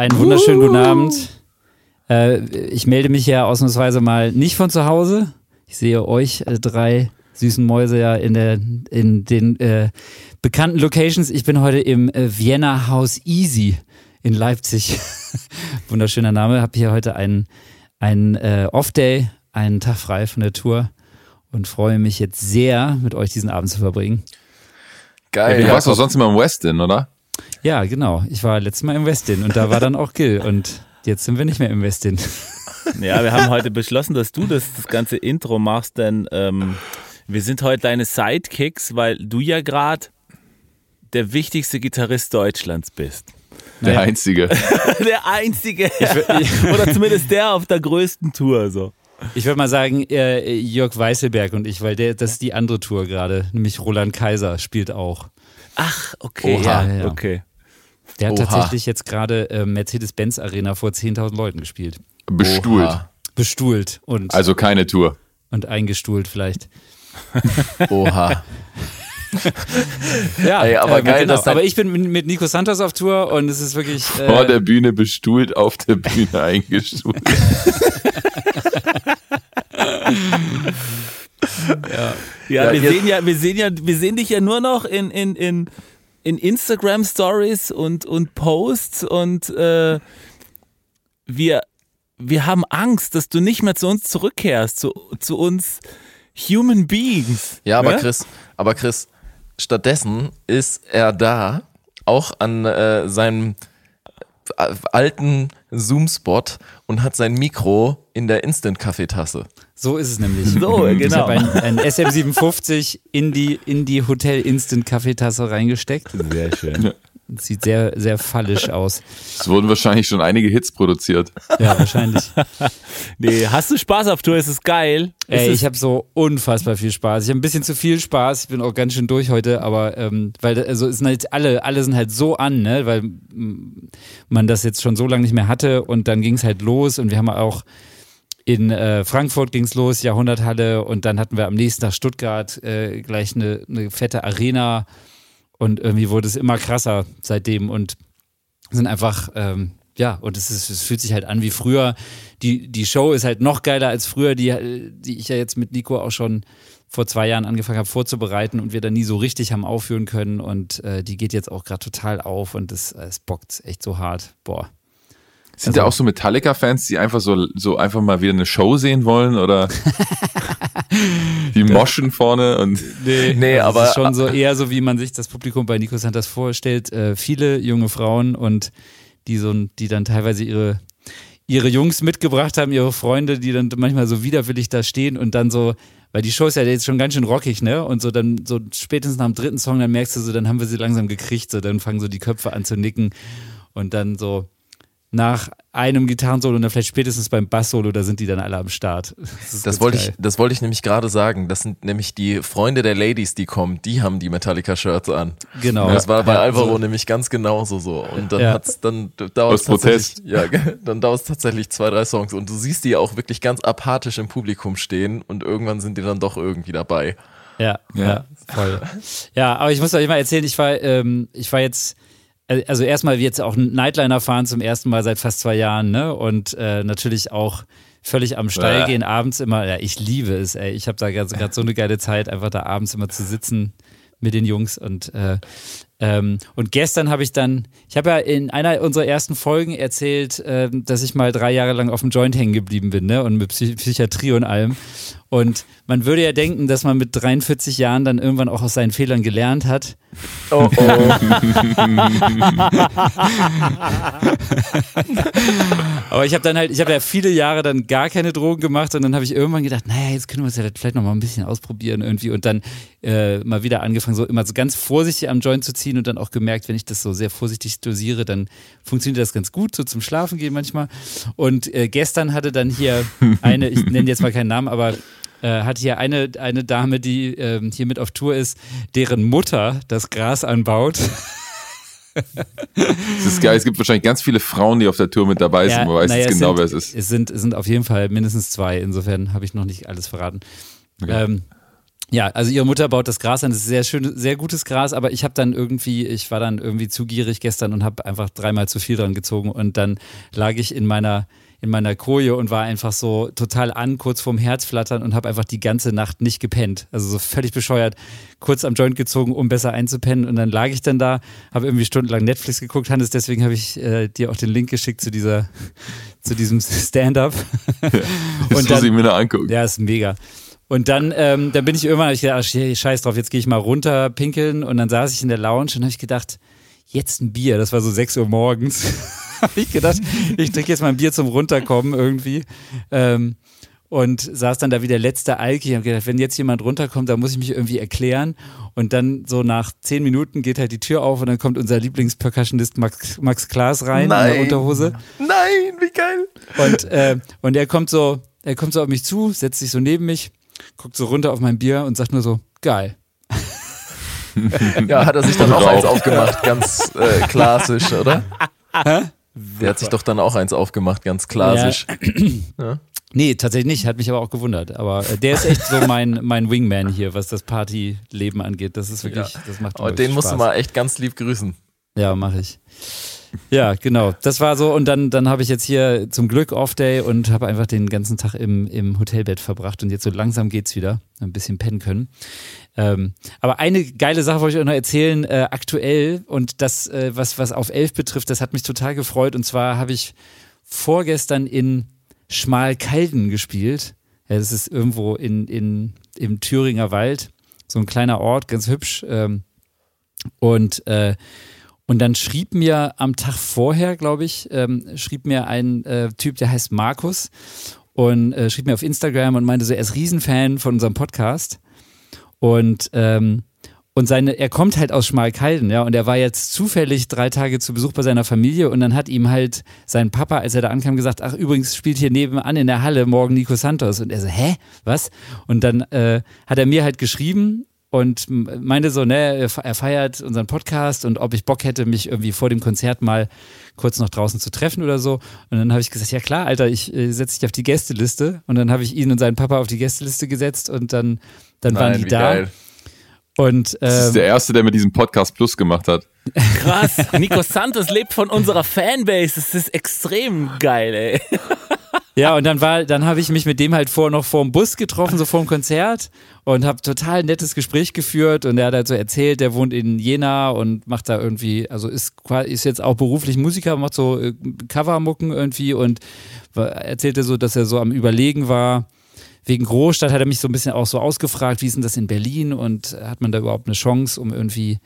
Einen wunderschönen guten Abend. Äh, ich melde mich ja ausnahmsweise mal nicht von zu Hause. Ich sehe euch äh, drei süßen Mäuse ja in, der, in den äh, bekannten Locations. Ich bin heute im äh, Vienna House Easy in Leipzig. Wunderschöner Name. Habe hier heute einen, einen äh, Off-Day, einen Tag frei von der Tour und freue mich jetzt sehr, mit euch diesen Abend zu verbringen. Geil. Ja, du warst doch sonst immer im Westin, oder? Ja, genau. Ich war letztes Mal im Westin und da war dann auch Gil und jetzt sind wir nicht mehr im Westin. Ja, wir haben heute beschlossen, dass du das, das ganze Intro machst, denn ähm, wir sind heute deine Sidekicks, weil du ja gerade der wichtigste Gitarrist Deutschlands bist. Der naja. Einzige. der Einzige. Oder zumindest der auf der größten Tour. So. Ich würde mal sagen, äh, Jörg Weißelberg und ich, weil der, das ist die andere Tour gerade, nämlich Roland Kaiser spielt auch. Ach, okay. Oha, ja, ja. okay. Der hat Oha. tatsächlich jetzt gerade äh, Mercedes-Benz Arena vor 10.000 Leuten gespielt. Bestuhlt. Oha. Bestuhlt. Und, also keine Tour. Und eingestuhlt vielleicht. Oha. ja, Ey, aber äh, geil, genau. aber ich bin mit Nico Santos auf Tour und es ist wirklich äh, vor der Bühne bestuhlt, auf der Bühne eingestuhlt. ja, ja, ja wir sehen ja, wir sehen ja, wir sehen dich ja nur noch in in in in Instagram Stories und, und Posts und äh, wir, wir haben Angst, dass du nicht mehr zu uns zurückkehrst, zu, zu uns Human Beings. Ja, aber ne? Chris, aber Chris, stattdessen ist er da, auch an äh, seinem äh, alten Zoom-Spot und hat sein Mikro in der Instant-Kaffeetasse. So ist es nämlich. So, genau. Ich habe ein, ein, SM57 in die, in die Hotel-Instant-Kaffeetasse reingesteckt. Sehr schön. Sieht sehr, sehr fallisch aus. Es wurden wahrscheinlich schon einige Hits produziert. Ja, wahrscheinlich. nee, hast du Spaß auf Tour? Ist es geil? Ey, es ich habe so unfassbar viel Spaß. Ich habe ein bisschen zu viel Spaß. Ich bin auch ganz schön durch heute, aber ähm, weil also es sind halt alle, alle sind halt so an, ne, weil man das jetzt schon so lange nicht mehr hatte und dann ging es halt los und wir haben auch in äh, Frankfurt ging es los, Jahrhunderthalle, und dann hatten wir am nächsten Tag Stuttgart äh, gleich eine, eine fette Arena. Und irgendwie wurde es immer krasser seitdem und sind einfach, ähm, ja, und es, ist, es fühlt sich halt an wie früher. Die, die Show ist halt noch geiler als früher, die, die ich ja jetzt mit Nico auch schon vor zwei Jahren angefangen habe vorzubereiten und wir dann nie so richtig haben aufführen können. Und äh, die geht jetzt auch gerade total auf und es, es bockt echt so hart. Boah. Sind also, da auch so Metallica-Fans, die einfach so, so einfach mal wieder eine Show sehen wollen oder die moschen vorne und. Nee, nee also aber. Es ist schon so eher so, wie man sich das Publikum bei Nico Santos vorstellt. Äh, viele junge Frauen und die so, die dann teilweise ihre, ihre Jungs mitgebracht haben, ihre Freunde, die dann manchmal so widerwillig da stehen und dann so, weil die Show ist ja jetzt schon ganz schön rockig, ne? Und so dann, so spätestens nach dem dritten Song, dann merkst du so, dann haben wir sie langsam gekriegt, so dann fangen so die Köpfe an zu nicken und dann so, nach einem Gitarrensolo und dann vielleicht spätestens beim Basssolo, da sind die dann alle am Start. Das, das wollte ich, das wollte ich nämlich gerade sagen. Das sind nämlich die Freunde der Ladies, die kommen, die haben die Metallica-Shirts an. Genau. Das war bei Alvaro so. nämlich ganz genauso so. Und dann ja. hat's, dann dauert es tatsächlich, ja, dann dauert es tatsächlich zwei, drei Songs und du siehst die auch wirklich ganz apathisch im Publikum stehen und irgendwann sind die dann doch irgendwie dabei. Ja, ja, ja voll. Ja, aber ich muss euch mal erzählen, ich war, ähm, ich war jetzt also erstmal jetzt auch Nightliner fahren zum ersten Mal seit fast zwei Jahren, ne? Und äh, natürlich auch völlig am Steil gehen, abends immer, ja, ich liebe es, ey. Ich habe da gerade so eine geile Zeit, einfach da abends immer zu sitzen mit den Jungs und äh, ähm, und gestern habe ich dann, ich habe ja in einer unserer ersten Folgen erzählt, äh, dass ich mal drei Jahre lang auf dem Joint hängen geblieben bin, ne? Und mit Psych Psychiatrie und allem. Und man würde ja denken, dass man mit 43 Jahren dann irgendwann auch aus seinen Fehlern gelernt hat. Oh oh. Aber ich habe dann halt, ich habe ja viele Jahre dann gar keine Drogen gemacht und dann habe ich irgendwann gedacht, naja, jetzt können wir es ja vielleicht noch mal ein bisschen ausprobieren irgendwie und dann äh, mal wieder angefangen, so immer so ganz vorsichtig am Joint zu ziehen und dann auch gemerkt, wenn ich das so sehr vorsichtig dosiere, dann funktioniert das ganz gut, so zum Schlafen gehen manchmal. Und äh, gestern hatte dann hier eine, ich nenne jetzt mal keinen Namen, aber äh, hat hier eine, eine Dame, die ähm, hier mit auf Tour ist, deren Mutter das Gras anbaut. Das ist geil. Es gibt wahrscheinlich ganz viele Frauen, die auf der Tour mit dabei sind. Man weiß naja, jetzt genau, sind, wer es ist. Es sind, es sind auf jeden Fall mindestens zwei. Insofern habe ich noch nicht alles verraten. Okay. Ähm, ja, also ihre Mutter baut das Gras an. Das ist sehr schön, sehr gutes Gras, aber ich habe dann irgendwie, ich war dann irgendwie zu gierig gestern und habe einfach dreimal zu viel dran gezogen und dann lag ich in meiner in meiner Koje und war einfach so total an, kurz vorm Herzflattern und habe einfach die ganze Nacht nicht gepennt. Also so völlig bescheuert, kurz am Joint gezogen, um besser einzupennen. Und dann lag ich dann da, habe irgendwie stundenlang Netflix geguckt, Hannes, deswegen habe ich äh, dir auch den Link geschickt zu dieser, zu diesem Stand-up. Das und muss dann- ich mir noch angucken. Ja, ist mega. Und dann, ähm, dann bin ich irgendwann, hab ich gedacht, ach, scheiß- scheiß drauf, jetzt gehe ich mal runter pinkeln. Und dann saß ich in der Lounge und habe ich gedacht, jetzt ein Bier. Das war so 6 Uhr morgens. habe ich gedacht, ich trinke jetzt mal ein Bier zum Runterkommen irgendwie. Ähm, und saß dann da wie der letzte Alki. Ich habe gedacht, wenn jetzt jemand runterkommt, dann muss ich mich irgendwie erklären. Und dann so nach zehn Minuten geht halt die Tür auf und dann kommt unser Lieblingspercussionist Max, Max Klaas rein in Nein. der Unterhose. Nein, wie geil. Und, äh, und er kommt so, er kommt so auf mich zu, setzt sich so neben mich, guckt so runter auf mein Bier und sagt nur so, geil. Ja, hat er sich dann auch eins aufgemacht, ganz äh, klassisch, oder? Der hat sich doch dann auch eins aufgemacht, ganz klassisch. Nee, tatsächlich nicht, hat mich aber auch gewundert. Aber äh, der ist echt so mein, mein Wingman hier, was das Partyleben angeht. Das ist wirklich, das macht Aber den musst du Spaß. mal echt ganz lieb grüßen. Ja, mache ich. Ja, genau. Das war so. Und dann, dann habe ich jetzt hier zum Glück Off-Day und habe einfach den ganzen Tag im, im Hotelbett verbracht. Und jetzt so langsam geht's wieder. Ein bisschen pennen können. Ähm, aber eine geile Sache wollte ich euch noch erzählen, äh, aktuell. Und das, äh, was, was auf elf betrifft, das hat mich total gefreut. Und zwar habe ich vorgestern in Schmalkalden gespielt. Ja, das ist irgendwo in, in, im Thüringer Wald. So ein kleiner Ort, ganz hübsch. Ähm, und äh, und dann schrieb mir am Tag vorher, glaube ich, ähm, schrieb mir ein äh, Typ, der heißt Markus und äh, schrieb mir auf Instagram und meinte so, er ist Riesenfan von unserem Podcast. Und ähm, und seine, er kommt halt aus Schmalkalden, ja, und er war jetzt zufällig drei Tage zu Besuch bei seiner Familie und dann hat ihm halt sein Papa, als er da ankam, gesagt, ach übrigens spielt hier nebenan in der Halle morgen Nico Santos. Und er so, hä, was? Und dann äh, hat er mir halt geschrieben und meinte so, ne, er fe- er feiert unseren Podcast und ob ich Bock hätte, mich irgendwie vor dem Konzert mal kurz noch draußen zu treffen oder so. Und dann habe ich gesagt, ja klar, Alter, ich äh, setze dich auf die Gästeliste. Und dann habe ich ihn und seinen Papa auf die Gästeliste gesetzt und dann, dann waren die wie da. geil. Und Das ist ähm, der Erste, der mit diesem Podcast Plus gemacht hat. Krass. Nico Santos lebt von unserer Fanbase. Das ist extrem geil, ey. Ja, und dann war, dann habe ich mich mit dem halt vor noch vor dem Bus getroffen, so vor dem Konzert und habe total nettes Gespräch geführt und er hat halt so erzählt, der wohnt in Jena und macht da irgendwie, also ist ist jetzt auch beruflich Musiker, macht so äh, Covermucken irgendwie und erzählte so, dass er so am Überlegen war. Wegen Großstadt hat er mich so ein bisschen auch so ausgefragt, wie ist denn das in Berlin und hat man da überhaupt eine Chance, um irgendwie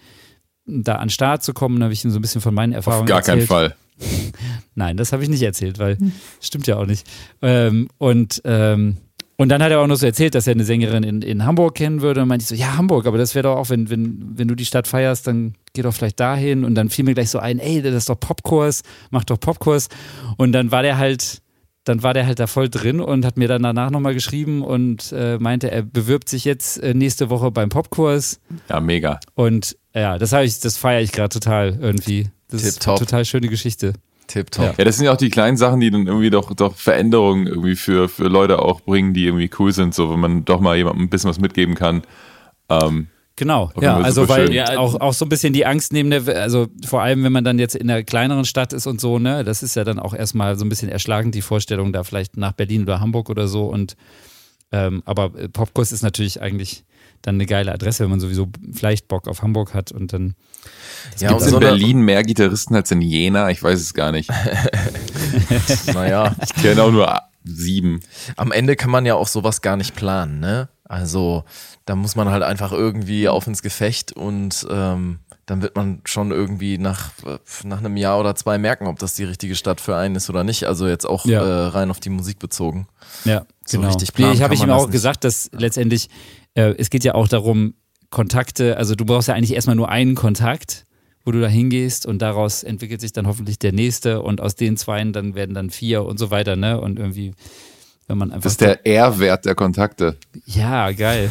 da an den Start zu kommen? Da habe ich ihm so ein bisschen von meinen Erfahrungen Auf gar erzählt. keinen Fall. Nein, das habe ich nicht erzählt, weil stimmt ja auch nicht. Ähm, und, ähm, und dann hat er auch noch so erzählt, dass er eine Sängerin in, in Hamburg kennen würde. Und meinte ich so, ja, Hamburg, aber das wäre doch auch, wenn, wenn, wenn du die Stadt feierst, dann geh doch vielleicht dahin. Und dann fiel mir gleich so ein, ey, das ist doch Popkurs, mach doch Popkurs. Und dann war der halt, dann war der halt da voll drin und hat mir dann danach nochmal geschrieben und äh, meinte, er bewirbt sich jetzt äh, nächste Woche beim Popkurs. Ja, mega. Und ja, das habe ich, das feiere ich gerade total irgendwie. Das ist Tipptopp. eine total schöne Geschichte. Tipptopp. Ja, das sind ja auch die kleinen Sachen, die dann irgendwie doch, doch Veränderungen irgendwie für, für Leute auch bringen, die irgendwie cool sind, so wenn man doch mal jemandem ein bisschen was mitgeben kann. Ähm, Genau, ja, also weil schön. Ja, auch, auch so ein bisschen die Angst neben der, also vor allem, wenn man dann jetzt in einer kleineren Stadt ist und so, ne, das ist ja dann auch erstmal so ein bisschen erschlagend, die Vorstellung, da vielleicht nach Berlin oder Hamburg oder so und ähm, aber äh, Popkurs ist natürlich eigentlich dann eine geile Adresse, wenn man sowieso vielleicht Bock auf Hamburg hat und dann Ja, Gibt und in Berlin mehr Gitarristen als in Jena? Ich weiß es gar nicht. Naja, Ich kenne auch nur sieben. am Ende kann man ja auch sowas gar nicht planen, ne? Also da muss man halt einfach irgendwie auf ins Gefecht und ähm, dann wird man schon irgendwie nach, nach einem Jahr oder zwei merken, ob das die richtige Stadt für einen ist oder nicht. Also jetzt auch Ja. äh, rein auf die Musik bezogen. Ja, So genau. richtig planen nee, ich habe ich ihm das auch nicht. gesagt, dass letztendlich, äh, es geht ja auch darum, Kontakte, also du brauchst ja eigentlich erstmal nur einen Kontakt, wo du da hingehst und daraus entwickelt sich dann hoffentlich der nächste und aus den zweien dann werden dann vier und so weiter, ne? Und irgendwie, wenn man einfach. Das ist der R-Wert der Kontakte. ja, geil.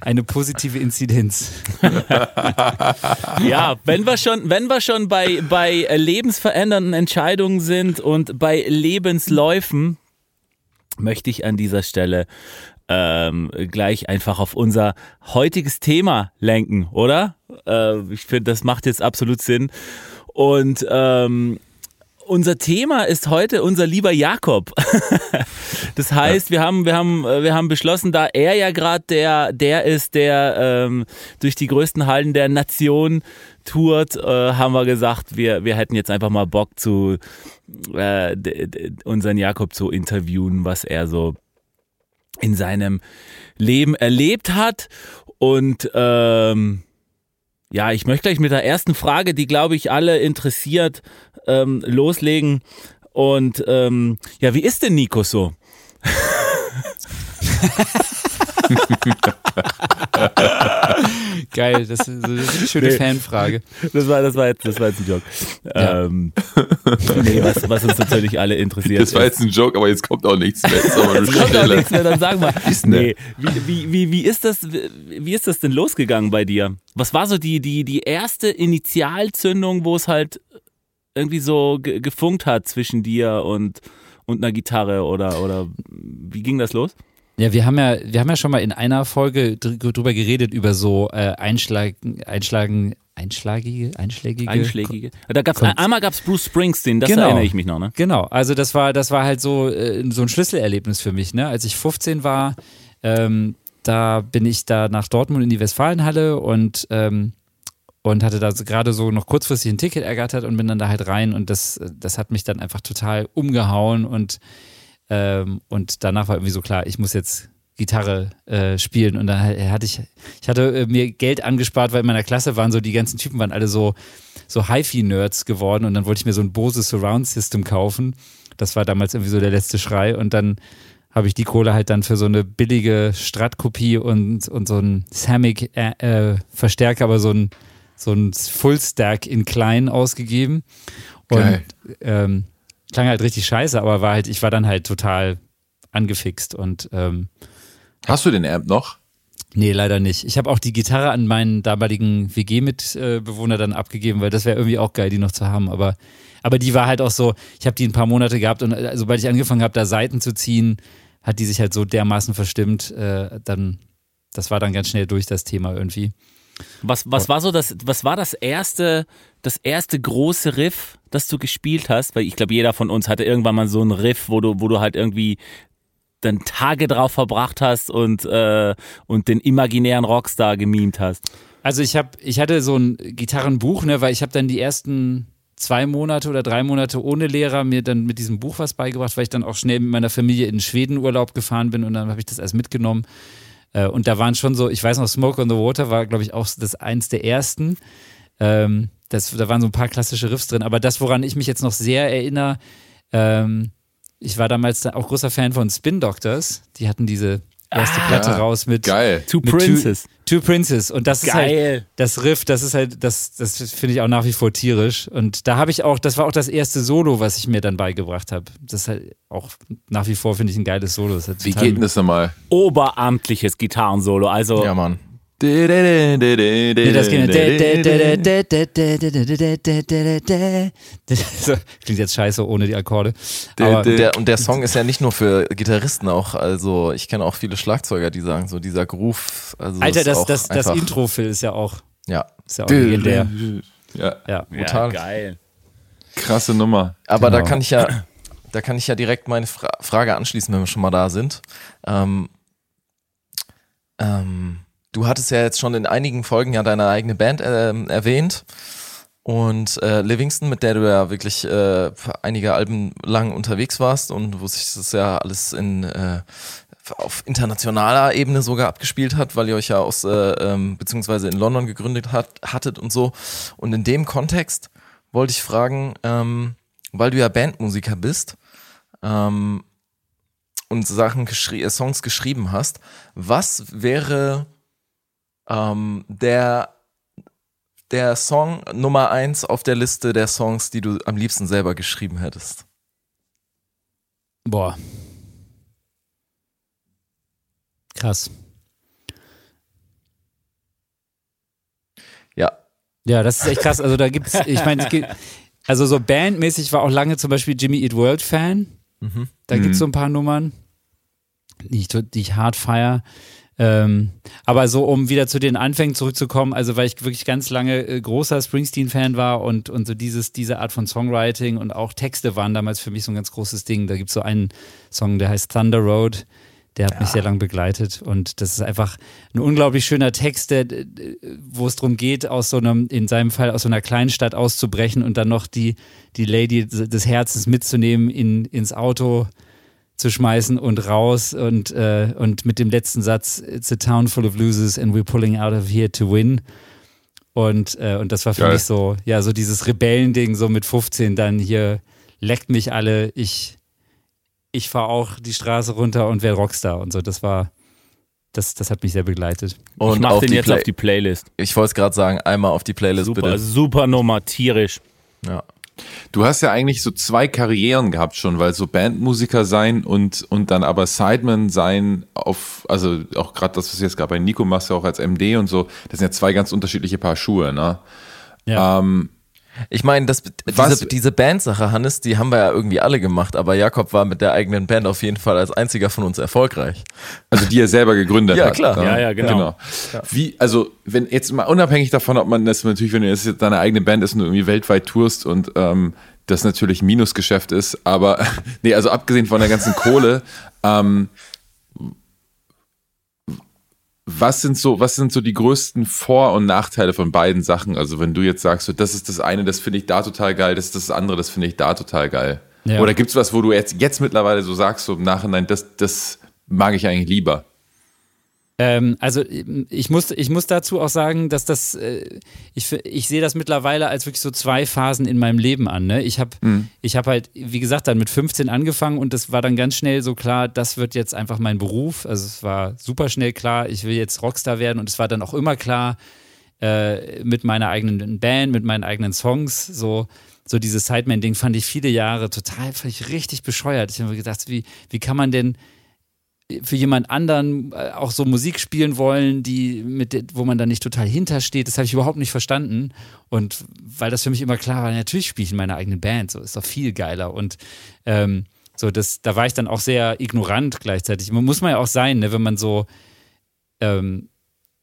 eine positive Inzidenz. ja, wenn wir schon, wenn wir schon bei, bei lebensverändernden Entscheidungen sind und bei Lebensläufen, möchte ich an dieser Stelle ähm, gleich einfach auf unser heutiges Thema lenken, oder? Äh, ich finde, das macht jetzt absolut Sinn. Und ähm, unser Thema ist heute unser lieber Jakob. das heißt, wir haben, wir haben, äh, wir haben beschlossen, da er ja gerade der, der ist, der ähm, durch die größten Hallen der Nation tourt, äh, haben wir gesagt, wir, wir hätten jetzt einfach mal Bock zu äh, unseren Jakob zu interviewen, was er so in seinem Leben erlebt hat. Und ähm, ja, ich möchte gleich mit der ersten Frage, die glaube ich alle interessiert, ähm, loslegen. Und ähm, ja, wie ist denn Nico so? Geil, das ist, eine schöne nee, Fanfrage. Das war, das, war jetzt, das war jetzt ein Joke. Ja. Ähm, nee, was, was uns natürlich alle interessiert. Das war jetzt ein Joke, aber jetzt kommt auch nichts mehr. Jetzt, kommt auch nichts mehr, dann sag mal. Nee, wie, wie, wie, wie, ist das, wie ist das denn losgegangen bei dir? Was war so die, die, die erste Initialzündung, wo es halt irgendwie so gefunkt hat zwischen dir und, und einer Gitarre oder, oder wie ging das los? Ja, wir haben ja, wir haben ja schon mal in einer Folge drüber geredet, über so äh, Einschlagen, Einschlagen, Einschlagige, Einschlägige. Einschlägige. Da gab's, einmal gab es Bruce Springsteen, das genau, erinnere ich mich noch, ne? Genau, also das war, das war halt so, äh, so ein Schlüsselerlebnis für mich, ne? Als ich 15 war, ähm, da bin ich da nach Dortmund in die Westfalenhalle und ähm, und hatte da gerade so noch kurzfristig ein Ticket ergattert und bin dann da halt rein und das, das hat mich dann einfach total umgehauen und, ähm, und danach war irgendwie so klar, ich muss jetzt Gitarre äh, spielen und dann hatte ich, ich hatte äh, mir Geld angespart, weil in meiner Klasse waren so, die ganzen Typen waren alle so, so HiFi-Nerds geworden und dann wollte ich mir so ein Bose Surround System kaufen. Das war damals irgendwie so der letzte Schrei und dann habe ich die Kohle halt dann für so eine billige Strat-Kopie und, und so ein Samick-Verstärker, äh, aber so ein so ein Full-Stack in klein ausgegeben. Und. Ähm, klang halt richtig scheiße, aber war halt, ich war dann halt total angefixt und ähm, Hast du den Amp noch? Nee, leider nicht. Ich habe auch die Gitarre an meinen damaligen WG-Mitbewohner dann abgegeben, weil das wäre irgendwie auch geil, die noch zu haben. Aber, aber die war halt auch so, ich habe die ein paar Monate gehabt und äh, sobald ich angefangen habe, da Seiten zu ziehen, hat die sich halt so dermaßen verstimmt, äh, dann, das war dann ganz schnell durch das Thema irgendwie. Was, was war so das, was war das erste, das erste große Riff, das du gespielt hast? Weil ich glaube, jeder von uns hatte irgendwann mal so ein Riff, wo du, wo du halt irgendwie dann Tage drauf verbracht hast und, äh, und den imaginären Rockstar gemimt hast. Also ich habe, ich hatte so ein Gitarrenbuch, ne, weil ich habe dann die ersten zwei Monate oder drei Monate ohne Lehrer mir dann mit diesem Buch was beigebracht, weil ich dann auch schnell mit meiner Familie in Schweden Urlaub gefahren bin und dann habe ich das alles mitgenommen. Äh, und da waren schon so, ich weiß noch, Smoke on the Water war, glaube ich, auch das eins der ersten. Ähm, das, da waren so ein paar klassische Riffs drin. Aber das, woran ich mich jetzt noch sehr erinnere, ähm, ich war damals auch großer Fan von Spin Doctors. Die hatten diese erste ah, Platte raus mit Geil. Two Princes. Two, Two Princes. Und das Geil. ist halt das Riff, das ist halt, das, das finde ich auch nach wie vor tierisch. Und da habe ich auch, das war auch das erste Solo, was ich mir dann beigebracht habe. Das ist halt auch nach wie vor, finde ich, ein geiles Solo. Wie geht denn das nochmal? Oberamtliches Gitarrensolo. Also ja, Mann. Nee, das klingt jetzt scheiße ohne die Akkorde. Aber der, und der Song ist ja nicht nur für Gitarristen auch, also ich kenne auch viele Schlagzeuger, die sagen so, dieser Groove. Also Alter, das, das, das Intro, Phil, ist ja auch, ja. Ist ja auch legendär. Ja, ja. brutal. Ja, geil. Krasse Nummer. Aber genau. da kann ich ja, da kann ich ja direkt meine Fra Frage anschließen, wenn wir schon mal da sind. Ähm, ähm, Du hattest ja jetzt schon in einigen Folgen ja deine eigene Band äh, erwähnt. Und äh, Livingston, mit der du ja wirklich äh, einige Alben lang unterwegs warst und wo sich das ja alles in äh, auf internationaler Ebene sogar abgespielt hat, weil ihr euch ja aus äh, ähm, beziehungsweise in London gegründet hat, hattet und so. Und in dem Kontext wollte ich fragen, ähm, weil du ja Bandmusiker bist ähm, und Sachen geschri Songs geschrieben hast, was wäre ähm, der, der Song Nummer eins auf der Liste der Songs, die du am liebsten selber geschrieben hättest. Boah. Krass. Ja. Ja, das ist echt krass. Also da gibt's, ich meine, also so bandmäßig war auch lange zum Beispiel Jimmy Eat World Fan. Mhm. Da gibt es mhm. so ein paar Nummern, die ich, die ich hard feier. Ähm, aber so, um wieder zu den Anfängen zurückzukommen, also weil ich wirklich ganz lange äh, großer Springsteen-Fan war und, und so dieses, diese Art von Songwriting und auch Texte waren damals für mich so ein ganz großes Ding. Da gibt es so einen Song, der heißt Thunder Road. Der hat ja. mich sehr lang begleitet und das ist einfach ein unglaublich schöner Text, der, wo es darum geht, aus so einem, in seinem Fall aus so einer Kleinstadt auszubrechen und dann noch die, die Lady des Herzens mitzunehmen in, ins Auto zu schmeißen und raus und, äh, und mit dem letzten Satz, it's a town full of losers and we're pulling out of here to win. Und, äh, und das war für Geil. mich so, ja, so dieses Rebellending, so mit 15 dann hier leckt mich alle, ich, ich fahre auch die Straße runter und werde Rockstar und so. Das war, das, das hat mich sehr begleitet. Und ich mach den jetzt Play auf die Playlist. Ich wollte es gerade sagen, einmal auf die Playlist super, bitte. Super Nummer, tierisch. Ja. Du hast ja eigentlich so zwei Karrieren gehabt schon, weil so Bandmusiker sein und, und dann aber Sideman sein auf, also auch gerade das, was jetzt gerade bei Nico machst, ja auch als MD und so, das sind ja zwei ganz unterschiedliche Paar Schuhe, ne? Ja. Ähm, ich meine, das, diese, diese Bandsache, Hannes, die haben wir ja irgendwie alle gemacht, aber Jakob war mit der eigenen Band auf jeden Fall als einziger von uns erfolgreich. Also die er selber gegründet ja, hat. Klar. Ja, ja, genau. genau. Ja. Wie, also, wenn jetzt mal unabhängig davon, ob man das natürlich, wenn du jetzt deine eigene Band ist und du irgendwie weltweit tourst und ähm, das natürlich Minusgeschäft ist, aber nee, also abgesehen von der ganzen Kohle, ähm, was sind so, was sind so die größten Vor- und Nachteile von beiden Sachen? Also wenn du jetzt sagst, so, das ist das eine, das finde ich da total geil, das ist das andere, das finde ich da total geil. Ja. Oder gibt es was, wo du jetzt, jetzt mittlerweile so sagst, so im Nachhinein, das, das mag ich eigentlich lieber? Ähm, also ich muss, ich muss dazu auch sagen, dass das, äh, ich, ich sehe das mittlerweile als wirklich so zwei Phasen in meinem Leben an. Ne? Ich habe mhm. hab halt, wie gesagt, dann mit 15 angefangen und das war dann ganz schnell so klar, das wird jetzt einfach mein Beruf. Also es war super schnell klar, ich will jetzt Rockstar werden und es war dann auch immer klar, äh, mit meiner eigenen Band, mit meinen eigenen Songs, so so dieses Sideman-Ding fand ich viele Jahre total, fand ich richtig bescheuert. Ich habe mir gedacht, wie, wie kann man denn für jemand anderen äh, auch so Musik spielen wollen, die mit wo man dann nicht total hintersteht, das habe ich überhaupt nicht verstanden. Und weil das für mich immer klar war, natürlich spiele ich in meiner eigenen Band, so ist doch viel geiler. Und ähm, so das, da war ich dann auch sehr ignorant gleichzeitig. Man muss man ja auch sein, ne, wenn man so ähm,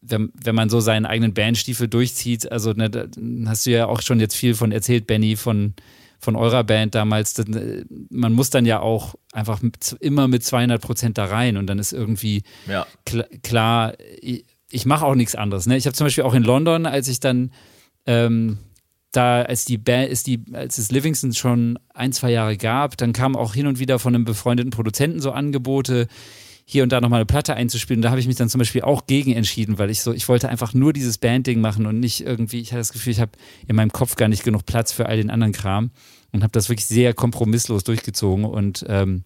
wenn, wenn man so seinen eigenen Bandstiefel durchzieht, also ne, da hast du ja auch schon jetzt viel von erzählt, Benny, von von eurer Band damals, äh, man muss dann ja auch einfach mit, immer mit 200 Prozent da rein und dann ist irgendwie ja. kl klar, ich, ich mache auch nichts anderes. Ne? Ich habe zum Beispiel auch in London, als ich dann ähm, da, als die Band, ist die, als es Livingston schon ein, zwei Jahre gab, dann kamen auch hin und wieder von einem befreundeten Produzenten so Angebote, hier und da nochmal eine Platte einzuspielen. Da habe ich mich dann zum Beispiel auch gegen entschieden, weil ich so, ich wollte einfach nur dieses Bandding machen und nicht irgendwie, ich hatte das Gefühl, ich habe in meinem Kopf gar nicht genug Platz für all den anderen Kram und habe das wirklich sehr kompromisslos durchgezogen und ähm,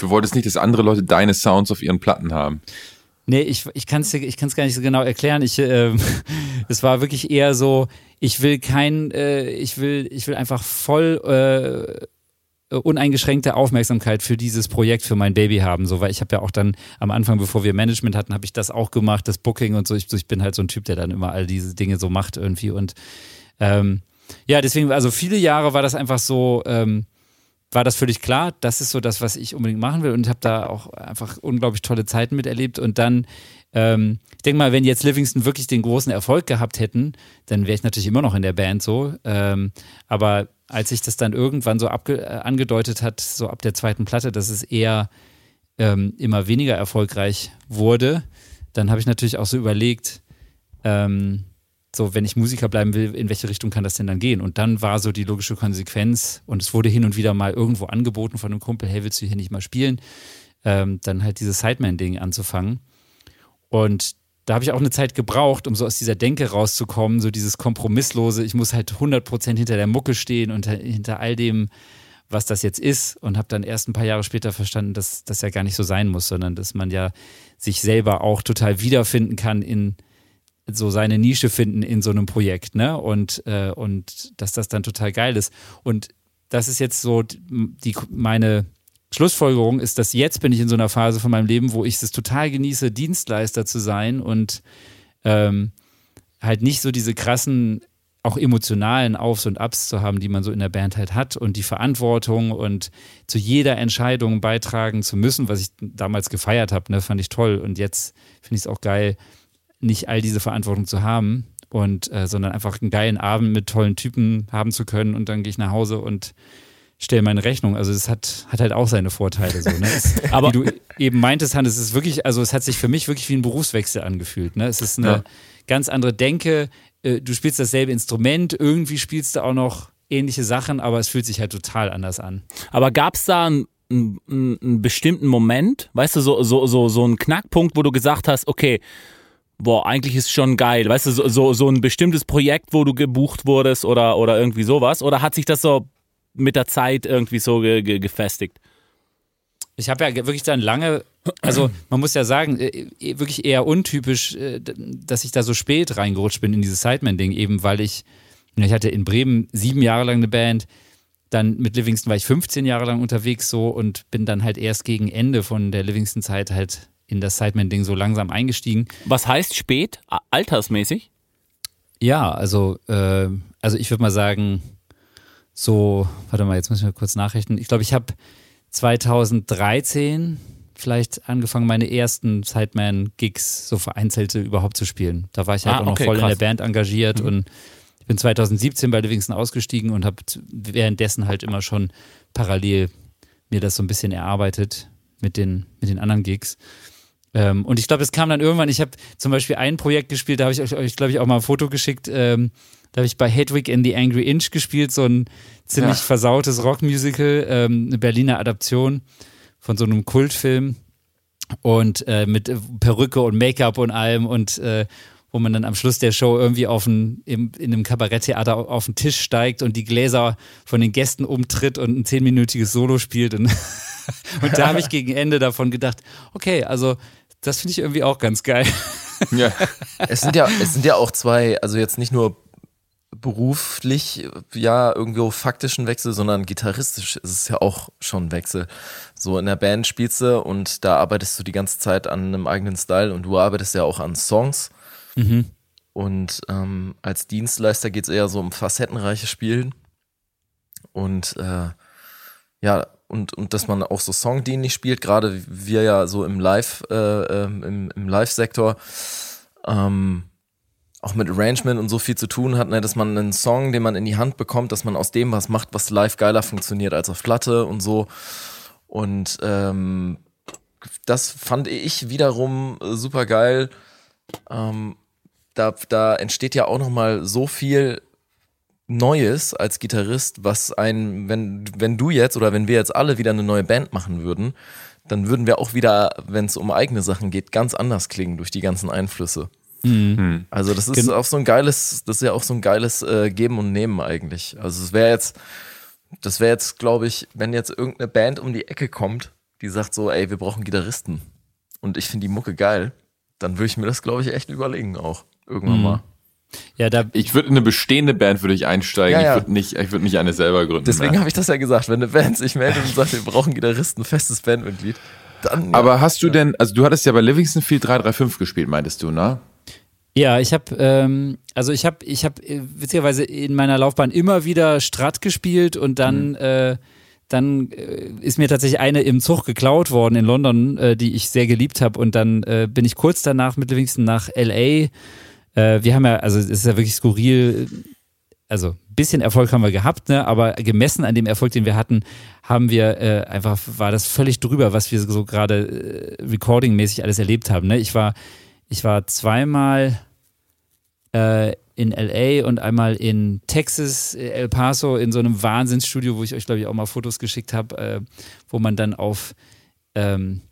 Du wolltest nicht, dass andere Leute deine Sounds auf ihren Platten haben. Nee, ich, ich kann es ich kann's gar nicht so genau erklären. Ich, äh, es war wirklich eher so, ich will kein, äh, ich will, ich will einfach voll äh, uneingeschränkte Aufmerksamkeit für dieses Projekt, für mein Baby haben. So, weil ich habe ja auch dann am Anfang, bevor wir Management hatten, habe ich das auch gemacht, das Booking und so. Ich, ich, bin halt so ein Typ, der dann immer all diese Dinge so macht irgendwie. Und ähm, ja, deswegen, also viele Jahre war das einfach so, ähm, war das völlig klar, das ist so das, was ich unbedingt machen will und habe da auch einfach unglaublich tolle Zeiten miterlebt und dann ähm, ich denke mal, wenn jetzt Livingston wirklich den großen Erfolg gehabt hätten, dann wäre ich natürlich immer noch in der Band so. Ähm, aber als sich das dann irgendwann so äh, angedeutet hat, so ab der zweiten Platte, dass es eher ähm, immer weniger erfolgreich wurde, dann habe ich natürlich auch so überlegt, ähm, so wenn ich Musiker bleiben will, in welche Richtung kann das denn dann gehen? Und dann war so die logische Konsequenz und es wurde hin und wieder mal irgendwo angeboten von einem Kumpel, hey, willst du hier nicht mal spielen? Ähm, dann halt dieses Sideman-Ding anzufangen. Und da habe ich auch eine Zeit gebraucht, um so aus dieser Denke rauszukommen, so dieses Kompromisslose, ich muss halt 100% hinter der Mucke stehen und hinter all dem, was das jetzt ist und habe dann erst ein paar Jahre später verstanden, dass das ja gar nicht so sein muss, sondern dass man ja sich selber auch total wiederfinden kann in so seine Nische finden in so einem Projekt, ne? Und, äh, und dass das dann total geil ist. Und das ist jetzt so die, meine Schlussfolgerung ist, dass jetzt bin ich in so einer Phase von meinem Leben, wo ich es total genieße, Dienstleister zu sein und ähm, halt nicht so diese krassen, auch emotionalen Aufs und Ups zu haben, die man so in der Band halt hat und die Verantwortung und zu jeder Entscheidung beitragen zu müssen, was ich damals gefeiert habe, ne, fand ich toll. Und jetzt finde ich es auch geil, nicht all diese Verantwortung zu haben und äh, sondern einfach einen geilen Abend mit tollen Typen haben zu können und dann gehe ich nach Hause und stelle meine Rechnung. Also es hat, hat halt auch seine Vorteile. So, ne? es, Aber wie du eben meintest, Hannes, es ist wirklich, also es hat sich für mich wirklich wie ein Berufswechsel angefühlt. Ne? Es ist eine ja. ganz andere Denke. Äh, du spielst dasselbe Instrument, irgendwie spielst du auch noch ähnliche Sachen, aber es fühlt sich halt total anders an. Aber gab es da einen, einen, einen, bestimmten Moment, weißt du, so, so, so, so einen Knackpunkt, wo du gesagt hast, okay, boah, eigentlich ist schon geil, weißt du, so, so, so ein bestimmtes Projekt, wo du gebucht wurdest oder, oder irgendwie sowas? Oder hat sich das so mit der Zeit irgendwie so ge ge gefestigt? Ich habe ja wirklich dann lange, also man muss ja sagen, äh, äh, wirklich eher untypisch, äh, dass ich da so spät reingerutscht bin in dieses Sideman-Ding, eben weil ich, ich hatte in Bremen sieben Jahre lang eine Band, dann mit Livingston war ich 15 Jahre lang unterwegs so und bin dann halt erst gegen Ende von der Livingston-Zeit halt in das Sideman-Ding so langsam eingestiegen. Was heißt spät? Altersmäßig? Ja, also, äh, also ich würde mal sagen, so, warte mal, jetzt muss ich mal kurz nachrechnen. Ich glaube, ich habe 2013 vielleicht angefangen, meine ersten Sideman-Gigs, so vereinzelte überhaupt zu spielen. Da war ich halt ah, auch noch okay, voll krass. in der Band engagiert mhm. und ich bin 2017 bei Livingston ausgestiegen und habe währenddessen halt immer schon parallel mir das so ein bisschen erarbeitet mit den, mit den anderen Gigs. Ähm, und ich glaube, es kam dann irgendwann, ich habe zum Beispiel ein Projekt gespielt, da habe ich euch, glaube ich, auch mal ein Foto geschickt. Ähm, da habe ich bei Hedwig in the Angry Inch gespielt, so ein ziemlich ja. versautes Rockmusical, ähm, eine Berliner Adaption von so einem Kultfilm. Und äh, mit Perücke und Make-up und allem und äh, wo man dann am Schluss der Show irgendwie auf ein, im, in einem Kabaretttheater auf den Tisch steigt und die Gläser von den Gästen umtritt und ein zehnminütiges Solo spielt. Und, und da habe ich gegen Ende davon gedacht, okay, also das finde ich irgendwie auch ganz geil. Ja. es sind ja, es sind ja auch zwei, also jetzt nicht nur beruflich, ja, irgendwo faktischen Wechsel, sondern gitarristisch ist es ja auch schon Wechsel. So in der Band spielst du und da arbeitest du die ganze Zeit an einem eigenen Style und du arbeitest ja auch an Songs. Mhm. Und ähm, als Dienstleister geht es eher so um facettenreiche Spielen. Und äh, ja, und, und dass man auch so songdienlich spielt, gerade wir ja so im Live, äh, ähm, im, im Live-Sektor, ähm, auch mit Arrangement und so viel zu tun hat, ne, dass man einen Song, den man in die Hand bekommt, dass man aus dem was macht, was live geiler funktioniert als auf Platte und so. Und ähm, das fand ich wiederum super geil. Ähm, da, da entsteht ja auch noch mal so viel Neues als Gitarrist, was ein, wenn, wenn du jetzt oder wenn wir jetzt alle wieder eine neue Band machen würden, dann würden wir auch wieder, wenn es um eigene Sachen geht, ganz anders klingen durch die ganzen Einflüsse. Mhm. Also das ist Gen auch so ein geiles, das ist ja auch so ein geiles äh, Geben und Nehmen eigentlich. Also es wäre jetzt, das wäre jetzt, glaube ich, wenn jetzt irgendeine Band um die Ecke kommt, die sagt so, ey, wir brauchen Gitarristen und ich finde die Mucke geil, dann würde ich mir das, glaube ich, echt überlegen auch irgendwann mhm. mal. Ja, da ich würde in eine bestehende Band würde ich einsteigen. Ja, ja. Ich würde nicht, ich würde nicht eine selber gründen. Deswegen habe ich das ja gesagt. Wenn eine Band sich meldet und sagt, wir brauchen Gitarristen, festes Bandmitglied, dann. Aber hast du denn, also du hattest ja bei Livingston Field 335 gespielt, meintest du, ne? Ja, ich habe, ähm, also ich habe, ich habe äh, witzigerweise in meiner Laufbahn immer wieder Strat gespielt und dann, mhm. äh, dann äh, ist mir tatsächlich eine im Zug geklaut worden in London, äh, die ich sehr geliebt habe und dann äh, bin ich kurz danach mit Livingston nach LA äh, wir haben ja, also es ist ja wirklich skurril, also ein bisschen Erfolg haben wir gehabt, ne? aber gemessen an dem Erfolg, den wir hatten, haben wir äh, einfach, war das völlig drüber, was wir so gerade äh, recordingmäßig alles erlebt haben. Ne? Ich war, ich war zweimal äh, in LA und einmal in Texas, äh, El Paso, in so einem Wahnsinnsstudio, wo ich euch, glaube ich, auch mal Fotos geschickt habe, äh, wo man dann auf ähm,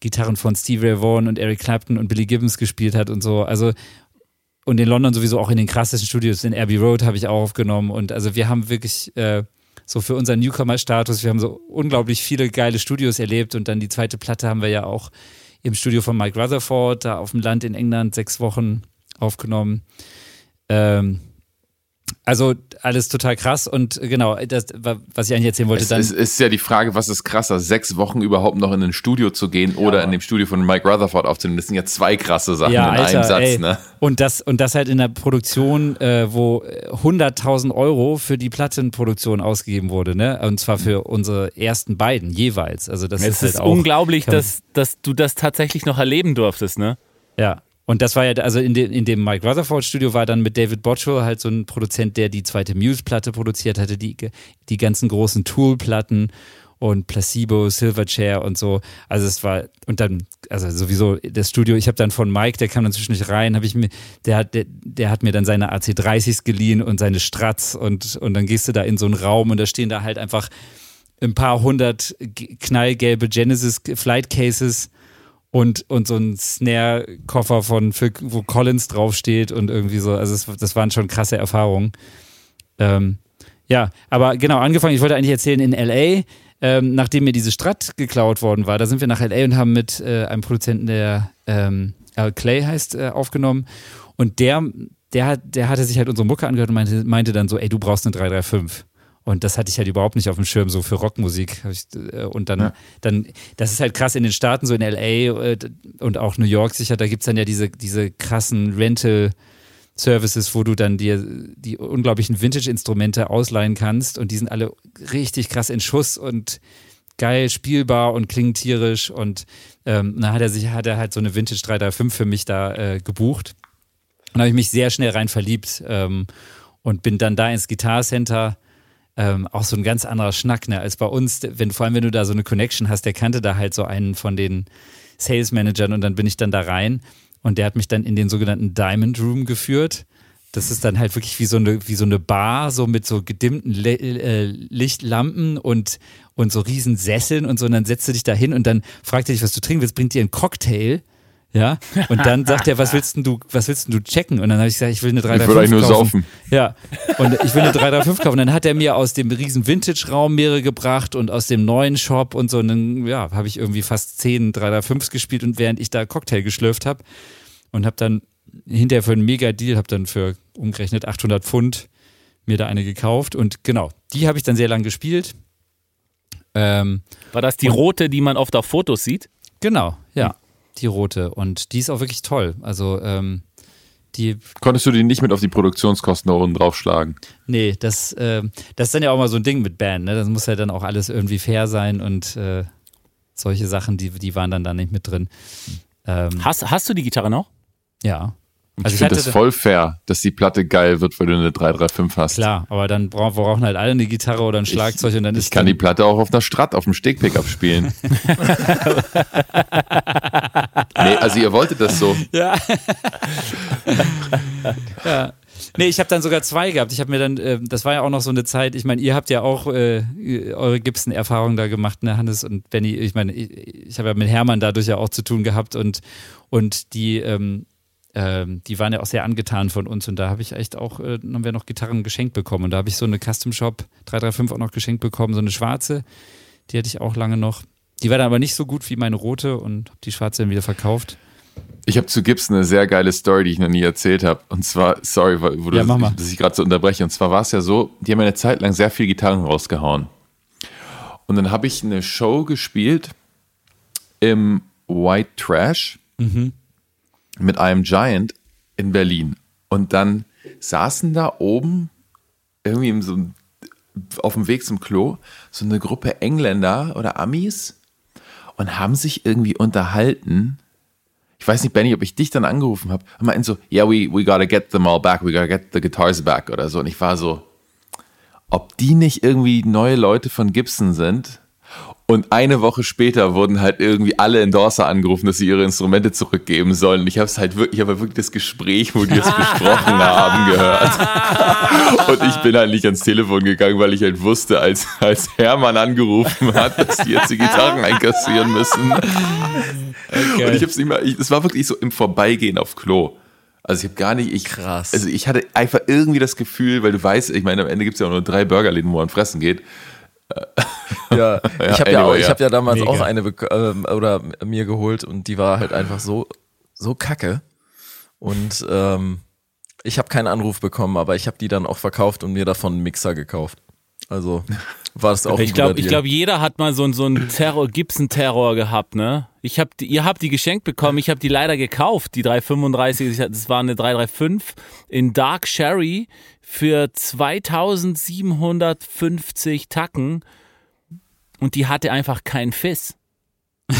Gitarren von Steve Ray Vaughan und Eric Clapton und Billy Gibbons gespielt hat und so. Also und in London sowieso auch in den krassesten Studios. In Abbey Road habe ich auch aufgenommen. Und also wir haben wirklich äh, so für unseren Newcomer-Status, wir haben so unglaublich viele geile Studios erlebt. Und dann die zweite Platte haben wir ja auch im Studio von Mike Rutherford, da auf dem Land in England, sechs Wochen aufgenommen. Ähm, also alles total krass und genau, das, was ich eigentlich erzählen wollte, es, dann. Es ist ja die Frage, was ist krasser, sechs Wochen überhaupt noch in ein Studio zu gehen ja. oder in dem Studio von Mike Rutherford aufzunehmen. Das sind ja zwei krasse Sachen ja, in Alter, einem Satz. Ey. Ne? Und, das, und das halt in der Produktion, äh, wo 100.000 Euro für die Plattenproduktion ausgegeben wurde, ne? Und zwar für unsere ersten beiden jeweils. Also das es ist, halt ist auch, unglaublich, dass, dass du das tatsächlich noch erleben durftest, ne? Ja, und das war ja, also in, de, in dem Mike Rutherford Studio war dann mit David Botcho halt so ein Produzent, der die zweite Muse-Platte produziert hatte, die, die ganzen großen Tool-Platten und Placebo, Silverchair und so. Also es war, und dann, also sowieso das Studio, ich habe dann von Mike, der kam dann zwischendurch rein, habe ich mir, der hat, der, der hat mir dann seine AC30s geliehen und seine Stratz und, und dann gehst du da in so einen Raum und da stehen da halt einfach ein paar hundert knallgelbe Genesis Flight Cases und, und so ein Snare-Koffer von, für, wo Collins draufsteht und irgendwie so. Also, es, das waren schon krasse Erfahrungen. Ähm, ja, aber genau, angefangen, ich wollte eigentlich erzählen, in L.A., ähm, nachdem mir diese Strat geklaut worden war, da sind wir nach L.A. und haben mit äh, einem Produzenten, der ähm, Al Clay heißt, äh, aufgenommen. Und der, der, hat, der hatte sich halt unsere Mucke angehört und meinte, meinte dann so, ey, du brauchst eine 335. Und das hatte ich halt überhaupt nicht auf dem Schirm, so für Rockmusik. Äh, und dann, ja. dann, das ist halt krass in den Staaten, so in LA äh, und auch New York sicher, da gibt es dann ja diese, diese krassen Rental- Services, wo du dann dir die unglaublichen Vintage-Instrumente ausleihen kannst und die sind alle richtig krass in Schuss und geil spielbar und klingen tierisch und ähm, dann hat er sich hat er halt so eine Vintage 335 für mich da äh, gebucht und da habe ich mich sehr schnell rein verliebt ähm, und bin dann da ins Guitar Center ähm, auch so ein ganz anderer Schnack, ne, als bei uns, wenn, vor allem wenn du da so eine Connection hast, der kannte da halt so einen von den Sales Managern und dann bin ich dann da rein und der hat mich dann in den sogenannten Diamond Room geführt. Das ist dann halt wirklich wie so eine, wie so eine Bar, so mit so gedimmten Le äh, Lichtlampen und, und so riesen Sesseln und so. Und dann setzt du dich da hin und dann fragt er dich, was du trinken willst, bringt dir einen Cocktail ja, und dann sagt er, was willst du, was willst du checken? Und dann habe ich gesagt, ich will eine 335 Ich will eigentlich nur kaufen. saufen. Ja, und ich will eine 335 kaufen. Und dann hat er mir aus dem riesen Vintage-Raum mehrere gebracht und aus dem neuen Shop und so. Und dann, ja, habe ich irgendwie fast 10 335 gespielt und während ich da Cocktail geschlürft habe und habe dann hinterher für einen Mega-Deal, habe dann für umgerechnet 800 Pfund mir da eine gekauft. Und genau, die habe ich dann sehr lang gespielt. Ähm, War das die rote, die man oft auf Fotos sieht? Genau, ja die rote. Und die ist auch wirklich toll. Also, ähm, die. Konntest du die nicht mit auf die Produktionskosten da unten draufschlagen? Nee, das, äh, das ist dann ja auch mal so ein Ding mit Band, ne? Das muss ja dann auch alles irgendwie fair sein und äh, solche Sachen, die, die waren dann da nicht mit drin. Ähm, hast, hast du die Gitarre noch? Ja. Also ich finde das voll fair, dass die Platte geil wird, weil du eine 335 hast. Klar, aber dann brauchen, brauchen halt alle eine Gitarre oder ein Schlagzeug ich, und dann ist. Ich kann die Platte auch auf einer Strat, auf dem Stegpickup spielen. nee, also ihr wolltet das so. Ja. ja. Nee, ich habe dann sogar zwei gehabt. Ich habe mir dann, äh, das war ja auch noch so eine Zeit, ich meine, ihr habt ja auch äh, eure Gibson-Erfahrungen da gemacht, ne, Hannes und Benny. Ich meine, ich, ich habe ja mit Hermann dadurch ja auch zu tun gehabt und, und die, ähm, ähm, die waren ja auch sehr angetan von uns und da habe ich echt auch, äh, haben wir noch Gitarren geschenkt bekommen und da habe ich so eine Custom Shop 335 auch noch geschenkt bekommen, so eine schwarze, die hatte ich auch lange noch. Die war dann aber nicht so gut wie meine rote und habe die schwarze dann wieder verkauft. Ich habe zu Gibson eine sehr geile Story, die ich noch nie erzählt habe. Und zwar, sorry, wo ja, du, dass ich gerade so unterbreche. Und zwar war es ja so, die haben eine Zeit lang sehr viel Gitarren rausgehauen. Und dann habe ich eine Show gespielt im White Trash. Mhm mit einem Giant in Berlin. Und dann saßen da oben irgendwie so auf dem Weg zum Klo so eine Gruppe Engländer oder Amis und haben sich irgendwie unterhalten. Ich weiß nicht, Benny, ob ich dich dann angerufen habe und meinten so, yeah, we, we gotta get them all back, we gotta get the guitars back oder so. Und ich war so, ob die nicht irgendwie neue Leute von Gibson sind und eine Woche später wurden halt irgendwie alle Endorser angerufen, dass sie ihre Instrumente zurückgeben sollen. Und ich habe es halt wirklich, ich habe wirklich das Gespräch, wo die es besprochen haben, gehört. Und ich bin halt nicht ans Telefon gegangen, weil ich halt wusste, als, als Hermann angerufen hat, dass die jetzt die Gitarren einkassieren müssen. Okay. Und ich habe es nicht mal, es war wirklich so im Vorbeigehen auf Klo. Also ich habe gar nicht, ich, Krass. Also ich hatte einfach irgendwie das Gefühl, weil du weißt, ich meine, am Ende gibt es ja auch nur drei Burgerläden, wo man fressen geht. Ja, ich habe ja, anyway, ja, hab ja damals Mega. auch eine äh, oder mir geholt und die war halt einfach so, so kacke. Und ähm, Ich habe keinen Anruf bekommen, aber ich habe die dann auch verkauft und mir davon einen Mixer gekauft. Also war das auch Ich glaube, ich glaube, jeder hat mal so, so einen Terror, Gibson-Terror gehabt, ne? Ich hab die, ihr habt die geschenkt bekommen, ich habe die leider gekauft, die 335, das war eine 335 in Dark Sherry für 2750 Tacken und die hatte einfach keinen Fiss.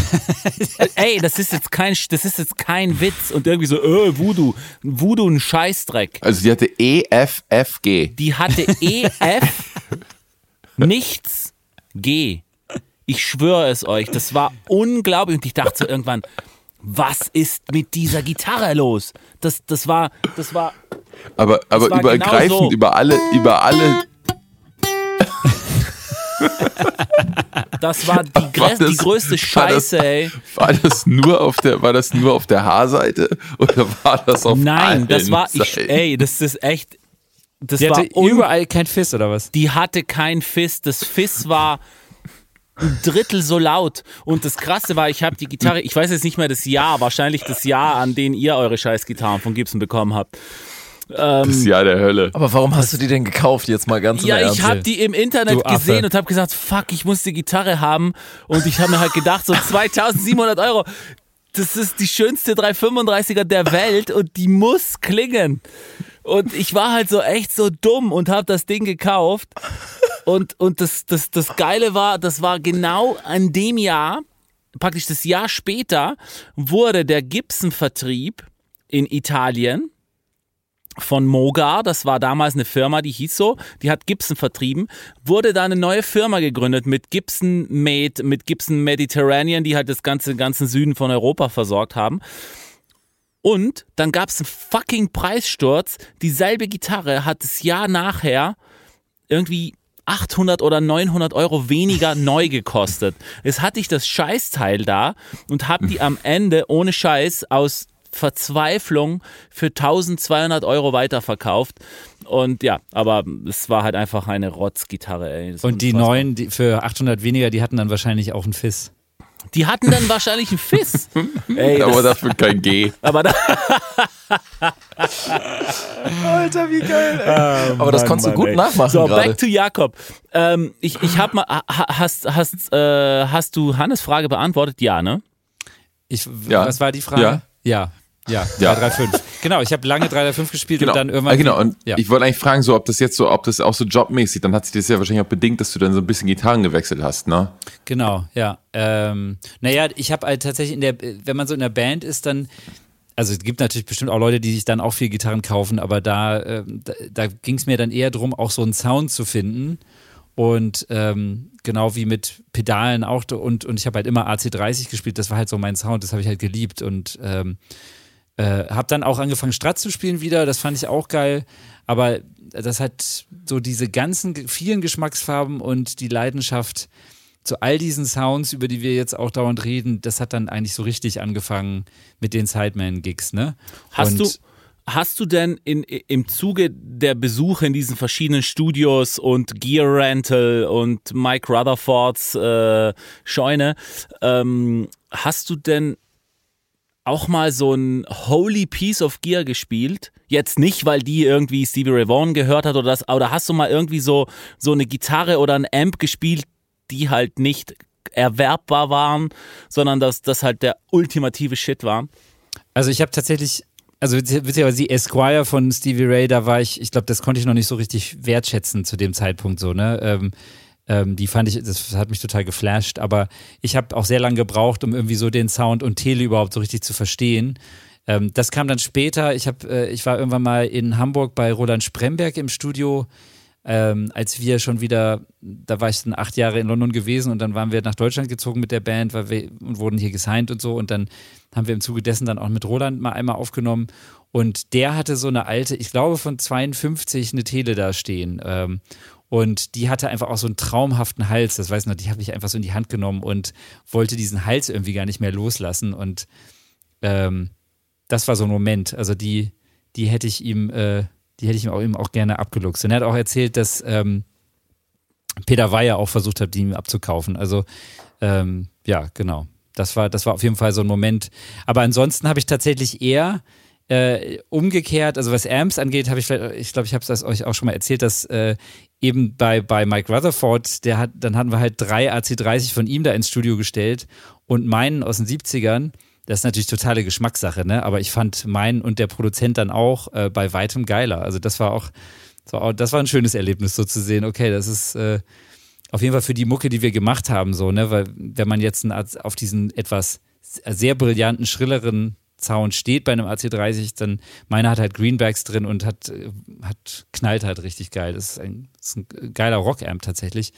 Ey, das ist jetzt kein, das ist jetzt kein Witz und irgendwie so, äh, Voodoo, Voodoo ein Scheißdreck. Also die hatte EFFG. Die hatte EF nichts G. Ich schwöre es euch, das war unglaublich und ich dachte so irgendwann, was ist mit dieser Gitarre los? Das, das war, das war. Aber, aber war übergreifend genau so. über alle, über alle. Das war die, War größte, die das- größte war das- Scheiße, ey. War das nur auf der, war das nur auf der H-Seite oder war das auf Nein, allen das war, ich, ey, das ist echt, das Die war hatte überall kein Fiss oder was? die hatte kein Fiss. Das Fiss war ein Drittel so laut. Und das Krasse war, ich habe die Gitarre, ich weiß jetzt nicht mehr das Jahr, wahrscheinlich das Jahr, an dem ihr eure Scheißgitarren von Gibson bekommen habt. Das Jahr der Hölle. Aber warum hast du die denn gekauft jetzt mal ganz im Ja, ich habe die im Internet gesehen und habe gesagt, fuck, ich muss die Gitarre haben. Und ich habe mir halt gedacht, so 2700 Euro, das ist die schönste 335er der Welt und die muss klingen. Und ich war halt so echt so dumm und habe das Ding gekauft. Und, und das, das, das Geile war, das war genau an dem Jahr, praktisch das Jahr später, wurde der Gibson-Vertrieb in Italien von Mogar, das war damals eine Firma, die hieß so, die hat Gibson vertrieben, wurde da eine neue Firma gegründet mit Gibson Made, mit Gibson Mediterranean, die halt das ganze ganzen Süden von Europa versorgt haben. Und dann gab es einen fucking Preissturz. Dieselbe Gitarre hat das Jahr nachher irgendwie 800 oder 900 Euro weniger neu gekostet. Jetzt hatte ich das Scheißteil da und habe die am Ende ohne Scheiß aus Verzweiflung für 1200 Euro weiterverkauft. Und ja, aber es war halt einfach eine Rotzgitarre, ey. Und die neuen die für 800 weniger, die hatten dann wahrscheinlich auch einen Fiss. Die hatten dann wahrscheinlich einen Fiss. ey, Aber das, dafür kein G. aber da, Alter, wie geil. Aber das konntest du gut nachmachen So, gerade. back to Jakob. Ähm, ich ich habe mal, ha- hast, hast, äh, hast du Hannes Frage beantwortet? Ja, ne? Ich, Ja. Was war die Frage? Ja. Ja. Ja, Ja. 335. Genau, ich habe lange 335 gespielt Genau. und dann irgendwann. ah, genau. Und ja. ich wollte eigentlich fragen, so, ob das jetzt so, ob das auch so jobmäßig, dann hat sich das ja wahrscheinlich auch bedingt, dass du dann so ein bisschen Gitarren gewechselt hast, ne? Genau, ja. Ähm, naja, ich habe halt tatsächlich in der, wenn man so in der Band ist, dann, also es gibt natürlich bestimmt auch Leute, die sich dann auch viel Gitarren kaufen, aber da, ähm, da, da ging es mir dann eher darum, auch so einen Sound zu finden. Und ähm, genau wie mit Pedalen auch. Und, und ich habe halt immer AC30 gespielt, das war halt so mein Sound, das habe ich halt geliebt. Und ähm, äh, habe dann auch angefangen, Strat zu spielen wieder, das fand ich auch geil. Aber das hat so diese ganzen vielen Geschmacksfarben und die Leidenschaft zu all diesen Sounds, über die wir jetzt auch dauernd reden, das hat dann eigentlich so richtig angefangen mit den Sideman-Gigs, ne? Hast und du, hast du denn in, im Zuge der Besuche in diesen verschiedenen Studios und Gear Rental und Mike Rutherfords äh, Scheune, ähm, hast du denn auch mal so ein Holy Piece of Gear gespielt? Jetzt nicht, weil die irgendwie Stevie Ray Vaughan gehört hat oder das, oder hast du mal irgendwie so, so eine Gitarre oder ein Amp gespielt, die halt nicht erwerbbar waren, sondern dass das halt der ultimative Shit war? Also ich habe tatsächlich, also witzigerweise die Esquire von Stevie Ray, da war ich, ich glaube, das konnte ich noch nicht so richtig wertschätzen zu dem Zeitpunkt so, ne? Ähm, ähm, die fand ich, das hat mich total geflasht, aber ich habe auch sehr lange gebraucht, um irgendwie so den Sound und Tele überhaupt so richtig zu verstehen. Ähm, das kam dann später. Ich habe, äh, ich war irgendwann mal in Hamburg bei Roland Spremberg im Studio, ähm, als wir schon wieder, da war ich dann acht Jahre in London gewesen und dann waren wir nach Deutschland gezogen mit der Band weil wir, und wurden hier gesigned und so und dann haben wir im Zuge dessen dann auch mit Roland mal einmal aufgenommen und der hatte so eine alte, ich glaube von 52 eine Tele da stehen ähm, und die hatte einfach auch so einen traumhaften Hals, das weiß ich noch, die habe ich einfach so in die Hand genommen und wollte diesen Hals irgendwie gar nicht mehr loslassen und ähm, das war so ein Moment, also die, die hätte ich ihm, äh, die hätte ich ihm auch, ihm auch gerne abgeluchst. Und er hat auch erzählt, dass ähm, Peter Weyer auch versucht hat, die ihm abzukaufen. Also ähm, ja, genau. Das war, das war auf jeden Fall so ein Moment. Aber ansonsten habe ich tatsächlich eher Äh, umgekehrt, also was Amps angeht, habe ich vielleicht, ich glaube, ich habe es euch auch schon mal erzählt, dass äh, eben bei, bei Mike Rutherford, der hat, dann hatten wir halt drei AC30 von ihm da ins Studio gestellt und meinen aus den 70ern. Das ist natürlich totale Geschmackssache, ne? Aber ich fand meinen und der Produzent dann auch äh, bei weitem geiler. Also das war auch, das war, auch, das war ein schönes Erlebnis, so zu sehen, okay, das ist äh, auf jeden Fall für die Mucke, die wir gemacht haben, so, ne? Weil wenn man jetzt auf diesen etwas sehr brillanten, schrilleren Sound steht bei einem AC30, dann meiner hat halt Greenbacks drin und hat, hat knallt halt richtig geil. Das ist ein, das ist ein geiler Rockamp tatsächlich.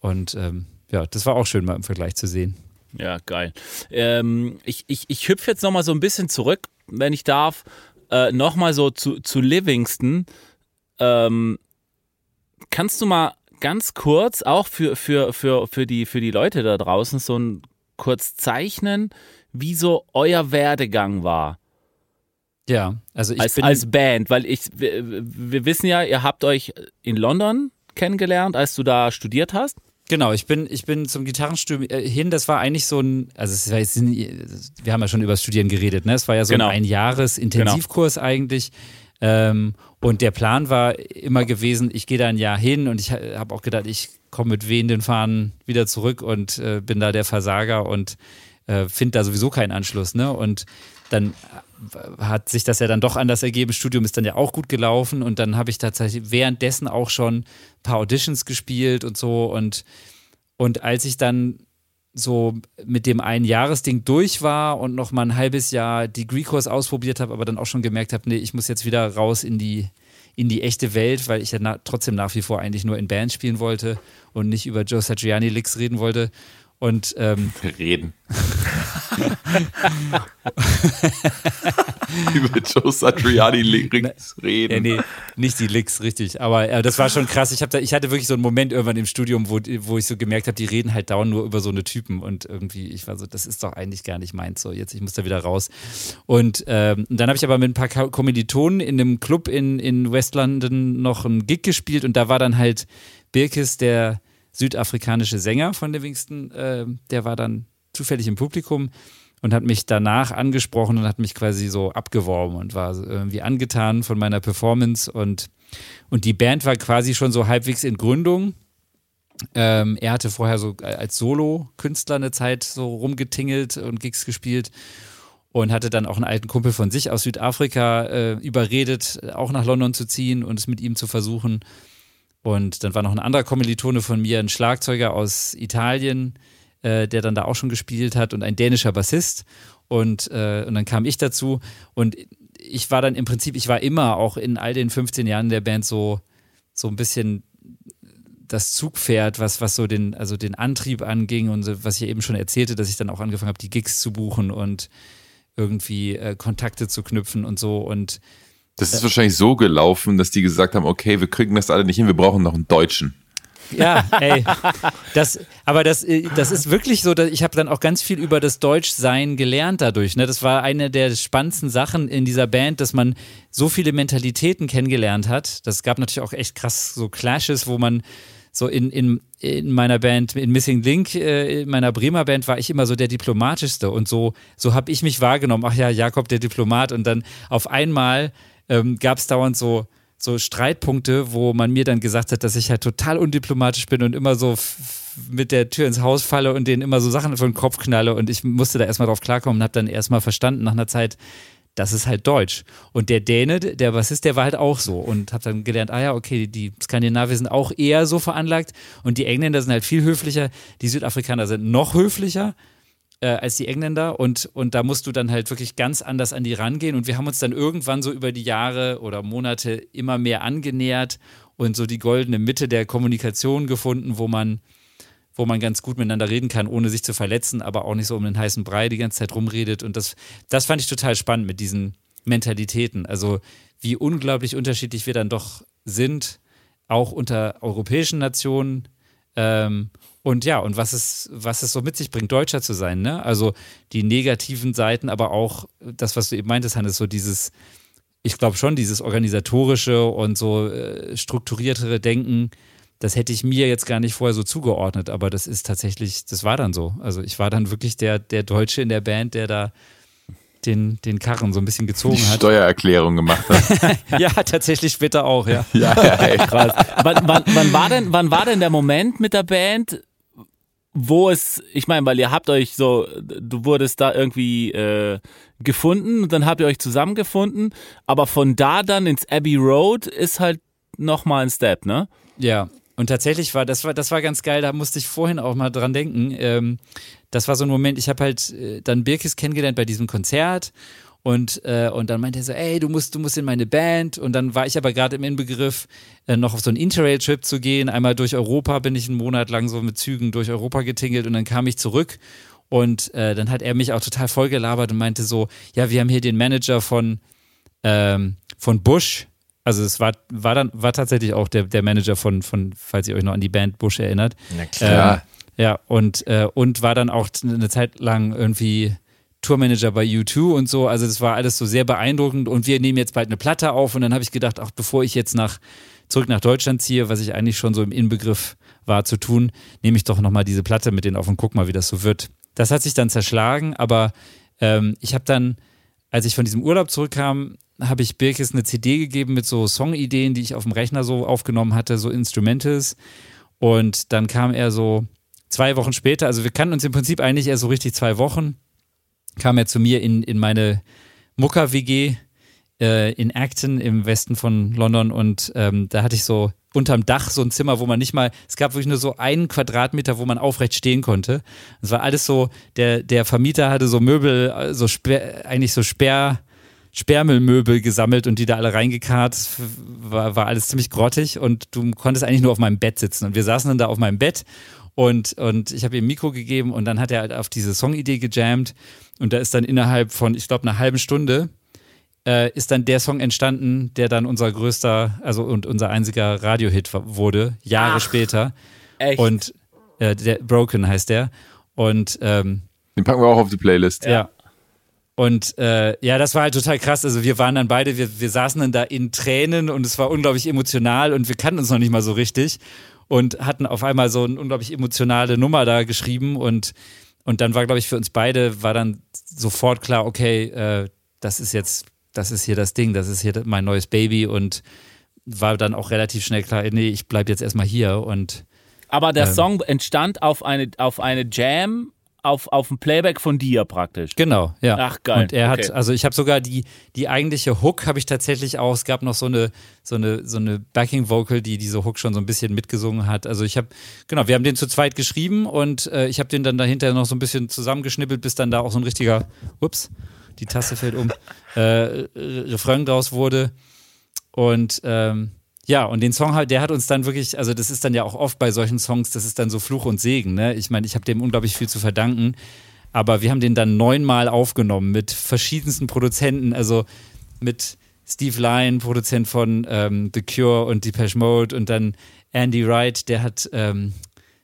Und ähm, ja, das war auch schön mal im Vergleich zu sehen. Ja, geil. Ähm, ich ich, ich hüpfe jetzt nochmal so ein bisschen zurück, wenn ich darf, äh, nochmal so zu, zu Livingston. Ähm, kannst du mal ganz kurz auch für, für, für, für, die, für die Leute da draußen so ein kurz zeichnen, wie so euer Werdegang war. Ja, also ich als, bin als Band, weil ich wir, wir wissen ja, ihr habt euch in London kennengelernt, als du da studiert hast. Genau, ich bin, ich bin zum Gitarrenstudium äh, hin, das war eigentlich so ein, also es war jetzt, wir haben ja schon über das Studieren geredet, ne? Es war ja so genau. ein Jahres-Intensivkurs genau. eigentlich. Ähm, und der Plan war immer gewesen, ich gehe da ein Jahr hin und ich habe auch gedacht, ich komme mit wehenden Fahnen wieder zurück und äh, bin da der Versager und äh, finde da sowieso keinen Anschluss. Ne? Und dann hat sich das ja dann doch anders ergeben. Studium ist dann ja auch gut gelaufen und dann habe ich tatsächlich währenddessen auch schon ein paar Auditions gespielt und so. Und, und als ich dann so mit dem einen Jahresding durch war und noch mal ein halbes Jahr Degree-Kurs ausprobiert habe, aber dann auch schon gemerkt habe, nee, ich muss jetzt wieder raus in die, in die echte Welt, weil ich ja na, trotzdem nach wie vor eigentlich nur in Bands spielen wollte und nicht über Joe Satriani-Licks reden wollte. Und ähm, reden. Über Joe Satriani Licks reden. Ja, nee, nicht die Licks, richtig. Aber äh, das war schon krass. Ich, da, ich hatte wirklich so einen Moment irgendwann im Studium, wo, wo ich so gemerkt habe, die reden halt dauernd nur über so eine Typen. Und irgendwie, ich war so, das ist doch eigentlich gar nicht meins. So, jetzt, ich muss da wieder raus. Und ähm, dann habe ich aber mit ein paar Kommilitonen in einem Club in, in West London noch einen Gig gespielt. Und da war dann halt Birkes, der südafrikanische Sänger von Livingston, äh, der war dann zufällig im Publikum und hat mich danach angesprochen und hat mich quasi so abgeworben und war irgendwie angetan von meiner Performance und, und die Band war quasi schon so halbwegs in Gründung. Ähm, er hatte vorher so als Solo-Künstler eine Zeit so rumgetingelt und Gigs gespielt und hatte dann auch einen alten Kumpel von sich aus Südafrika äh, überredet, auch nach London zu ziehen und es mit ihm zu versuchen. Und dann war noch ein anderer Kommilitone von mir, ein Schlagzeuger aus Italien, äh, der dann da auch schon gespielt hat und ein dänischer Bassist. Und, äh, und dann kam ich dazu und ich war dann im Prinzip, ich war immer auch in all den 15 Jahren der Band so, so ein bisschen das Zugpferd, was, was so den, also den Antrieb anging und was ich eben schon erzählte, dass ich dann auch angefangen habe, die Gigs zu buchen und irgendwie äh, Kontakte zu knüpfen und so. Und das ist wahrscheinlich so gelaufen, dass die gesagt haben, okay, wir kriegen das alle nicht hin, wir brauchen noch einen Deutschen. Ja, ey. Das, aber das, äh, das ist wirklich so, dass ich habe dann auch ganz viel über das Deutschsein gelernt dadurch. Ne? Das war eine der spannendsten Sachen in dieser Band, dass man so viele Mentalitäten kennengelernt hat. Das gab natürlich auch echt krass so Clashes, wo man so in, in, in meiner Band, in Missing Link, äh, in meiner Bremer Band war ich immer so der Diplomatischste und so, so habe ich mich wahrgenommen. Ach ja, Jakob, der Diplomat. Und dann auf einmal ähm, gab es dauernd so, so Streitpunkte, wo man mir dann gesagt hat, dass ich halt total undiplomatisch bin und immer so mit der Tür ins Haus falle und denen immer so Sachen vor den Kopf knalle und ich musste da erstmal drauf klarkommen und habe dann erstmal verstanden nach einer Zeit, das ist halt Deutsch. Und der Däne, der Bassist, der war halt auch so und habe dann gelernt, ah ja, okay, die Skandinavier sind auch eher so veranlagt und die Engländer sind halt viel höflicher, die Südafrikaner sind noch höflicher äh, als die Engländer und, und da musst du dann halt wirklich ganz anders an die rangehen und wir haben uns dann irgendwann so über die Jahre oder Monate immer mehr angenähert und so die goldene Mitte der Kommunikation gefunden, wo man wo man ganz gut miteinander reden kann, ohne sich zu verletzen, aber auch nicht so um den heißen Brei die ganze Zeit rumredet. Und das, das fand ich total spannend mit diesen Mentalitäten. Also wie unglaublich unterschiedlich wir dann doch sind, auch unter europäischen Nationen. Ähm, und ja, und was es, was es so mit sich bringt, Deutscher zu sein, ne? Also die negativen Seiten, aber auch das, was du eben meintest, Hannes, so dieses, ich glaube schon, dieses organisatorische und so äh, strukturiertere Denken, das hätte ich mir jetzt gar nicht vorher so zugeordnet, aber das ist tatsächlich, das war dann so. Also ich war dann wirklich der, der Deutsche in der Band, der da den, den Karren so ein bisschen gezogen die hat. Steuererklärung gemacht hat. ja, tatsächlich später auch, ja. ja, ja ey. krass. wann, wann, wann, war denn, wann war denn der Moment mit der Band, wo es, ich meine, weil ihr habt euch so, du wurdest da irgendwie äh, gefunden und dann habt ihr euch zusammengefunden, aber von da dann ins Abbey Road ist halt nochmal ein Step, ne? Ja, und tatsächlich war das war das war ganz geil. Da musste ich vorhin auch mal dran denken. Ähm, das war so ein Moment. Ich habe halt äh, dann Birkis kennengelernt bei diesem Konzert und äh, und dann meinte er so, ey, du musst du musst in meine Band. Und dann war ich aber gerade im Inbegriff äh, noch auf so einen Interrail-Trip zu gehen. Einmal durch Europa bin ich einen Monat lang so mit Zügen durch Europa getingelt und dann kam ich zurück. Und äh, dann hat er mich auch total vollgelabert und meinte so, ja, wir haben hier den Manager von, ähm, von Bush, also es war, war dann, war tatsächlich auch der, der Manager von, von, falls ihr euch noch an die Band Bush erinnert. Na klar. Ähm, ja, und, äh, und war dann auch eine Zeit lang irgendwie Tourmanager bei U2 und so. Also das war alles so sehr beeindruckend und wir nehmen jetzt bald eine Platte auf und dann habe ich gedacht, ach, bevor ich jetzt nach zurück nach Deutschland ziehe, was ich eigentlich schon so im Inbegriff war zu tun, nehme ich doch nochmal diese Platte mit denen auf und guck mal, wie das so wird. Das hat sich dann zerschlagen, aber ähm, ich habe dann, als ich von diesem Urlaub zurückkam, habe ich Birkes eine CD gegeben mit so Songideen, die ich auf dem Rechner so aufgenommen hatte, so Instrumentals. Und dann kam er so zwei Wochen später, also wir kannten uns im Prinzip eigentlich erst so richtig zwei Wochen, kam er zu mir in, in meine Mucker-WG äh, in Acton im Westen von London und ähm, da hatte ich so unterm Dach so ein Zimmer, wo man nicht mal, es gab wirklich nur so einen Quadratmeter, wo man aufrecht stehen konnte. Es war alles so, der, der Vermieter hatte so Möbel, äh, so Sperr, eigentlich so Sperr, Sperrmüllmöbel gesammelt und die da alle reingekarrt. War, war alles ziemlich grottig und du konntest eigentlich nur auf meinem Bett sitzen. Und wir saßen dann da auf meinem Bett und, und ich habe ihm Mikro gegeben und dann hat er halt auf diese Songidee gejammt und da ist dann innerhalb von, ich glaube, einer halben Stunde äh, ist dann der Song entstanden, der dann unser größter, also und unser einziger Radiohit wurde, Jahre Ach, später. Echt? Und äh, der Broken heißt der. Und ähm, den packen wir auch auf die Playlist. Ja. ja. Und äh, ja, das war halt total krass. Also wir waren dann beide, wir, wir saßen dann da in Tränen und es war unglaublich emotional und wir kannten uns noch nicht mal so richtig und hatten auf einmal so eine unglaublich emotionale Nummer da geschrieben und und dann war, glaube ich, für uns beide war dann sofort klar, okay, äh, das ist jetzt, das ist hier das Ding, das ist hier mein neues Baby. Und war dann auch relativ schnell klar, nee, ich bleibe jetzt erstmal hier. Und aber der ähm, Song entstand auf eine, auf eine Jam auf, auf dem Playback von dir praktisch. Genau, ja. Ach geil. Und er okay. hat, also ich habe sogar die, die eigentliche Hook habe ich tatsächlich auch. Es gab noch so eine, so eine, so eine Backing Vocal, die diese Hook schon so ein bisschen mitgesungen hat. Also ich habe, genau, wir haben den zu zweit geschrieben und äh, ich habe den dann dahinter noch so ein bisschen zusammengeschnippelt, bis dann da auch so ein richtiger, ups, die Tasse fällt um, äh, Refrain draus wurde. Und ähm, ja, und den Song halt, der hat uns dann wirklich, also das ist dann ja auch oft bei solchen Songs, das ist dann so Fluch und Segen, ne? Ich meine, ich habe dem unglaublich viel zu verdanken, aber wir haben den dann neunmal aufgenommen mit verschiedensten Produzenten, also mit Steve Lyon, Produzent von ähm, The Cure und Depeche Mode und dann Andy Wright, der hat ähm,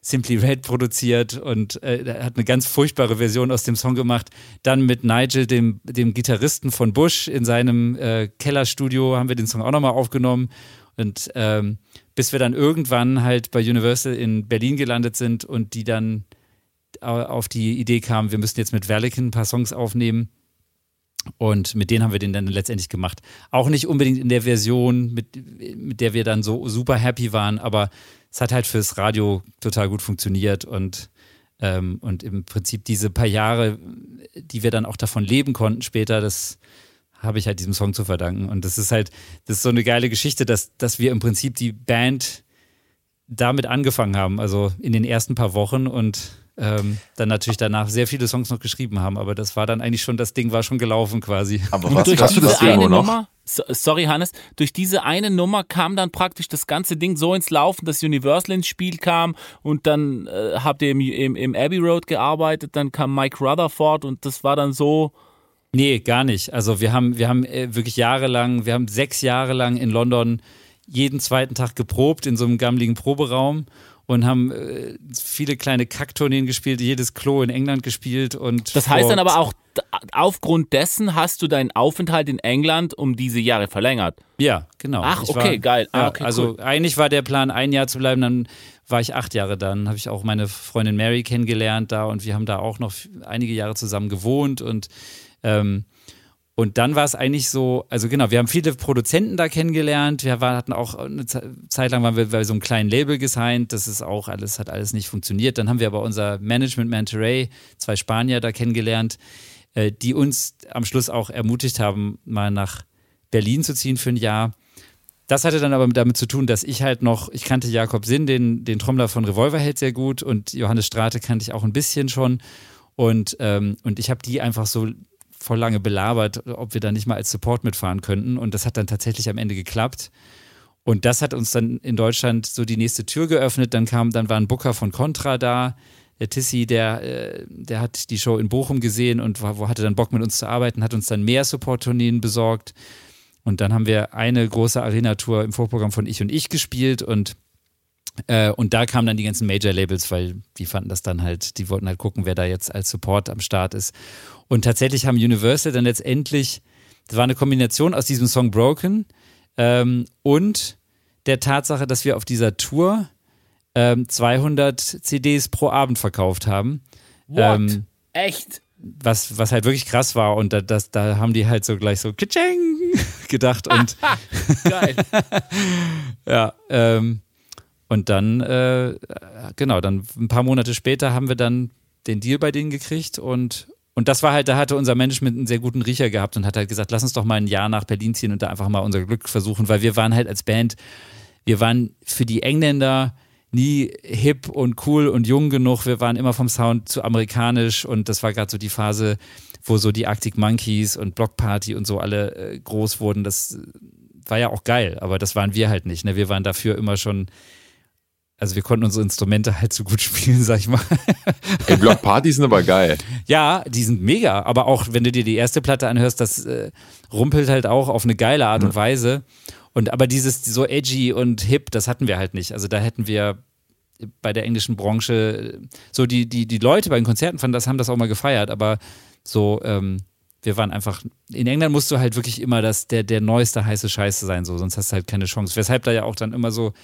Simply Red produziert und äh, hat eine ganz furchtbare Version aus dem Song gemacht. Dann mit Nigel, dem, dem Gitarristen von Bush, in seinem äh, Kellerstudio haben wir den Song auch nochmal aufgenommen und ähm, bis wir dann irgendwann halt bei Universal in Berlin gelandet sind und die dann auf die Idee kamen, wir müssen jetzt mit Verliken ein paar Songs aufnehmen. Und mit denen haben wir den dann letztendlich gemacht. Auch nicht unbedingt in der Version, mit, mit der wir dann so super happy waren, aber es hat halt fürs Radio total gut funktioniert und, ähm, und im Prinzip diese paar Jahre, die wir dann auch davon leben konnten später, das, habe ich halt diesem Song zu verdanken. Und das ist halt, das ist so eine geile Geschichte, dass, dass wir im Prinzip die Band damit angefangen haben, also in den ersten paar Wochen und ähm, dann natürlich danach sehr viele Songs noch geschrieben haben, aber das war dann eigentlich schon, das Ding war schon gelaufen quasi. Aber was, durch hast du das Demo noch? Nummer, sorry Hannes, durch diese eine Nummer kam dann praktisch das ganze Ding so ins Laufen, dass Universal ins Spiel kam und dann äh, habt ihr im, im, im Abbey Road gearbeitet, dann kam Mike Rutherford und das war dann so, Nee, gar nicht. Also wir haben, wir haben äh, wirklich jahrelang, wir haben sechs Jahre lang in London jeden zweiten Tag geprobt in so einem gammeligen Proberaum und haben äh, viele kleine Kacktourneen gespielt, jedes Klo in England gespielt und Das heißt dann aber auch aufgrund dessen hast du deinen Aufenthalt in England um diese Jahre verlängert. Ja, genau. Ach, ich okay, war, geil. Ah, okay, also cool. eigentlich war der Plan ein Jahr zu bleiben, dann war ich acht Jahre dann, habe ich auch meine Freundin Mary kennengelernt da und wir haben da auch noch einige Jahre zusammen gewohnt und Ähm, und dann war es eigentlich so, also genau, wir haben viele Produzenten da kennengelernt. Wir war, hatten auch eine Zeit lang waren wir bei so einem kleinen Label gesigned. Das ist auch alles, hat alles nicht funktioniert. Dann haben wir aber unser Management Monterey, zwei Spanier da kennengelernt, äh, die uns am Schluss auch ermutigt haben, mal nach Berlin zu ziehen für ein Jahr. Das hatte dann aber damit zu tun, dass ich halt noch, ich kannte Jakob Sinn, den, den Trommler von Revolverheld sehr gut und Johannes Strate kannte ich auch ein bisschen schon. Und, ähm, und ich habe die einfach so voll lange belabert, ob wir da nicht mal als Support mitfahren könnten. Und das hat dann tatsächlich am Ende geklappt. Und das hat uns dann in Deutschland so die nächste Tür geöffnet. Dann kam, dann war ein Booker von Contra da. Der Tissi, der, äh, der hat die Show in Bochum gesehen und hatte dann Bock mit uns zu arbeiten, hat uns dann mehr Support-Tourneen besorgt. Und dann haben wir eine große Arena-Tour im Vorprogramm von Ich und Ich gespielt und äh, und da kamen dann die ganzen Major-Labels, weil die fanden das dann halt, die wollten halt gucken, wer da jetzt als Support am Start ist. Und tatsächlich haben Universal dann letztendlich, das war eine Kombination aus diesem Song Broken ähm, und der Tatsache, dass wir auf dieser Tour ähm, 200 CDs pro Abend verkauft haben. What? Ähm, Echt? Was, was halt wirklich krass war und da, das, da haben die halt so gleich so Kitscheng gedacht und geil. ja, ähm, und dann, äh, genau, dann ein paar Monate später haben wir dann den Deal bei denen gekriegt und und das war halt, da hatte unser Management einen sehr guten Riecher gehabt und hat halt gesagt, lass uns doch mal ein Jahr nach Berlin ziehen und da einfach mal unser Glück versuchen, weil wir waren halt als Band, wir waren für die Engländer nie hip und cool und jung genug. Wir waren immer vom Sound zu amerikanisch und das war gerade so die Phase, wo so die Arctic Monkeys und Block Party und so alle äh, groß wurden. Das war ja auch geil, aber das waren wir halt nicht. Ne? Wir waren dafür immer schon also wir konnten unsere Instrumente halt so gut spielen, sag ich mal. Ey, Blockpartys sind aber geil. Ja, die sind mega, aber auch wenn du dir die erste Platte anhörst, das äh, rumpelt halt auch auf eine geile Art und Weise. Und aber dieses so edgy und hip, das hatten wir halt nicht. Also da hätten wir bei der englischen Branche so die die die Leute bei den Konzerten fanden das haben das auch mal gefeiert, aber so ähm, wir waren einfach in England musst du halt wirklich immer das der der neueste heiße Scheiße sein so, sonst hast du halt keine Chance. Weshalb da ja auch dann immer so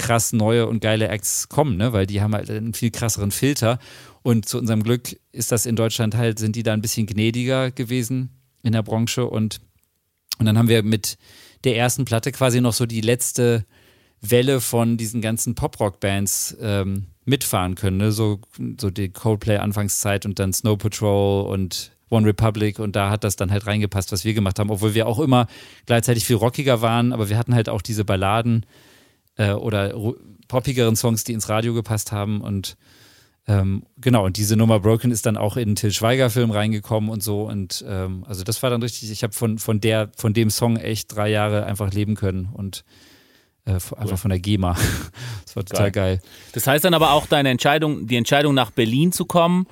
krass neue und geile Acts kommen, ne? weil die haben halt einen viel krasseren Filter. Und zu unserem Glück ist das in Deutschland halt, sind die da ein bisschen gnädiger gewesen in der Branche. Und, und dann haben wir mit der ersten Platte quasi noch so die letzte Welle von diesen ganzen Pop-Rock-Bands ähm, mitfahren können. Ne? So, so die Coldplay-Anfangszeit und dann Snow Patrol und One Republic und da hat das dann halt reingepasst, was wir gemacht haben, obwohl wir auch immer gleichzeitig viel rockiger waren, aber wir hatten halt auch diese Balladen äh, oder poppigeren Songs, die ins Radio gepasst haben. Und ähm, genau, und diese Nummer Broken ist dann auch in den Till Schweiger-Film reingekommen und so. Und ähm, also das war dann richtig, ich habe von, von der, von dem Song echt drei Jahre einfach leben können und äh, einfach von der GEMA. das war total geil. geil. Das heißt dann aber auch deine Entscheidung, die Entscheidung nach Berlin zu kommen,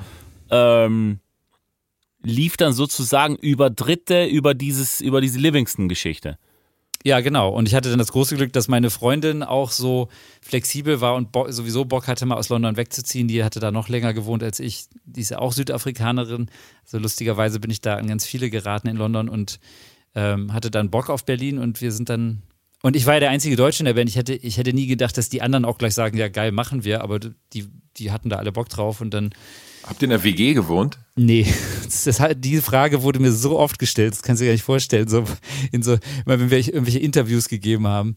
ähm, lief dann sozusagen über Dritte, über dieses, über diese Livingston-Geschichte. Ja, genau. Und ich hatte dann das große Glück, dass meine Freundin auch so flexibel war und bo sowieso Bock hatte, mal aus London wegzuziehen. Die hatte da noch länger gewohnt als ich. Die ist ja auch Südafrikanerin. Also lustigerweise bin ich da an ganz viele geraten in London und ähm, hatte dann Bock auf Berlin und wir sind dann. Und ich war ja der einzige Deutsche in der Band. Ich hätte, ich hätte nie gedacht, dass die anderen auch gleich sagen, ja geil, machen wir. Aber die, die hatten da alle Bock drauf und dann Habt ihr in der WG gewohnt? Nee, das ist halt, diese Frage wurde mir so oft gestellt, das kannst du dir gar nicht vorstellen. So, in so, wenn wir irgendwelche Interviews gegeben haben,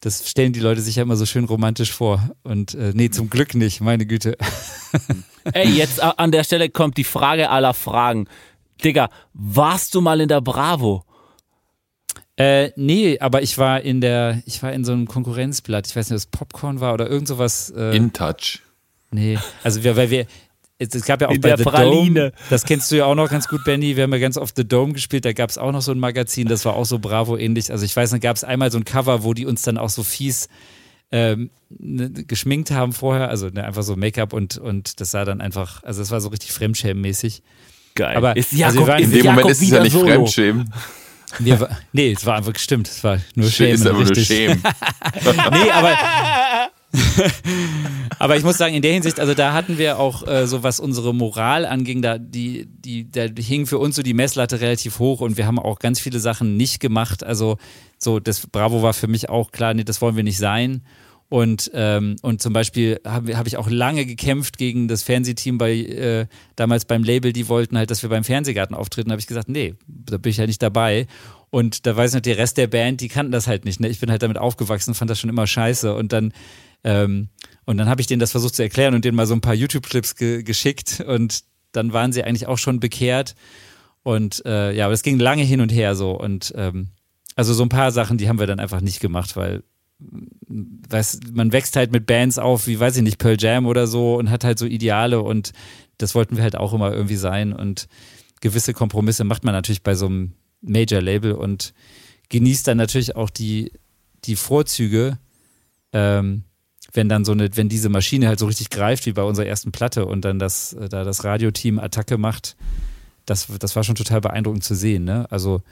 das stellen die Leute sich ja immer so schön romantisch vor. Und äh, nee, zum Glück nicht, meine Güte. Ey, jetzt an der Stelle kommt die Frage aller Fragen. Digga, warst du mal in der Bravo? Äh, nee, aber ich war in der, ich war in so einem Konkurrenzblatt, ich weiß nicht, ob es Popcorn war oder irgend sowas. Äh, in Touch. Nee, also wir, weil wir, es, gab ja auch in bei The Praline. Dome, das kennst du ja auch noch ganz gut, Benny. Wir haben ja ganz oft The Dome gespielt, da gab es auch noch so ein Magazin, das war auch so Bravo-ähnlich. Also ich weiß, dann gab es einmal so ein Cover, wo die uns dann auch so fies ähm, ne, geschminkt haben vorher, also ne, einfach so Make-up und, und das sah dann einfach, also es war so richtig Fremdschämen-mäßig. Geil. Aber ist Jakob, also waren, in dem Moment ist es ja nicht Solo. Fremdschämen. Wir, nee, es war einfach gestimmt. Es war nur Schämen. Ist aber nur Schämen. nee, aber Aber ich muss sagen, in der Hinsicht, also da hatten wir auch äh, so, was unsere Moral anging, da, die, die, da hing für uns so die Messlatte relativ hoch und wir haben auch ganz viele Sachen nicht gemacht. Also so, das Bravo war für mich auch klar, nee, das wollen wir nicht sein. Und, ähm, und zum Beispiel habe hab ich auch lange gekämpft gegen das Fernsehteam bei äh, damals beim Label, die wollten halt, dass wir beim Fernsehgarten auftreten. Da habe ich gesagt, nee, da bin ich ja nicht dabei. Und da weiß ich noch, der Rest der Band, die kannten das halt nicht. Ne? Ich bin halt damit aufgewachsen, fand das schon immer scheiße. Und dann, ähm, und dann habe ich denen das versucht zu erklären und denen mal so ein paar YouTube-Clips ge geschickt. Und dann waren sie eigentlich auch schon bekehrt. Und äh, ja, aber es ging lange hin und her so. Und ähm, also so ein paar Sachen, die haben wir dann einfach nicht gemacht, weil weiß, man wächst halt mit Bands auf, wie weiß ich nicht, Pearl Jam oder so und hat halt so Ideale und das wollten wir halt auch immer irgendwie sein und gewisse Kompromisse macht man natürlich bei so einem Major-Label und genießt dann natürlich auch die, die Vorzüge, ähm, wenn dann so eine, wenn diese Maschine halt so richtig greift wie bei unserer ersten Platte und dann das, da das Radioteam Attacke macht, das, das war schon total beeindruckend zu sehen, ne? Also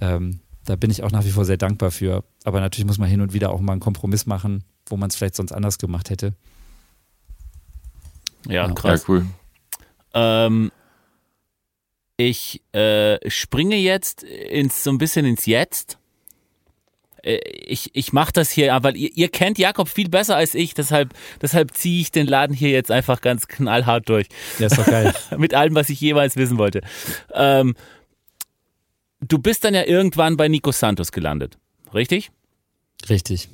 ähm, da bin ich auch nach wie vor sehr dankbar für. Aber natürlich muss man hin und wieder auch mal einen Kompromiss machen, wo man es vielleicht sonst anders gemacht hätte. Ja, krass. Ja, cool. Ähm, ich äh, springe jetzt ins, so ein bisschen ins Jetzt. Äh, ich, ich mache das hier, aber ihr, ihr, kennt Jakob viel besser als ich, deshalb, deshalb ziehe ich den Laden hier jetzt einfach ganz knallhart durch. Ja, ist doch geil. Mit allem, was ich jeweils wissen wollte. Ähm, du bist dann ja irgendwann bei Nico Santos gelandet, richtig? Richtig.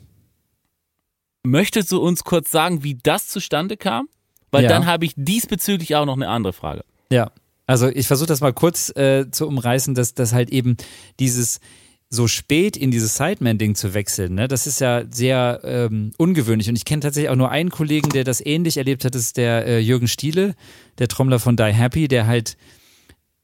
Möchtest du uns kurz sagen, wie das zustande kam? Weil ja. dann habe ich diesbezüglich auch noch eine andere Frage. Ja, also ich versuche das mal kurz äh, zu umreißen, dass, dass halt eben dieses so spät in dieses Sideman-Ding zu wechseln, ne, das ist ja sehr ähm, ungewöhnlich. Und ich kenne tatsächlich auch nur einen Kollegen, der das ähnlich erlebt hat, das ist der äh, Jürgen Stiele, der Trommler von Die Happy, der halt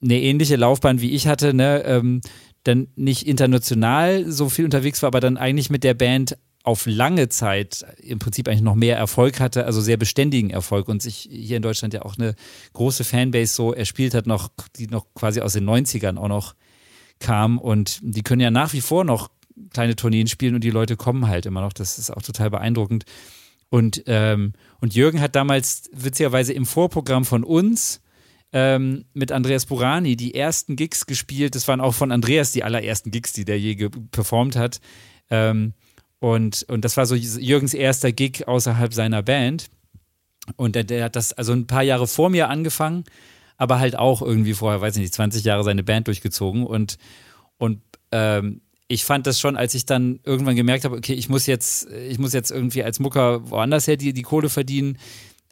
eine ähnliche Laufbahn wie ich hatte, ne, ähm, dann nicht international so viel unterwegs war, aber dann eigentlich mit der Band auf lange Zeit im Prinzip eigentlich noch mehr Erfolg hatte, also sehr beständigen Erfolg und sich hier in Deutschland ja auch eine große Fanbase so erspielt hat, noch, die noch quasi aus den 90ern auch noch kam und die können ja nach wie vor noch kleine Tourneen spielen und die Leute kommen halt immer noch. Das ist auch total beeindruckend. Und, ähm, und Jürgen hat damals witzigerweise im Vorprogramm von uns ähm, mit Andreas Burani die ersten Gigs gespielt. Das waren auch von Andreas die allerersten Gigs, die der je performt hat. Ähm, und, und das war so Jürgens erster Gig außerhalb seiner Band. Und der, der, hat das also ein paar Jahre vor mir angefangen, aber halt auch irgendwie vorher, weiß ich nicht, 20 Jahre seine Band durchgezogen. Und, und ähm, ich fand das schon, als ich dann irgendwann gemerkt habe, okay, ich muss jetzt, ich muss jetzt irgendwie als Mucker woanders her die, die Kohle verdienen,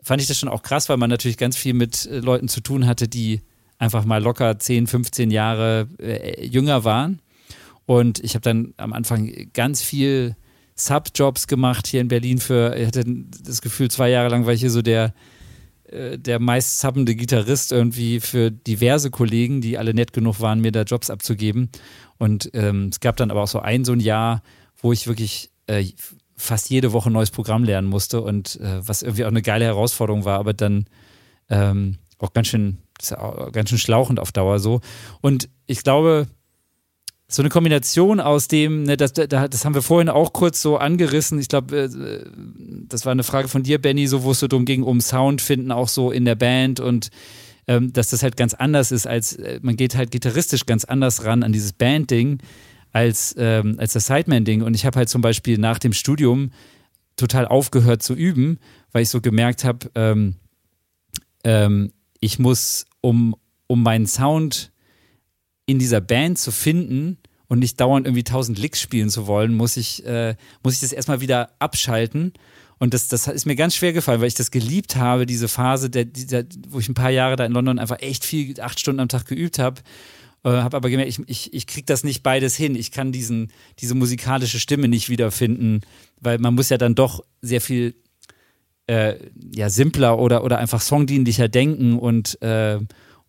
fand ich das schon auch krass, weil man natürlich ganz viel mit äh, Leuten zu tun hatte, die einfach mal locker 10, 15 Jahre äh, jünger waren. Und ich habe dann am Anfang ganz viel Subjobs gemacht hier in Berlin für, ich hatte das Gefühl, zwei Jahre lang war ich hier so der, äh, der meist zappende Gitarrist irgendwie für diverse Kollegen, die alle nett genug waren, mir da Jobs abzugeben. Und ähm, es gab dann aber auch so ein, so ein Jahr, wo ich wirklich äh, fast jede Woche ein neues Programm lernen musste und äh, was irgendwie auch eine geile Herausforderung war, aber dann ähm, auch ganz schön, ganz schön schlauchend auf Dauer so. Und ich glaube, so eine Kombination aus dem, ne, das, das haben wir vorhin auch kurz so angerissen. Ich glaube, äh, das war eine Frage von dir, Benny, so wo es so darum ging, um Sound finden, auch so in der Band und ähm, dass das halt ganz anders ist, als äh, man geht halt gitarristisch ganz anders ran an dieses Band-Ding als, ähm, als das Sideman-Ding. Und ich habe halt zum Beispiel nach dem Studium total aufgehört zu üben, weil ich so gemerkt habe, ähm, ähm, ich muss, um, um meinen Sound in dieser Band zu finden und nicht dauernd irgendwie tausend Licks spielen zu wollen, muss ich, äh, muss ich das erstmal wieder abschalten. Und das, das ist mir ganz schwer gefallen, weil ich das geliebt habe, diese Phase, der, dieser, wo ich ein paar Jahre da in London einfach echt viel, acht Stunden am Tag geübt habe äh, habe aber gemerkt, ich, ich, ich kriege das nicht beides hin. Ich kann diesen, diese musikalische Stimme nicht wiederfinden, weil man muss ja dann doch sehr viel äh, ja, simpler oder, oder einfach songdienlicher denken und, äh,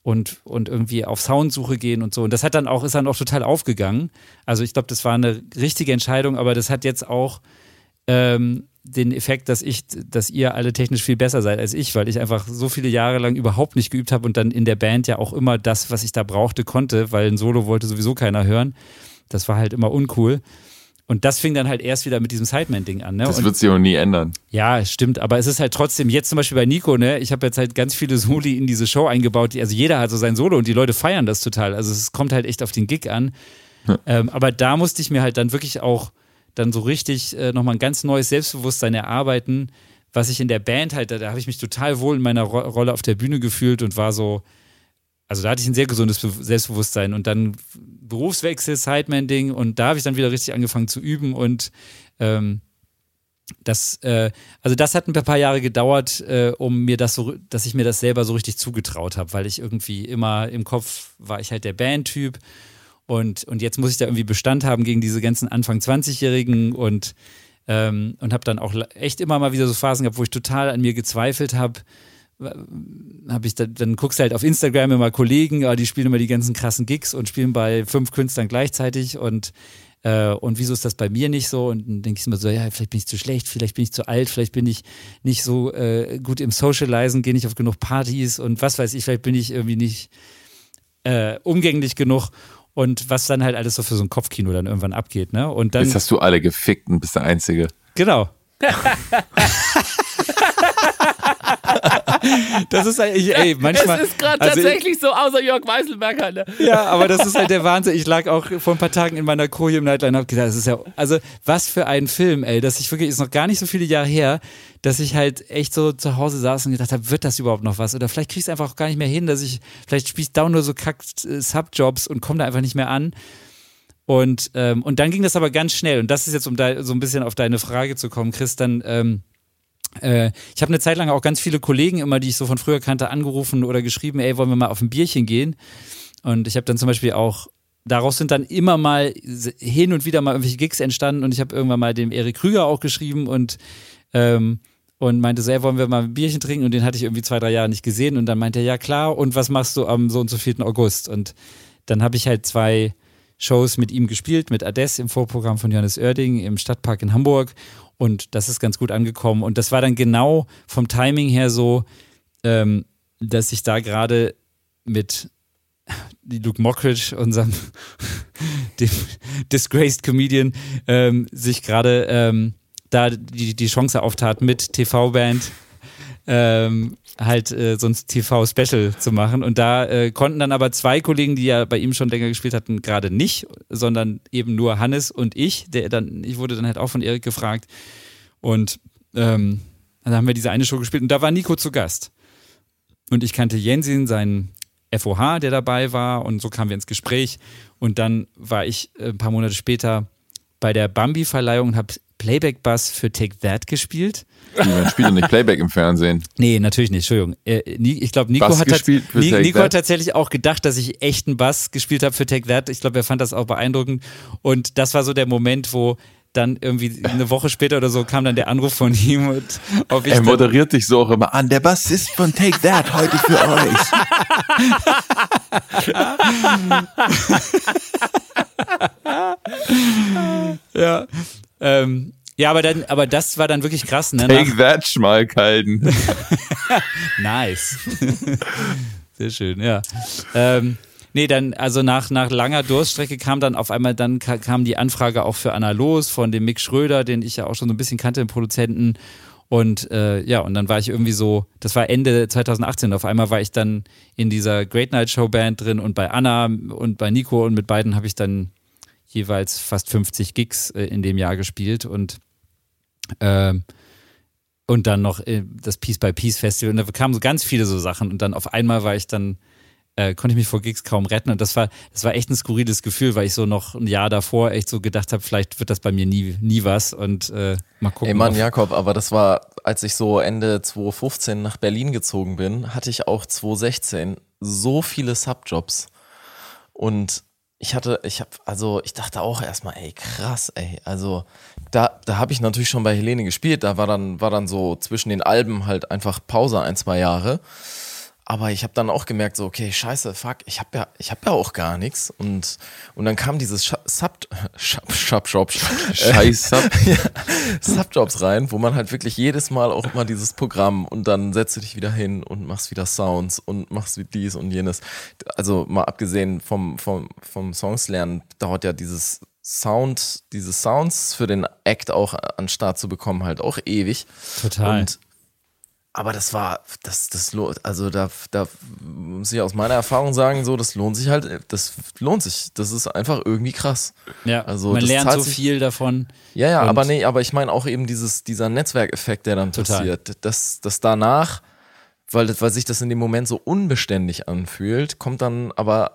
und, und irgendwie auf Soundsuche gehen und so. Und das hat dann auch, ist dann auch total aufgegangen. Also ich glaube, das war eine richtige Entscheidung, aber das hat jetzt auch ähm, den Effekt, dass ich, dass ihr alle technisch viel besser seid als ich, weil ich einfach so viele Jahre lang überhaupt nicht geübt habe und dann in der Band ja auch immer das, was ich da brauchte, konnte, weil ein Solo wollte sowieso keiner hören. Das war halt immer uncool. Und das fing dann halt erst wieder mit diesem Sideman-Ding an. Ne? Das wird sich auch nie ändern. Ja, stimmt. Aber es ist halt trotzdem, jetzt zum Beispiel bei Nico, ne, ich habe jetzt halt ganz viele Soli in diese Show eingebaut. Die, also jeder hat so sein Solo und die Leute feiern das total. Also es kommt halt echt auf den Gig an. Hm. Ähm, aber da musste ich mir halt dann wirklich auch dann so richtig äh, nochmal ein ganz neues Selbstbewusstsein erarbeiten, was ich in der Band halt, da, da habe ich mich total wohl in meiner Ro Rolle auf der Bühne gefühlt und war so, also da hatte ich ein sehr gesundes Be Selbstbewusstsein und dann Berufswechsel, Sideman-Ding und da habe ich dann wieder richtig angefangen zu üben und ähm, das, äh, also das hat ein paar Jahre gedauert, äh, um mir das so, dass ich mir das selber so richtig zugetraut habe, weil ich irgendwie immer im Kopf war ich halt der Bandtyp und, und jetzt muss ich da irgendwie Bestand haben gegen diese ganzen Anfang 20-Jährigen und, ähm, und habe dann auch echt immer mal wieder so Phasen gehabt, wo ich total an mir gezweifelt habe. Habe ich da, dann guckst du halt auf Instagram immer Kollegen, ja, die spielen immer die ganzen krassen Gigs und spielen bei fünf Künstlern gleichzeitig und äh, und wieso ist das bei mir nicht so? Und dann denke ich mir so, ja, vielleicht bin ich zu schlecht, vielleicht bin ich zu alt, vielleicht bin ich nicht so äh, gut im Socializen, gehe nicht auf genug Partys und was weiß ich, vielleicht bin ich irgendwie nicht äh, umgänglich genug und was dann halt alles so für so ein Kopfkino dann irgendwann abgeht, ne? Und dann. Jetzt hast du alle gefickt und bist der Einzige. Genau. das ist halt, ich, ey, manchmal. Es ist gerade also tatsächlich so, außer Jörg Weißelberger. Ne? Ja, aber das ist halt der Wahnsinn. Ich lag auch vor ein paar Tagen in meiner Koje im Nightline und hab gedacht, das ist ja, also was für ein Film, ey, dass ich wirklich, ist noch gar nicht so viele Jahre her, dass ich halt echt so zu Hause saß und gedacht habe, wird das überhaupt noch was? Oder vielleicht krieg ich es einfach auch gar nicht mehr hin, dass ich, vielleicht spiele ich down nur so kack äh, Subjobs und komme da einfach nicht mehr an. Und, ähm, und dann ging das aber ganz schnell. Und das ist jetzt, um da so ein bisschen auf deine Frage zu kommen, Chris, dann, ähm, äh, ich habe eine Zeit lang auch ganz viele Kollegen immer, die ich so von früher kannte, angerufen oder geschrieben, ey, wollen wir mal auf ein Bierchen gehen? Und ich habe dann zum Beispiel auch, daraus sind dann immer mal hin und wieder mal irgendwelche Gigs entstanden und ich habe irgendwann mal dem Erik Krüger auch geschrieben und ähm, und meinte so, ey, wollen wir mal ein Bierchen trinken? Und den hatte ich irgendwie zwei, drei Jahre nicht gesehen. Und dann meinte er, ja klar, und was machst du am so und so 4. August? Und dann habe ich halt zwei Shows mit ihm gespielt, mit Ades im Vorprogramm von Johannes Oerding im Stadtpark in Hamburg. Und das ist ganz gut angekommen. Und das war dann genau vom Timing her so, ähm, dass ich da gerade mit Luke Mockridge, unserem disgraced Comedian, ähm, sich gerade ähm, da die, die Chance auftat mit TV-Band ähm, halt äh, so ein TV-Special zu machen. Und da äh, konnten dann aber zwei Kollegen, die ja bei ihm schon länger gespielt hatten, gerade nicht, sondern eben nur Hannes und ich. Der dann, ich wurde dann halt auch von Erik gefragt. Und ähm, dann haben wir diese eine Show gespielt und da war Nico zu Gast. Und ich kannte Jensin, seinen FOH, der dabei war, und so kamen wir ins Gespräch. Und dann war ich äh, ein paar Monate später bei der Bambi-Verleihung und habe Playback-Bass für Take That gespielt. Man spielt doch nicht Playback im Fernsehen. Nee, natürlich nicht, Entschuldigung. Äh, ich glaube, Nico, hat, Nico hat tatsächlich auch gedacht, dass ich echten Bass gespielt habe für Take That. Ich glaube, er fand das auch beeindruckend. Und das war so der Moment, wo dann irgendwie eine Woche später oder so kam dann der Anruf von ihm und ob ich Er moderiert dich so auch immer an. Der Bassist von Take That heute für euch. ja. Ähm, ja, aber dann, aber das war dann wirklich krass, ne? Take Nach that, Schmalkalden. nice. Sehr schön, ja. Ähm, nee, dann, also nach, nach langer Durststrecke kam dann auf einmal, dann kam die Anfrage auch für Anna Los von dem Mick Schröder, den ich ja auch schon so ein bisschen kannte, den Produzenten. Und äh, ja, und dann war ich irgendwie so, das war Ende 2018, auf einmal war ich dann in dieser Great Night Show Band drin und bei Anna und bei Nico und mit beiden habe ich dann jeweils fast 50 Gigs äh, in dem Jahr gespielt und äh, und dann noch äh, das Piece by Piece Festival. Und da kamen so ganz viele so Sachen und dann auf einmal war ich dann äh, konnte ich mich vor Gigs kaum retten und das war das war echt ein skurriles Gefühl, weil ich so noch ein Jahr davor echt so gedacht habe, vielleicht wird das bei mir nie nie was und äh, mal gucken. Ey Mann, Jakob, aber das war, als ich so Ende 2015 nach Berlin gezogen bin, hatte ich auch 2016 so viele Subjobs und ich hatte, ich habe, also ich dachte auch erstmal, ey, krass, ey. Also da, da habe ich natürlich schon bei Helene gespielt. Da war dann, war dann so zwischen den Alben halt einfach Pause ein, zwei Jahre. Aber ich habe dann auch gemerkt, so, okay, scheiße, fuck, ich habe ja, ich habe ja auch gar nichts. Und, und dann kam dieses Sub, Sub, Sub, Sub, Scheiß Sub, ja, Subjobs rein, wo man halt wirklich jedes Mal auch immer dieses Programm und dann setzt du dich wieder hin und machst wieder Sounds und machst dies und jenes. Also mal abgesehen vom, vom, vom Songs lernen, dauert ja dieses Sound, diese Sounds für den Act auch an Start zu bekommen, halt auch ewig. Total. Und aber das war, das, das, also da, da muss ich aus meiner Erfahrung sagen, so, das lohnt sich halt, das lohnt sich. Das ist einfach irgendwie krass. Ja, also man lernt so viel davon. Ja, ja, aber nee, aber ich meine auch eben dieses, dieser Netzwerkeffekt, der dann total. passiert, dass, dass danach, weil, weil sich das in dem Moment so unbeständig anfühlt, kommt dann aber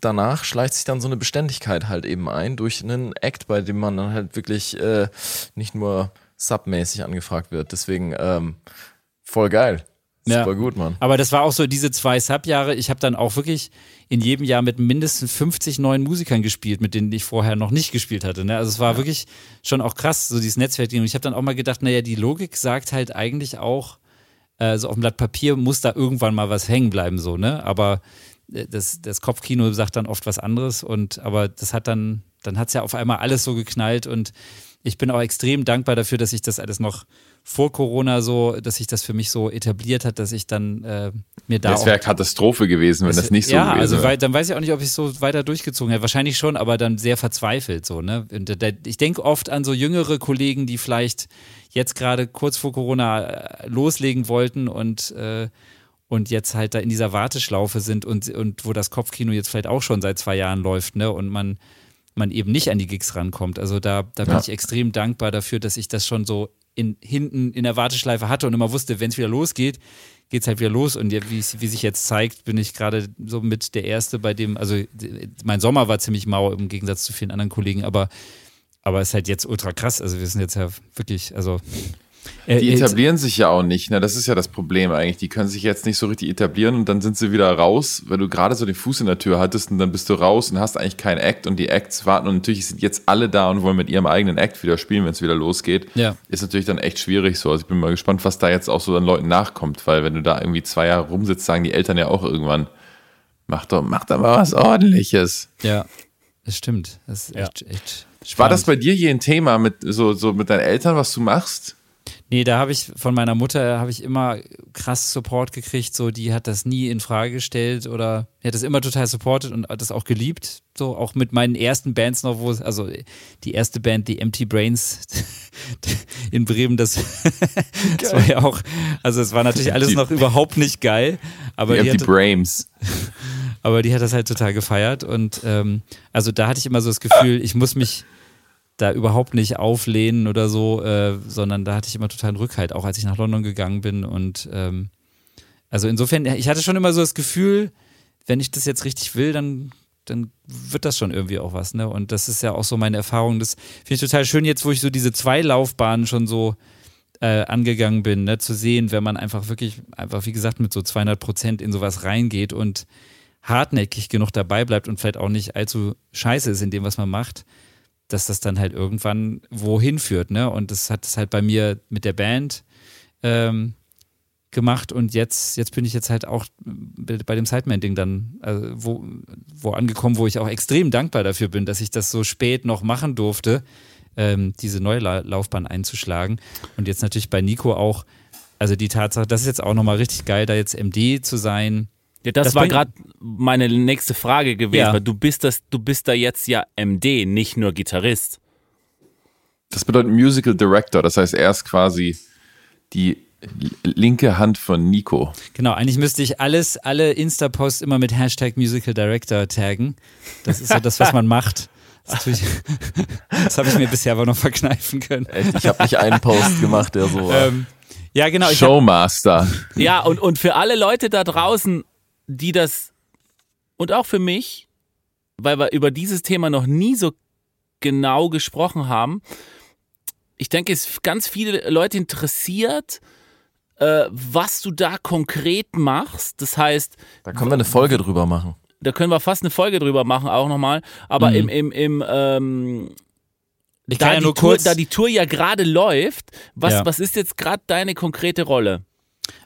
danach schleicht sich dann so eine Beständigkeit halt eben ein durch einen Act, bei dem man dann halt wirklich äh, nicht nur submäßig angefragt wird. Deswegen ähm, voll geil. Ja. Super gut, Mann. Aber das war auch so diese zwei Sub-Jahre. Ich habe dann auch wirklich in jedem Jahr mit mindestens 50 neuen Musikern gespielt, mit denen ich vorher noch nicht gespielt hatte. Ne? Also es war ja. wirklich schon auch krass, so dieses Netzwerk. Und ich habe dann auch mal gedacht, naja, die Logik sagt halt eigentlich auch, äh, so auf dem Blatt Papier muss da irgendwann mal was hängen bleiben, so, ne? Aber äh, das, das Kopfkino sagt dann oft was anderes und aber das hat dann, dann hat es ja auf einmal alles so geknallt und ich bin auch extrem dankbar dafür, dass ich das alles noch vor Corona so, dass sich das für mich so etabliert hat, dass ich dann äh, mir da. Das wäre Katastrophe gewesen, wenn das, das nicht so ja, gewesen also, wäre. Ja, also dann weiß ich auch nicht, ob ich so weiter durchgezogen hätte. Wahrscheinlich schon, aber dann sehr verzweifelt so, ne? Und ich denke oft an so jüngere Kollegen, die vielleicht jetzt gerade kurz vor Corona äh, loslegen wollten und äh, und jetzt halt da in dieser Warteschlaufe sind und, und wo das Kopfkino jetzt vielleicht auch schon seit zwei Jahren läuft, ne? Und man man eben nicht an die Gigs rankommt. Also da, da bin ja. ich extrem dankbar dafür, dass ich das schon so in, hinten in der Warteschleife hatte und immer wusste, wenn es wieder losgeht, geht es halt wieder los. Und wie, wie sich jetzt zeigt, bin ich gerade so mit der Erste, bei dem, also mein Sommer war ziemlich mau im Gegensatz zu vielen anderen Kollegen, aber, aber es ist halt jetzt ultra krass. Also wir sind jetzt ja wirklich, also die etablieren sich ja auch nicht, ne? Das ist ja das Problem eigentlich. Die können sich jetzt nicht so richtig etablieren und dann sind sie wieder raus, weil du gerade so den Fuß in der Tür hattest und dann bist du raus und hast eigentlich keinen Act und die Acts warten und natürlich sind jetzt alle da und wollen mit ihrem eigenen Act wieder spielen, wenn es wieder losgeht. Ja. Ist natürlich dann echt schwierig so. Also ich bin mal gespannt, was da jetzt auch so an Leuten nachkommt, weil wenn du da irgendwie zwei Jahre rumsitzt, sagen die Eltern ja auch irgendwann, mach doch, mach doch mal was ordentliches. Ja, das stimmt. Das ist echt, ja. echt spannend. War das bei dir je ein Thema mit so, so mit deinen Eltern, was du machst? Nee, da habe ich von meiner Mutter habe ich immer krass Support gekriegt, so die hat das nie in Frage gestellt oder die hat das immer total supportet und hat das auch geliebt, so auch mit meinen ersten Bands noch, wo es also die erste Band, die Empty Brains in Bremen, das, das war ja auch, also es war natürlich alles noch überhaupt nicht geil, aber die, die Empty Brains. Aber die hat das halt total gefeiert und ähm, also da hatte ich immer so das Gefühl, ich muss mich da überhaupt nicht auflehnen oder so, äh, sondern da hatte ich immer totalen Rückhalt, auch als ich nach London gegangen bin. Und ähm, also insofern, ich hatte schon immer so das Gefühl, wenn ich das jetzt richtig will, dann, dann wird das schon irgendwie auch was. Ne? Und das ist ja auch so meine Erfahrung. Das finde ich total schön jetzt, wo ich so diese zwei Laufbahnen schon so äh, angegangen bin, ne? zu sehen, wenn man einfach wirklich, einfach wie gesagt, mit so 200 Prozent in sowas reingeht und hartnäckig genug dabei bleibt und vielleicht auch nicht allzu scheiße ist in dem, was man macht, dass das dann halt irgendwann wohin führt, ne? Und das hat es halt bei mir mit der Band ähm, gemacht und jetzt, jetzt bin ich jetzt halt auch bei dem Sideman-Ding dann also wo, wo angekommen, wo ich auch extrem dankbar dafür bin, dass ich das so spät noch machen durfte, ähm, diese neue La Laufbahn einzuschlagen. Und jetzt natürlich bei Nico auch, also die Tatsache, das ist jetzt auch nochmal richtig geil, da jetzt MD zu sein, ja, das, das war gerade meine nächste Frage gewesen, ja. weil du bist das, du bist da jetzt ja MD, nicht nur Gitarrist. Das bedeutet Musical Director, das heißt, er ist quasi die linke Hand von Nico. Genau, eigentlich müsste ich alles, alle Insta-Posts immer mit Hashtag Musical Director taggen. Das ist so das, was man macht. Das, das habe ich mir bisher aber noch verkneifen können. Echt? Ich habe nicht einen Post gemacht, der so war. Ähm, ja, genau. Showmaster. Hab, ja, und, und für alle Leute da draußen, die das und auch für mich, weil wir über dieses Thema noch nie so genau gesprochen haben. Ich denke, es ganz viele Leute interessiert, äh, was du da konkret machst. Das heißt, da können wir eine Folge drüber machen. Da können wir fast eine Folge drüber machen, auch nochmal. Aber mhm. im, im, im ähm, da, ja die Tour, da die Tour ja gerade läuft, was, ja. was ist jetzt gerade deine konkrete Rolle?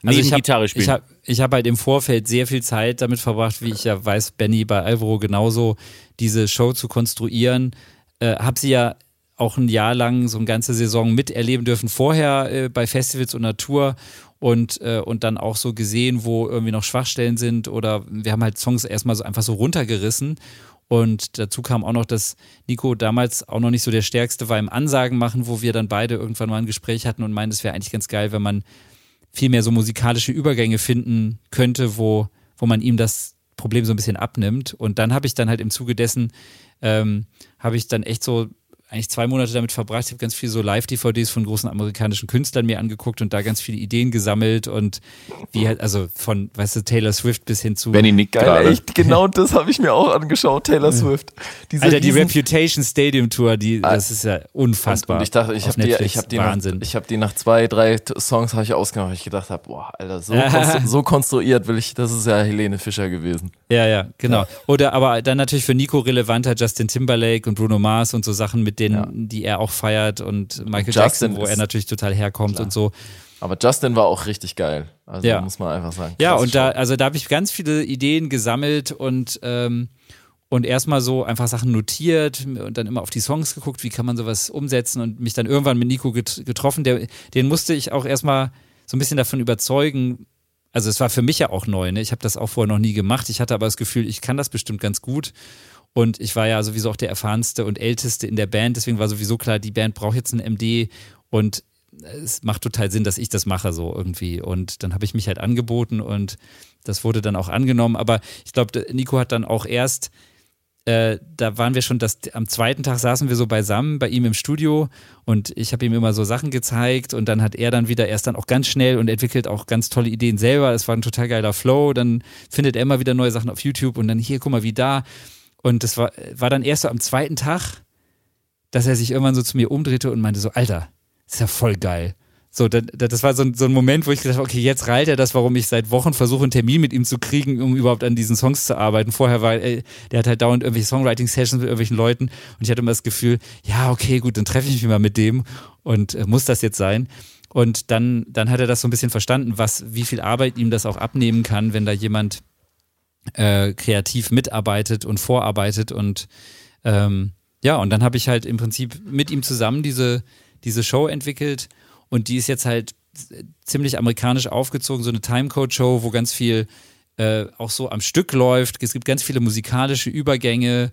Also ich Gitarre spielen. Ich habe ich hab halt im Vorfeld sehr viel Zeit damit verbracht, wie ich ja weiß, Benny bei Alvaro genauso, diese Show zu konstruieren. Äh, habe sie ja auch ein Jahr lang so eine ganze Saison miterleben dürfen, vorher äh, bei Festivals und Natur und, äh, und dann auch so gesehen, wo irgendwie noch Schwachstellen sind oder wir haben halt Songs erstmal so einfach so runtergerissen und dazu kam auch noch, dass Nico damals auch noch nicht so der Stärkste war im Ansagen machen, wo wir dann beide irgendwann mal ein Gespräch hatten und meinten, es wäre eigentlich ganz geil, wenn man viel mehr so musikalische Übergänge finden könnte, wo wo man ihm das Problem so ein bisschen abnimmt. Und dann habe ich dann halt im Zuge dessen, ähm, habe ich dann echt so eigentlich zwei Monate damit verbracht. Ich habe ganz viel so Live-DVDs von großen amerikanischen Künstlern mir angeguckt und da ganz viele Ideen gesammelt und wie halt, also von, weißt du, Taylor Swift bis hin zu. Benny Nick Geil, gerade. echt, genau das habe ich mir auch angeschaut, Taylor Swift. Diese Alter, die Reputation Stadium Tour, die, das ist ja unfassbar. Und, und ich dachte, ich habe die, ich hab die, Wahnsinn. Nach, ich habe die nach zwei, drei Songs habe ich ausgemacht, weil ich gedacht habe, boah, Alter, so, konstru so konstruiert will ich, das ist ja Helene Fischer gewesen. Ja, ja, genau. Oder aber dann natürlich für Nico relevanter Justin Timberlake und Bruno Mars und so Sachen, mit denen, ja. die er auch feiert und Michael Justin Jackson, wo er natürlich total herkommt klar. und so. Aber Justin war auch richtig geil. Also ja. muss man einfach sagen. Ja, und da, also da habe ich ganz viele Ideen gesammelt und, ähm, und erstmal so einfach Sachen notiert und dann immer auf die Songs geguckt, wie kann man sowas umsetzen und mich dann irgendwann mit Nico getroffen. Der, den musste ich auch erstmal so ein bisschen davon überzeugen, also es war für mich ja auch neu, ne? Ich habe das auch vorher noch nie gemacht. Ich hatte aber das Gefühl, ich kann das bestimmt ganz gut. Und ich war ja sowieso auch der erfahrenste und älteste in der Band, deswegen war sowieso klar, die Band braucht jetzt einen MD und es macht total Sinn, dass ich das mache, so irgendwie. Und dann habe ich mich halt angeboten und das wurde dann auch angenommen. Aber ich glaube, Nico hat dann auch erst äh, da waren wir schon, das, am zweiten Tag saßen wir so beisammen bei ihm im Studio und ich habe ihm immer so Sachen gezeigt und dann hat er dann wieder erst dann auch ganz schnell und entwickelt auch ganz tolle Ideen selber. Es war ein total geiler Flow. Dann findet er immer wieder neue Sachen auf YouTube und dann hier, guck mal, wie da. Und das war, war dann erst so am zweiten Tag, dass er sich irgendwann so zu mir umdrehte und meinte so, Alter, ist ja voll geil. So, das, das war so ein, so ein Moment, wo ich gedacht habe, okay, jetzt reilt er das, warum ich seit Wochen versuche, einen Termin mit ihm zu kriegen, um überhaupt an diesen Songs zu arbeiten. Vorher war, ey, der hat halt dauernd irgendwelche Songwriting-Sessions mit irgendwelchen Leuten und ich hatte immer das Gefühl, ja, okay, gut, dann treffe ich mich mal mit dem und äh, muss das jetzt sein? Und dann, dann hat er das so ein bisschen verstanden, was, wie viel Arbeit ihm das auch abnehmen kann, wenn da jemand äh, kreativ mitarbeitet und vorarbeitet und ähm, ja, und dann habe ich halt im Prinzip mit ihm zusammen diese, diese Show entwickelt und die ist jetzt halt ziemlich amerikanisch aufgezogen, so eine Timecode-Show, wo ganz viel äh, auch so am Stück läuft. Es gibt ganz viele musikalische Übergänge.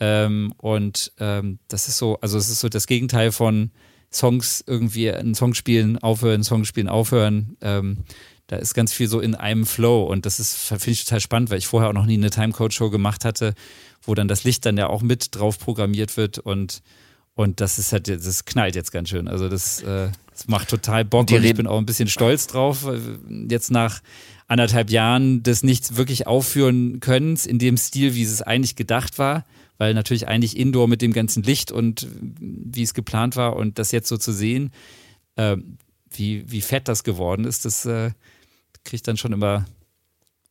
Ähm, und ähm, das ist so, also es ist so das Gegenteil von Songs irgendwie, einen Song spielen, aufhören, Song spielen, aufhören. Ähm, da ist ganz viel so in einem Flow und das ist, finde ich total spannend, weil ich vorher auch noch nie eine Timecode-Show gemacht hatte, wo dann das Licht dann ja auch mit drauf programmiert wird und und das ist halt, das knallt jetzt ganz schön. Also das, äh, das macht total Bock Die und ich bin auch ein bisschen stolz drauf. Jetzt nach anderthalb Jahren des nicht wirklich aufführen können in dem Stil, wie es eigentlich gedacht war, weil natürlich eigentlich Indoor mit dem ganzen Licht und wie es geplant war und das jetzt so zu sehen, äh, wie, wie fett das geworden ist, das äh, kriegt dann schon immer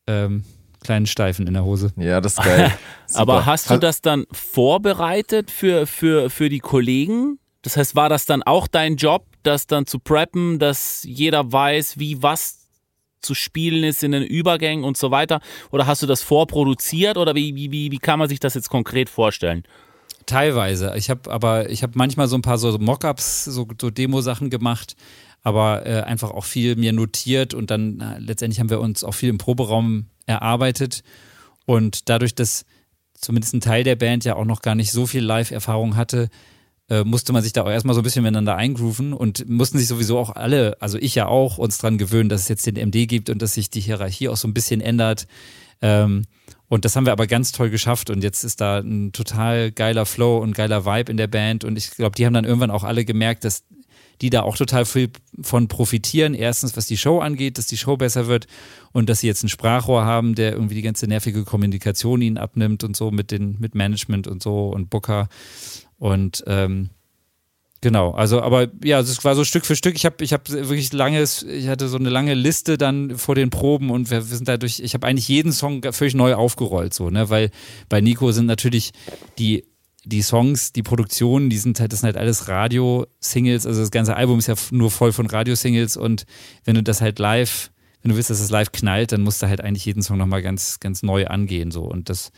ähm, kleinen Steifen in der Hose. Ja, das ist geil. Aber hast du das dann vorbereitet für, für, für die Kollegen? Das heißt, war das dann auch dein Job, das dann zu preppen, dass jeder weiß, wie was zu spielen ist in den Übergängen und so weiter? Oder hast du das vorproduziert oder wie, wie, wie, kann man sich das jetzt konkret vorstellen? Teilweise. Ich habe aber, ich habe manchmal so ein paar so Mockups, so, so Demo-Sachen gemacht, aber äh, einfach auch viel mir notiert und dann äh, letztendlich haben wir uns auch viel im Proberaum erarbeitet. Und dadurch, dass zumindest ein Teil der Band ja auch noch gar nicht so viel Live-Erfahrung hatte, äh, musste man sich da auch erstmal so ein bisschen miteinander eingrooven und mussten sich sowieso auch alle, also ich ja auch, uns dran gewöhnen, dass es jetzt den MD gibt und dass sich die Hierarchie auch so ein bisschen ändert. Ähm, und das haben wir aber ganz toll geschafft und jetzt ist da ein total geiler Flow und geiler Vibe in der Band und ich glaube, die haben dann irgendwann auch alle gemerkt, dass die da auch total viel von profitieren. Erstens, was die Show angeht, dass die Show besser wird und dass sie jetzt ein Sprachrohr haben, der irgendwie die ganze nervige Kommunikation ihnen abnimmt und so mit den mit Management und so und Booker und ähm, Genau, also aber ja, es war so Stück für Stück. Ich habe ich hab wirklich langes, ich hatte so eine lange Liste dann vor den Proben und wir, wir sind dadurch, ich habe eigentlich jeden Song völlig neu aufgerollt, so, ne? Weil bei Nico sind natürlich die die Songs, die Produktionen, die sind halt, das sind halt alles Radio-Singles, also das ganze Album ist ja nur voll von Radio-Singles und wenn du das halt live, wenn du willst, dass es live knallt, dann musst du halt eigentlich jeden Song nochmal ganz, ganz neu angehen, so und das,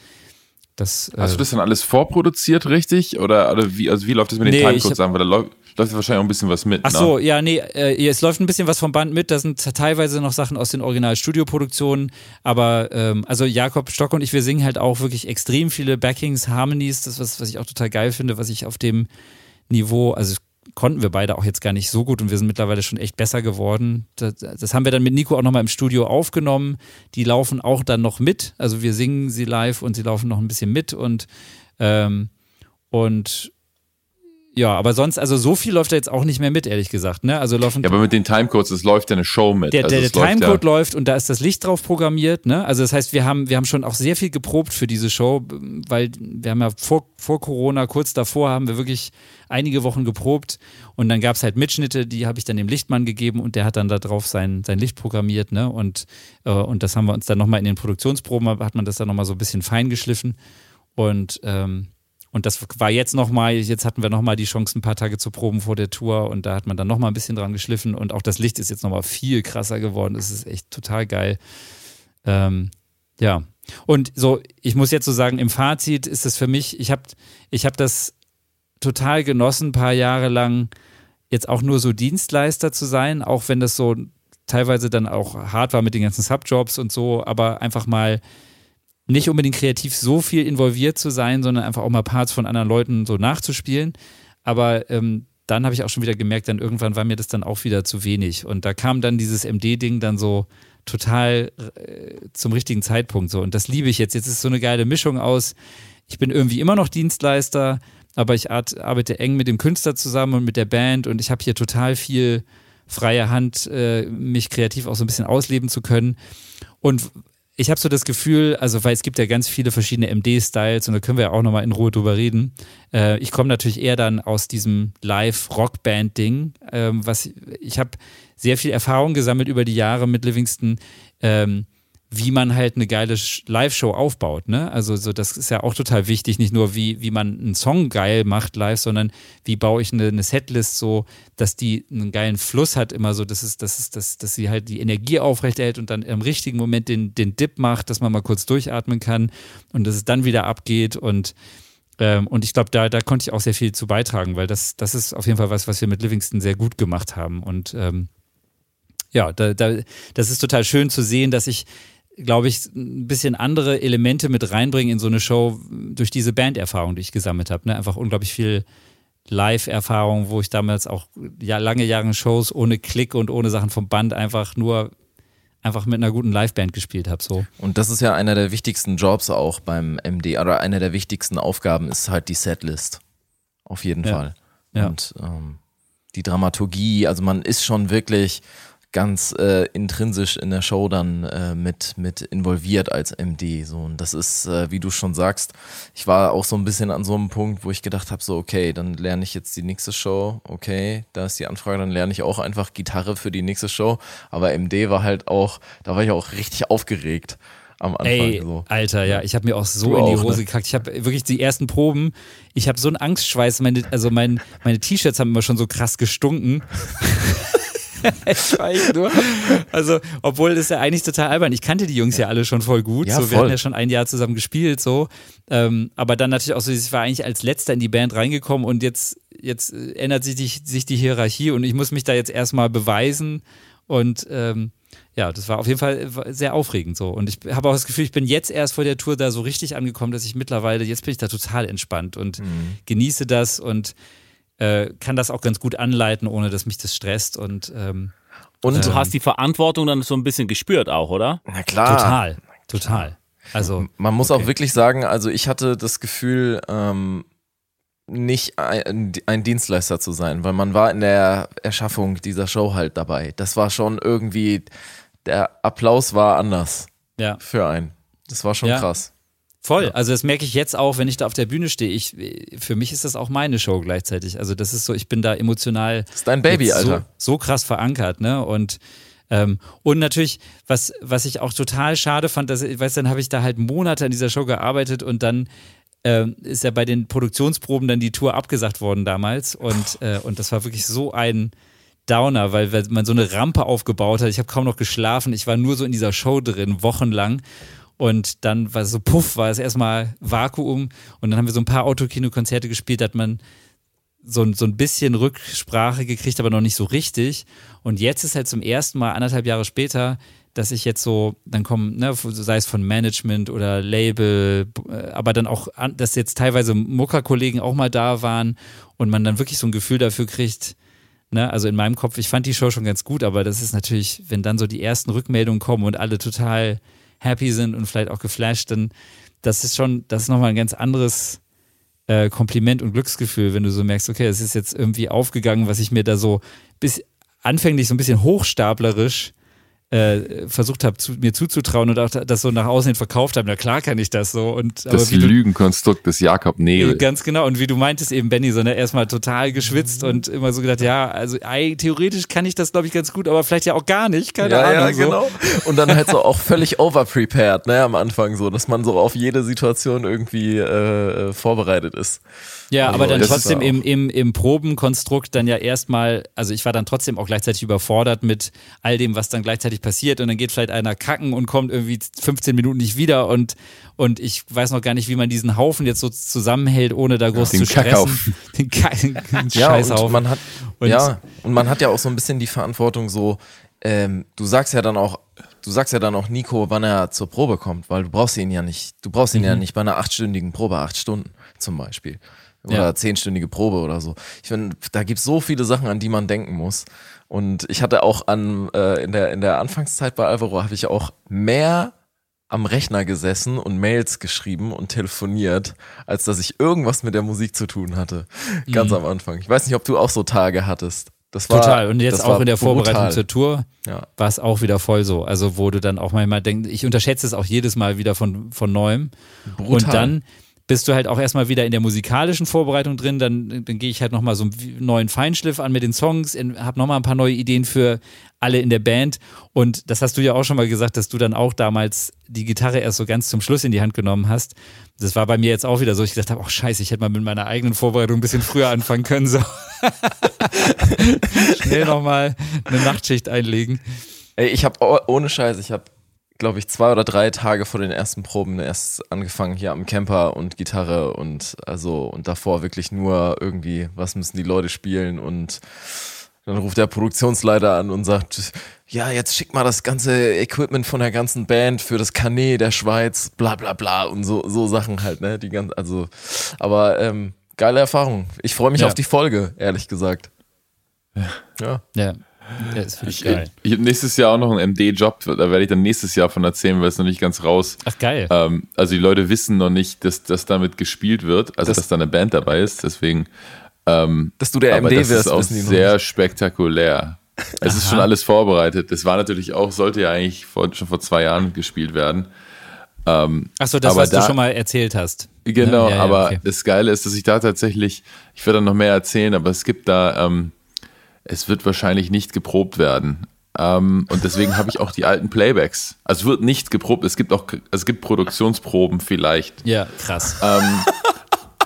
das. Hast äh, du das dann alles vorproduziert, richtig? Oder, oder wie, also wie läuft das mit den nee, Timecodes an? Weil da läuft, läuft wahrscheinlich auch ein bisschen was mit. Ach ne? so, ja, nee, äh, es läuft ein bisschen was vom Band mit. Da sind teilweise noch Sachen aus den Original-Studio-Produktionen. Aber ähm, also Jakob Stock und ich, wir singen halt auch wirklich extrem viele Backings, Harmonies. Das was, was ich auch total geil finde, was ich auf dem Niveau, also konnten wir beide auch jetzt gar nicht so gut und wir sind mittlerweile schon echt besser geworden. Das, das haben wir dann mit Nico auch nochmal im Studio aufgenommen. Die laufen auch dann noch mit. Also wir singen sie live und sie laufen noch ein bisschen mit und, ähm, und ja, aber sonst, also so viel läuft er jetzt auch nicht mehr mit, ehrlich gesagt. Ne? Also laufen ja, aber mit den Timecodes, es läuft ja eine Show mit. Der, also der, der Timecode ja läuft und da ist das Licht drauf programmiert. Ne? Also das heißt, wir haben, wir haben schon auch sehr viel geprobt für diese Show, weil wir haben ja vor, vor Corona, kurz davor, haben wir wirklich einige Wochen geprobt und dann gab es halt Mitschnitte, die habe ich dann dem Lichtmann gegeben und der hat dann da drauf sein, sein Licht programmiert. Ne? Und, äh, und das haben wir uns dann nochmal in den Produktionsproben, hat man das dann nochmal so ein bisschen fein geschliffen. Und ähm, und das war jetzt nochmal, jetzt hatten wir nochmal die Chance, ein paar Tage zu proben vor der Tour und da hat man dann nochmal ein bisschen dran geschliffen und auch das Licht ist jetzt nochmal viel krasser geworden. Das ist echt total geil. Ähm, ja. Und so, ich muss jetzt so sagen, im Fazit ist es für mich, ich habe ich hab das total genossen, ein paar Jahre lang jetzt auch nur so Dienstleister zu sein, auch wenn das so teilweise dann auch hart war mit den ganzen Subjobs und so, aber einfach mal nicht unbedingt kreativ so viel involviert zu sein, sondern einfach auch mal Parts von anderen Leuten so nachzuspielen. Aber ähm, dann habe ich auch schon wieder gemerkt, dann irgendwann war mir das dann auch wieder zu wenig. Und da kam dann dieses MD-Ding dann so total äh, zum richtigen Zeitpunkt so. Und das liebe ich jetzt. Jetzt ist so eine geile Mischung aus, ich bin irgendwie immer noch Dienstleister, aber ich arbeite eng mit dem Künstler zusammen und mit der Band und ich habe hier total viel freie Hand, äh, mich kreativ auch so ein bisschen ausleben zu können. Und ich habe so das Gefühl, also weil es gibt ja ganz viele verschiedene MD-Styles und da können wir ja auch nochmal in Ruhe drüber reden. Äh, ich komme natürlich eher dann aus diesem Live-Rockband-Ding, ähm, was ich habe sehr viel Erfahrung gesammelt über die Jahre mit Livingston. Ähm, wie man halt eine geile Live-Show aufbaut. Ne? Also so, das ist ja auch total wichtig, nicht nur wie, wie man einen Song geil macht live, sondern wie baue ich eine, eine Setlist so, dass die einen geilen Fluss hat, immer so, dass, es, dass, es, dass, dass sie halt die Energie aufrechterhält und dann im richtigen Moment den, den Dip macht, dass man mal kurz durchatmen kann und dass es dann wieder abgeht und ähm, und ich glaube, da, da konnte ich auch sehr viel zu beitragen, weil das, das ist auf jeden Fall was, was wir mit Livingston sehr gut gemacht haben. Und ähm, ja, da, da, das ist total schön zu sehen, dass ich glaube ich, ein bisschen andere Elemente mit reinbringen in so eine Show durch diese Banderfahrung, die ich gesammelt habe. Ne? Einfach unglaublich viel Live-Erfahrung, wo ich damals auch ja, lange Jahre Shows ohne Klick und ohne Sachen vom Band einfach nur einfach mit einer guten Liveband gespielt habe. So. Und das ist ja einer der wichtigsten Jobs auch beim MD, oder einer der wichtigsten Aufgaben ist halt die Setlist. Auf jeden ja. Fall. Ja. Und ähm, die Dramaturgie, also man ist schon wirklich ganz äh, intrinsisch in der Show dann äh, mit, mit involviert als MD. So. Und das ist, äh, wie du schon sagst, ich war auch so ein bisschen an so einem Punkt, wo ich gedacht habe, so, okay, dann lerne ich jetzt die nächste Show, okay, da ist die Anfrage, dann lerne ich auch einfach Gitarre für die nächste Show. Aber MD war halt auch, da war ich auch richtig aufgeregt am Anfang. Ey, so. Alter, ja, ich habe mir auch so du in die Hose ne? gekackt. Ich habe wirklich die ersten Proben, ich habe so einen Angstschweiß, meine, also mein, meine T-Shirts haben immer schon so krass gestunken. nur. Also, obwohl das ja eigentlich total albern. Ich kannte die Jungs ja, alle schon voll gut. Ja, so, wir voll. hatten ja schon ein Jahr zusammen gespielt, so. Ähm, aber dann natürlich auch so, ich war eigentlich als letzter in die Band reingekommen und jetzt, jetzt ändert sich die, sich die Hierarchie und ich muss mich da jetzt erstmal beweisen. Und ähm, ja, das war auf jeden Fall sehr aufregend so. Und ich habe auch das Gefühl, ich bin jetzt erst vor der Tour da so richtig angekommen, dass ich mittlerweile, jetzt bin ich da total entspannt und mhm. genieße das und äh, kann das auch ganz gut anleiten, ohne dass mich das stresst und ähm, und du ähm, hast die Verantwortung dann so ein bisschen gespürt auch, oder? Na klar. Total, total. Also man muss okay. auch wirklich sagen, also ich hatte das Gefühl, ähm, nicht ein, ein, Dienstleister zu sein, weil man war in der Erschaffung dieser Show halt dabei. Das war schon irgendwie, der Applaus war anders ja. für einen. Das war schon ja. krass. Voll. Also das merke ich jetzt auch, wenn ich da auf der Bühne stehe. Ich, für mich ist das auch meine Show gleichzeitig. Also das ist so, ich bin da emotional. Das ist dein Baby, Alter. So, so krass verankert, ne? Und ähm, und natürlich, was, was ich auch total schade fand, dass, ich weiß, dann habe ich da halt Monate an dieser Show gearbeitet und dann ähm, ist ja bei den Produktionsproben dann die Tour abgesagt worden damals. Und, äh, und das war wirklich so ein Downer, weil, weil man so eine Rampe aufgebaut hat. Ich habe kaum noch geschlafen. Ich war nur so in dieser Show drin, wochenlang. Und dann war so, puff, war es erstmal Vakuum. Und dann haben wir so ein paar Autokino-Konzerte gespielt, da hat man so, so ein bisschen Rücksprache gekriegt, aber noch nicht so richtig. Und jetzt ist halt zum ersten Mal, anderthalb Jahre später, dass ich jetzt so, dann kommen, ne, sei es von Management oder Label, äh, aber dann auch, dass jetzt teilweise Muckerkollegen auch mal da waren und man dann wirklich so ein Gefühl dafür kriegt, ne, also in meinem Kopf, ich fand die Show schon ganz gut, aber das ist natürlich, wenn dann so die ersten Rückmeldungen kommen und alle total happy sind und vielleicht auch geflasht, dann das ist schon, das ist nochmal ein ganz anderes äh, Kompliment und Glücksgefühl, wenn du so merkst, okay, es ist jetzt irgendwie aufgegangen, was ich mir da so bis anfänglich so ein bisschen hochstaplerisch äh, versucht habe, zu, mir zuzutrauen und auch das so nach außen hin verkauft habe. Na klar kann ich das so. Und, das Lügenkonstrukt des Jakob Nebel. Ganz genau. Und wie du meintest eben, Benny, so ne, erstmal total geschwitzt und immer so gedacht, ja, also ey, theoretisch kann ich das, glaube ich, ganz gut, aber vielleicht ja auch gar nicht. Keine ja, Ahnung. Ja, genau. So. Und dann halt so auch völlig overprepared, ne, am Anfang so, dass man so auf jede Situation irgendwie äh, vorbereitet ist. Ja, also, aber dann trotzdem im, im, im Probenkonstrukt dann ja erstmal, also ich war dann trotzdem auch gleichzeitig überfordert mit all dem, was dann gleichzeitig passiert. Und dann geht vielleicht einer kacken und kommt irgendwie 15 Minuten nicht wieder. Und, und ich weiß noch gar nicht, wie man diesen Haufen jetzt so zusammenhält, ohne da groß ja, zu stressen. Den, den, den ja, Und man hat, und ja, und man hat ja auch so ein bisschen die Verantwortung so, ähm, du sagst ja dann auch, du sagst ja dann auch Nico, wann er zur Probe kommt, weil du brauchst ihn ja nicht, du brauchst ihn mhm. ja nicht bei einer achtstündigen Probe, acht Stunden zum Beispiel oder ja. zehnstündige Probe oder so. Ich finde, da gibt es so viele Sachen, an die man denken muss. Und ich hatte auch an äh, in der in der Anfangszeit bei Alvaro habe ich auch mehr am Rechner gesessen und Mails geschrieben und telefoniert, als dass ich irgendwas mit der Musik zu tun hatte. Ganz mhm. am Anfang. Ich weiß nicht, ob du auch so Tage hattest. Das war, Total. Und jetzt auch in der brutal. Vorbereitung zur Tour ja. war es auch wieder voll so. Also, wo du dann auch manchmal denkst, ich unterschätze es auch jedes Mal wieder von, von neuem. Brutal. Und dann bist du halt auch erstmal wieder in der musikalischen Vorbereitung drin. Dann, dann gehe ich halt nochmal so einen neuen Feinschliff an mit den Songs, habe nochmal ein paar neue Ideen für alle in der Band. Und das hast du ja auch schon mal gesagt, dass du dann auch damals die Gitarre erst so ganz zum Schluss in die Hand genommen hast. Das war bei mir jetzt auch wieder so. Ich gedacht habe, oh scheiße, ich hätte mal mit meiner eigenen Vorbereitung ein bisschen früher anfangen können. So. Schnell nochmal eine Nachtschicht einlegen. Ey, ich habe ohne Scheiß, ich habe glaube ich, zwei oder drei Tage vor den ersten Proben erst angefangen hier am Camper und Gitarre und also und davor wirklich nur irgendwie, was müssen die Leute spielen und dann ruft der Produktionsleiter an und sagt, ja, jetzt schick mal das ganze Equipment von der ganzen Band für das Canet der Schweiz, bla bla bla und so, so Sachen halt, ne? Die ganz, also, aber ähm, geile Erfahrung. Ich freue mich ja. auf die Folge, ehrlich gesagt. Ja. Ja. ja. Ja, das ich, geil. Ich, ich habe nächstes Jahr auch noch einen MD-Job, da werde ich dann nächstes Jahr von erzählen, weil es noch nicht ganz raus. Ach geil. Ähm, also die Leute wissen noch nicht, dass, dass damit gespielt wird, also das, dass da eine Band dabei ist, deswegen. Ähm, dass du der MD das wirst, ist auch sehr spektakulär. Es Aha. ist schon alles vorbereitet. Das war natürlich auch, sollte ja eigentlich vor, schon vor zwei Jahren gespielt werden. Ähm, Achso, das, was da, du schon mal erzählt hast. Genau, ja, ja, aber okay. das Geile ist, dass ich da tatsächlich, ich werde dann noch mehr erzählen, aber es gibt da ähm, es wird wahrscheinlich nicht geprobt werden. Ähm, und deswegen habe ich auch die alten Playbacks. Also es wird nicht geprobt, es gibt auch, es gibt Produktionsproben vielleicht. Ja, krass. Ähm,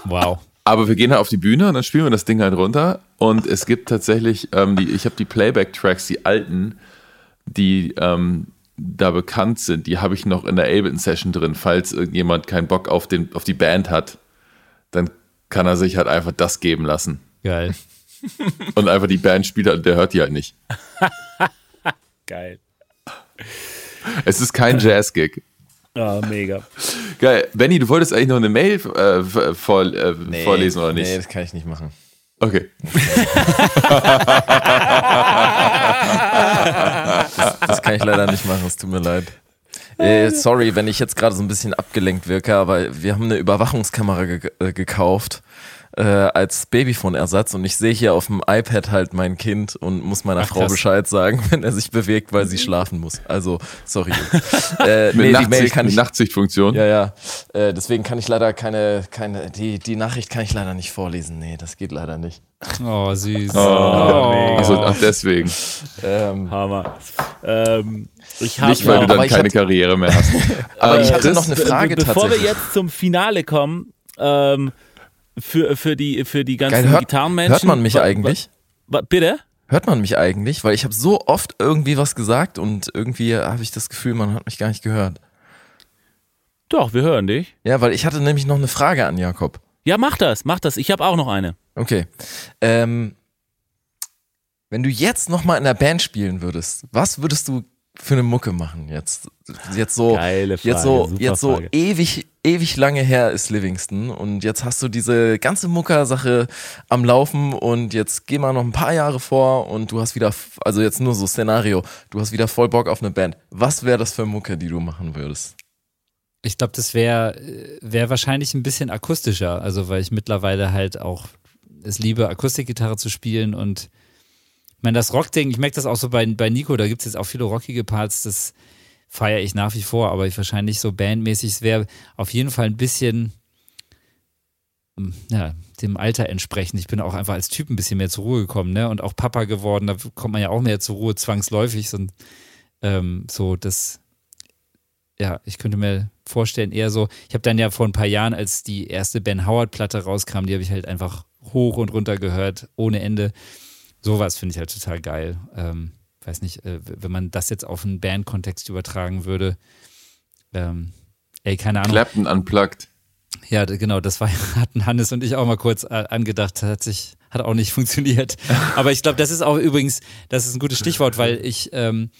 wow. Aber wir gehen halt auf die Bühne und dann spielen wir das Ding halt runter. Und es gibt tatsächlich, ähm, die, ich habe die Playback-Tracks, die alten, die ähm, da bekannt sind, die habe ich noch in der Ableton-Session drin. Falls irgendjemand keinen Bock auf, den, auf die Band hat, dann kann er sich halt einfach das geben lassen. Geil. Und einfach die Band spielt halt, der hört die halt nicht. Geil. Es ist kein Jazz-Gig. Oh, mega. Geil. Benny, du wolltest eigentlich noch eine Mail äh, vor, äh, nee, vorlesen, oder nicht? Nee, das kann ich nicht machen. Okay. das, das, kann ich leider nicht machen, es tut mir leid. Äh, sorry, wenn ich jetzt gerade so ein bisschen abgelenkt wirke, aber wir haben eine Überwachungskamera ge äh, gekauft äh, als Babyphone-Ersatz und ich sehe hier auf dem iPad halt mein Kind und muss meiner Ach, Frau krass. Bescheid sagen, wenn er sich bewegt, weil sie schlafen muss. Also, sorry. äh, nee, Nachtsicht, die Mail kann ich. Nachtsichtfunktion. Ja, ja. Äh, deswegen kann ich leider keine, keine, die, die Nachricht kann ich leider nicht vorlesen. Nee, das geht leider nicht. Oh, süß. Oh, oh. Also, ach, deswegen. Ähm, Hammer. Ähm, ich hab, nicht, weil ja, du dann keine hatte, Karriere mehr hast. aber ich hatte noch eine Frage Bevor wir jetzt zum Finale kommen, ähm, für, für, die, für die ganzen Geil, hört, Gitarrenmenschen. Hört man mich eigentlich? Bitte? Hört man mich eigentlich? Weil ich habe so oft irgendwie was gesagt und irgendwie habe ich das Gefühl, man hat mich gar nicht gehört. Doch, wir hören dich. Ja, weil ich hatte nämlich noch eine Frage an Jakob. Ja, mach das, mach das. Ich habe auch noch eine. Okay. Ähm, wenn du jetzt nochmal in der Band spielen würdest, was würdest du für eine Mucke machen jetzt? Jetzt so, Geile Frage, jetzt so, jetzt so Frage. ewig, ewig lange her ist Livingston und jetzt hast du diese ganze Mucker-Sache am Laufen und jetzt geh mal noch ein paar Jahre vor und du hast wieder, also jetzt nur so Szenario, du hast wieder voll Bock auf eine Band. Was wäre das für Mucke, die du machen würdest? Ich glaube, das wäre wär wahrscheinlich ein bisschen akustischer, also weil ich mittlerweile halt auch es liebe, Akustikgitarre zu spielen und ich meine, das Rockding, ich merke das auch so bei, bei Nico, da gibt es jetzt auch viele rockige Parts, das feiere ich nach wie vor, aber ich wahrscheinlich so bandmäßig, es wäre auf jeden Fall ein bisschen hm, ja, dem Alter entsprechend. Ich bin auch einfach als Typ ein bisschen mehr zur Ruhe gekommen, ne? Und auch Papa geworden, da kommt man ja auch mehr zur Ruhe, zwangsläufig. So, ähm, so das, ja, ich könnte mir vorstellen, eher so, ich habe dann ja vor ein paar Jahren, als die erste Ben Howard-Platte rauskam, die habe ich halt einfach hoch und runter gehört, ohne Ende. Sowas finde ich halt total geil. Ähm, weiß nicht, äh, wenn man das jetzt auf einen Band-Kontext übertragen würde. Ähm, ey, keine Ahnung. Clapton unplugged. Ja, genau, das war, hatten Hannes und ich auch mal kurz äh, angedacht, hat sich, hat auch nicht funktioniert. Aber ich glaube, das ist auch übrigens, das ist ein gutes Stichwort, weil ich, ähm,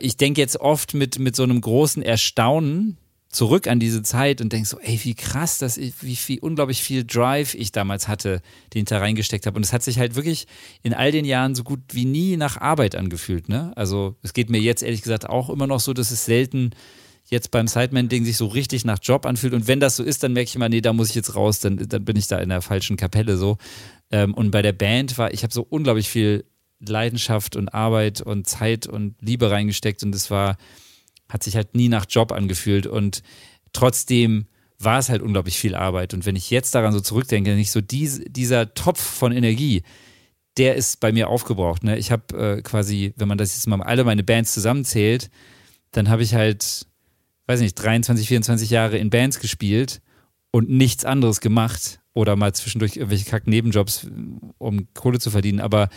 ich denke jetzt oft mit, mit so einem großen Erstaunen zurück an diese Zeit und denke so, ey, wie krass, ich, wie viel, unglaublich viel Drive ich damals hatte, den ich da reingesteckt habe. Und es hat sich halt wirklich in all den Jahren so gut wie nie nach Arbeit angefühlt, ne? Also, es geht mir jetzt ehrlich gesagt auch immer noch so, dass es selten jetzt beim Sideman-Ding sich so richtig nach Job anfühlt. Und wenn das so ist, dann merke ich immer, nee, da muss ich jetzt raus, dann, dann bin ich da in der falschen Kapelle so. Ähm, und bei der Band war, ich habe so unglaublich viel Leidenschaft und Arbeit und Zeit und Liebe reingesteckt und es war, hat sich halt nie nach Job angefühlt und trotzdem war es halt unglaublich viel Arbeit. Und wenn ich jetzt daran so zurückdenke, nicht so dies, dieser Topf von Energie, der ist bei mir aufgebraucht. Ne? Ich habe äh, quasi, wenn man das jetzt mal alle meine Bands zusammenzählt, dann habe ich halt, weiß nicht, 23, 24 Jahre in Bands gespielt und nichts anderes gemacht oder mal zwischendurch irgendwelche kack Nebenjobs, um Kohle zu verdienen. Aber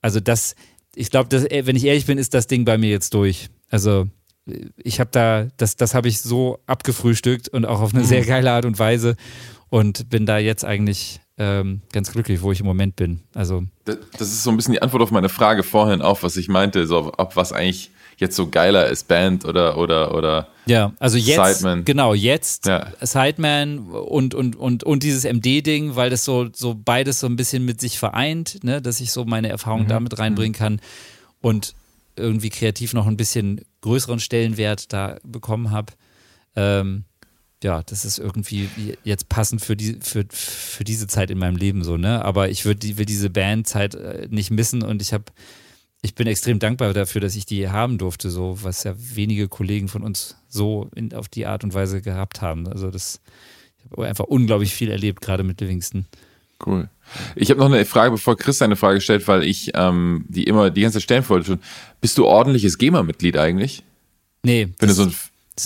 also das, ich glaube, wenn ich ehrlich bin, ist das Ding bei mir jetzt durch. Also ich habe da, das, das habe ich so abgefrühstückt und auch auf eine sehr geile Art und Weise und bin da jetzt eigentlich ähm, ganz glücklich, wo ich im Moment bin. Also das, das, ist so ein bisschen die Antwort auf meine Frage vorhin auch, was ich meinte, so ob was eigentlich jetzt so geiler ist, Band oder oder oder ja, also jetzt Sideman. genau jetzt ja. Sideman und und und und dieses MD-Ding, weil das so so beides so ein bisschen mit sich vereint, ne, dass ich so meine Erfahrung mhm. damit reinbringen kann und irgendwie kreativ noch ein bisschen größeren Stellenwert da bekommen habe. Ähm, ja, das ist irgendwie jetzt passend für, die, für, für diese Zeit in meinem Leben so, ne? Aber ich würd, will diese Bandzeit äh, nicht missen und ich habe, ich bin extrem dankbar dafür, dass ich die haben durfte, so, was ja wenige Kollegen von uns so in, auf die Art und Weise gehabt haben. Also das, ich habe einfach unglaublich viel erlebt, gerade mit Livingston. Cool. Ich habe noch eine Frage, bevor Chris eine Frage stellt, weil ich ähm, die immer die ganze Zeit stellen wollte schon. Bist du ordentliches GEMA-Mitglied eigentlich? Nee. Wenn du so, ein,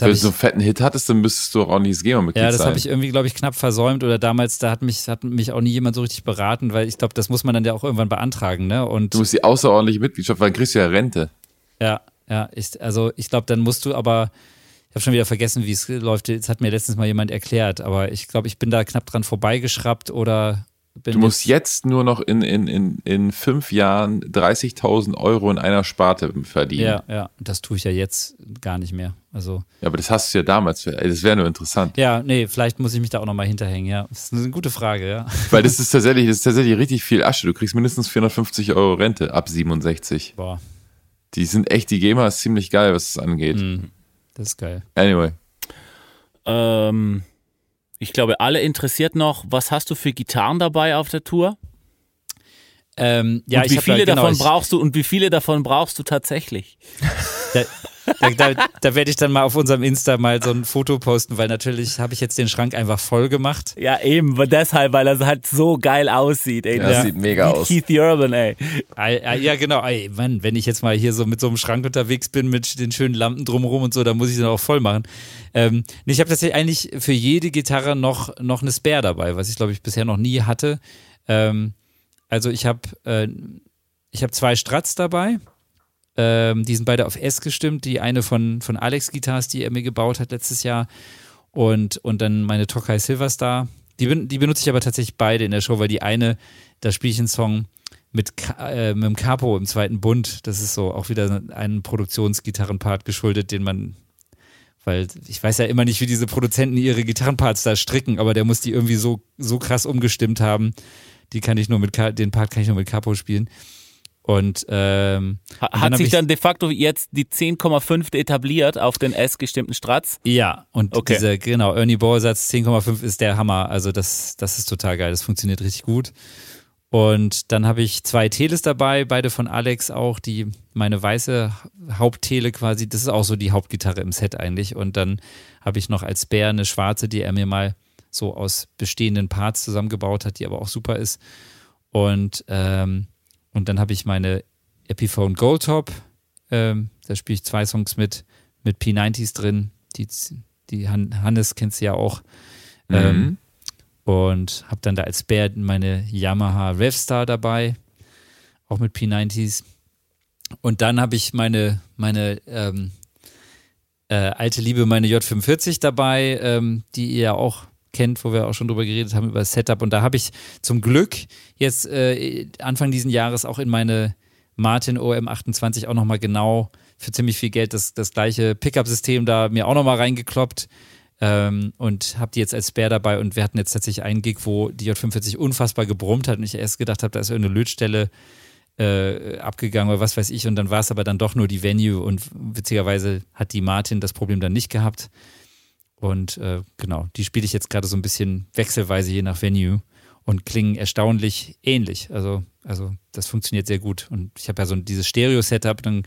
wenn du so einen fetten Hit hattest, dann müsstest du auch ordentliches GEMA-Mitglied sein. Ja, das habe ich irgendwie, glaube ich, knapp versäumt oder damals, da hat mich, hat mich auch nie jemand so richtig beraten, weil ich glaube, das muss man dann ja auch irgendwann beantragen, ne? Und du musst die außerordentliche Mitgliedschaft, weil dann kriegst du ja Rente. Ja, ja, ich, also ich glaube, dann musst du aber, ich habe schon wieder vergessen, wie es läuft. Jetzt hat mir letztens mal jemand erklärt, aber ich glaube, ich bin da knapp dran vorbeigeschraubt oder du musst jetzt nur noch in, in, in, in fünf Jahren 30.000 Euro in einer Sparte verdienen. Ja, ja, das tue ich ja jetzt gar nicht mehr. Also, ja, aber das hast du ja damals, das wäre nur interessant. Ja, nee, vielleicht muss ich mich da auch nochmal hinterhängen, ja. Das ist eine gute Frage, ja. Weil das ist tatsächlich, das ist tatsächlich richtig viel Asche. Du kriegst mindestens 450 Euro Rente ab 67. Boah. Die sind echt, die GEMA ist ziemlich geil, was es angeht. Mhm. Das ist geil. Anyway. Ähm, ich glaube, alle interessiert noch, was hast du für Gitarren dabei auf der Tour? Ähm, ja, und wie viele da, genau, davon brauchst du und wie viele davon brauchst du tatsächlich? Da, da, da, werde ich dann mal auf unserem Insta mal so ein Foto posten, weil natürlich habe ich jetzt den Schrank einfach voll gemacht. Ja, eben, deshalb, weil er halt so geil aussieht. Ey. Ja, das sieht mega aus. Keith Urban, ey. Ja, genau. Ey, Mann, wenn ich jetzt mal hier so mit so einem Schrank unterwegs bin, mit den schönen Lampen drumherum und so, dann muss ich den auch voll machen. Ähm, ich habe tatsächlich eigentlich für jede Gitarre noch, noch eine Spare dabei, was ich glaube ich bisher noch nie hatte. Ähm, also ich habe äh, ich habe zwei Strats dabei. Ähm, die sind beide auf S gestimmt. Die eine von, von Alex Guitars, die er mir gebaut hat letztes Jahr. Und, und dann meine Tokai Silverstar. Die, die benutze ich aber tatsächlich beide in der Show, weil die eine, da spiele ich einen Song, mit, äh, mit dem Capo im zweiten Bund. Das ist so auch wieder ein Produktionsgitarrenpart geschuldet, den man, weil ich weiß ja immer nicht, wie diese Produzenten ihre Gitarrenparts da stricken, aber der muss die irgendwie so, so krass umgestimmt haben. Die kann ich nur mit, den Part kann ich nur mit Capo spielen. Und ähm, hat und sich dann de facto jetzt die 10,5 etabliert auf den S gestimmten Strats? Ja, und okay. dieser, genau, Ernie Ball-Satz 10,5 ist der Hammer. Also das, das ist total geil. Das funktioniert richtig gut. Und dann habe ich zwei Teles dabei, beide von Alex auch, die meine weiße Haupttele quasi, das ist auch so die Hauptgitarre im Set eigentlich. Und dann habe ich noch als Bär eine schwarze, die er mir mal so aus bestehenden Parts zusammengebaut hat, die aber auch super ist. Und, ähm, und dann habe ich meine Epiphone Goldtop, ähm, da spiele ich zwei Songs mit, mit P90s drin. Die, die Hannes kennst du ja auch. Mhm. Ähm, und habe dann da als Bär meine Yamaha Revstar dabei, auch mit P90s. Und dann habe ich meine, meine ähm, äh, alte Liebe, meine J45 dabei, ähm, die ihr ja auch kennt, wo wir auch schon drüber geredet haben, über Setup. Und da habe ich zum Glück jetzt äh, Anfang diesen Jahres auch in meine Martin OM28 auch nochmal genau für ziemlich viel Geld das, das gleiche Pickup-System da mir auch nochmal reingekloppt ähm, und habe die jetzt als Spare dabei. Und wir hatten jetzt tatsächlich einen Gig, wo die J45 unfassbar gebrummt hat. Und ich erst gedacht habe, da ist irgendeine Lötstelle äh, abgegangen oder was weiß ich. Und dann war es aber dann doch nur die Venue. Und witzigerweise hat die Martin das Problem dann nicht gehabt und äh, genau, die spiele ich jetzt gerade so ein bisschen wechselweise je nach Venue und klingen erstaunlich ähnlich. Also, also das funktioniert sehr gut. Und ich habe ja so dieses Stereo-Setup, dann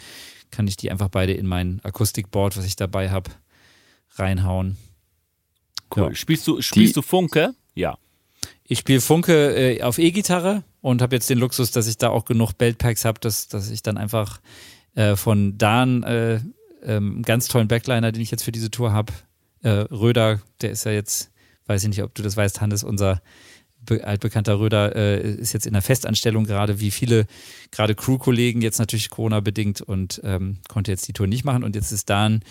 kann ich die einfach beide in mein Akustikboard, was ich dabei habe, reinhauen. Cool. Ja. Spielst du, spielst Die, du Funke? Ja. Ich spiele Funke äh, auf E-Gitarre und habe jetzt den Luxus, dass ich da auch genug Beltpacks habe, dass, dass ich dann einfach äh, von Dan, äh, ähm, ganz tollen Backliner, den ich jetzt für diese Tour habe, äh, Röder, der ist ja jetzt, weiß ich nicht, ob du das weißt, Hannes, unser altbekannter Röder äh, ist jetzt in der Festanstellung gerade, wie viele gerade Crew-Kollegen, jetzt natürlich Corona-bedingt und ähm, konnte jetzt die Tour nicht machen. Und jetzt ist Dan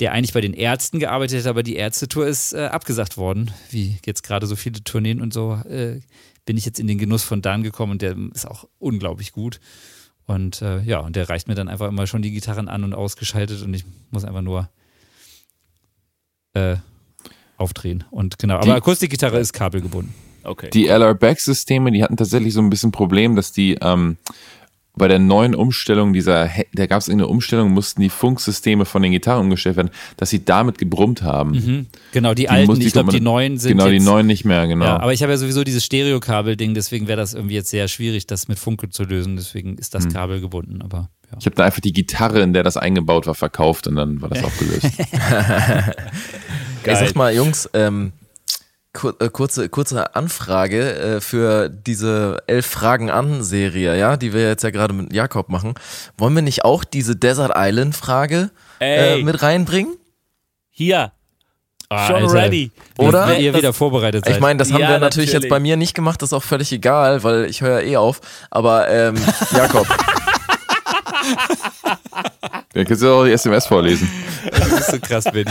der eigentlich bei den Ärzten gearbeitet hat, aber die Ärztetour ist äh, abgesagt worden. Wie jetzt gerade so viele Tourneen und so, äh, bin ich jetzt in den Genuss von Dan gekommen und der ist auch unglaublich gut. Und äh, ja, und der reicht mir dann einfach immer schon die Gitarren an und ausgeschaltet und ich muss einfach nur äh, aufdrehen. Und genau, aber Akustikgitarre ist kabelgebunden. Okay. Die LR Back-Systeme, die hatten tatsächlich so ein bisschen Problem, dass die ähm, bei der neuen Umstellung dieser, da gab es irgendeine Umstellung, mussten die Funksysteme von den Gitarren umgestellt werden, dass sie damit gebrummt haben. Mhm. Genau, die, die alten, ich glaube, die neuen sind. Genau, jetzt, die neuen nicht mehr, genau. Ja, aber ich habe ja sowieso dieses Stereokabel-Ding, deswegen wäre das irgendwie jetzt sehr schwierig, das mit Funke zu lösen. Deswegen ist das mhm. Kabel gebunden, aber. Ja. Ich habe da einfach die Gitarre, in der das eingebaut war, verkauft und dann war das auch gelöst. Geil. Ich sag mal, Jungs, ähm, äh, kurze, kurze Anfrage äh, für diese elf Fragen an Serie, ja, die wir jetzt ja gerade mit Jakob machen. Wollen wir nicht auch diese Desert Island Frage äh, mit reinbringen? Hier. Ah, Schon Alter. ready. Oder? Wenn ihr wieder vorbereitet seid. Ich meine, das haben ja, wir natürlich, natürlich, jetzt bei mir nicht gemacht, das ist auch völlig egal, weil ich höre ja eh auf. Aber ähm, Jakob. Dann kannst du auch die SMS vorlesen. Das ist so krass, Benny.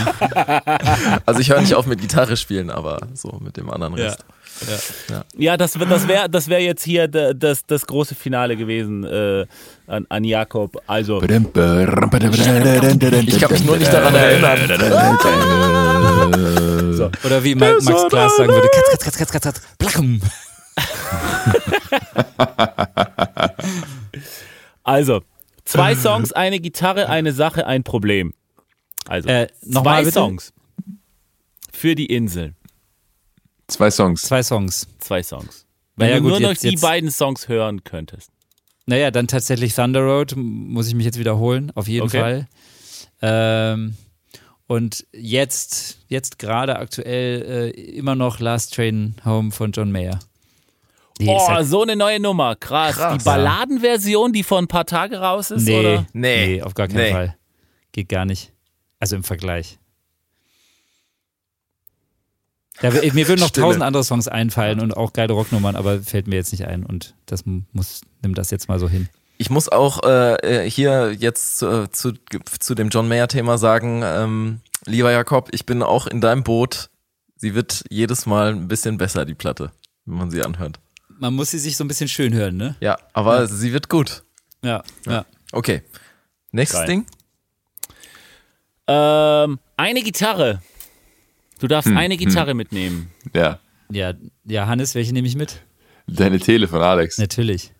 Also ich höre nicht auf mit Gitarre spielen, aber so mit dem anderen Rest. Ja, ja. ja das, das wäre das wär jetzt hier das, das große Finale gewesen äh, an, an Jakob. Also. Ich kann mich nur nicht daran erinnern. so. Oder wie Max Klaas sagen würde: Katz, Katz, Katz, Katz, Katz, Katz, Blackum. also, Zwei Songs, eine Gitarre, eine Sache, ein Problem. Also äh, zwei Songs für die Insel. Zwei Songs. Zwei Songs. Zwei Songs. Wenn naja, du gut, nur noch die jetzt, beiden Songs hören könntest. Naja, dann tatsächlich Thunder Road, muss ich mich jetzt wiederholen, auf jeden okay. Fall. Ähm, und jetzt, jetzt gerade aktuell äh, immer noch Last Train Home von John Mayer. Nee, oh, halt so eine neue Nummer. Krass. Krass die Balladenversion, die vor ein paar Tagen raus ist, nee, oder? Nee, nee auf gar keinen nee. Fall. Geht gar nicht. Also im Vergleich. Ja, mir würden noch tausend andere Songs einfallen und auch geile Rocknummern, aber fällt mir jetzt nicht ein und das muss, nimm das jetzt mal so hin. Ich muss auch äh, hier jetzt zu, zu, zu dem John Mayer-Thema sagen, ähm, lieber Jakob, ich bin auch in deinem Boot. Sie wird jedes Mal ein bisschen besser, die Platte, wenn man sie anhört. Man muss sie sich so ein bisschen schön hören, ne? Ja, aber ja. sie wird gut. Ja, ja. Okay. Nächstes Geil. Ding. Ähm, eine Gitarre. Du darfst hm, eine hm. Gitarre hm. mitnehmen. Ja. Ja, ja, Hannes, welche nehme ich mit? Deine Tele von Alex. Natürlich.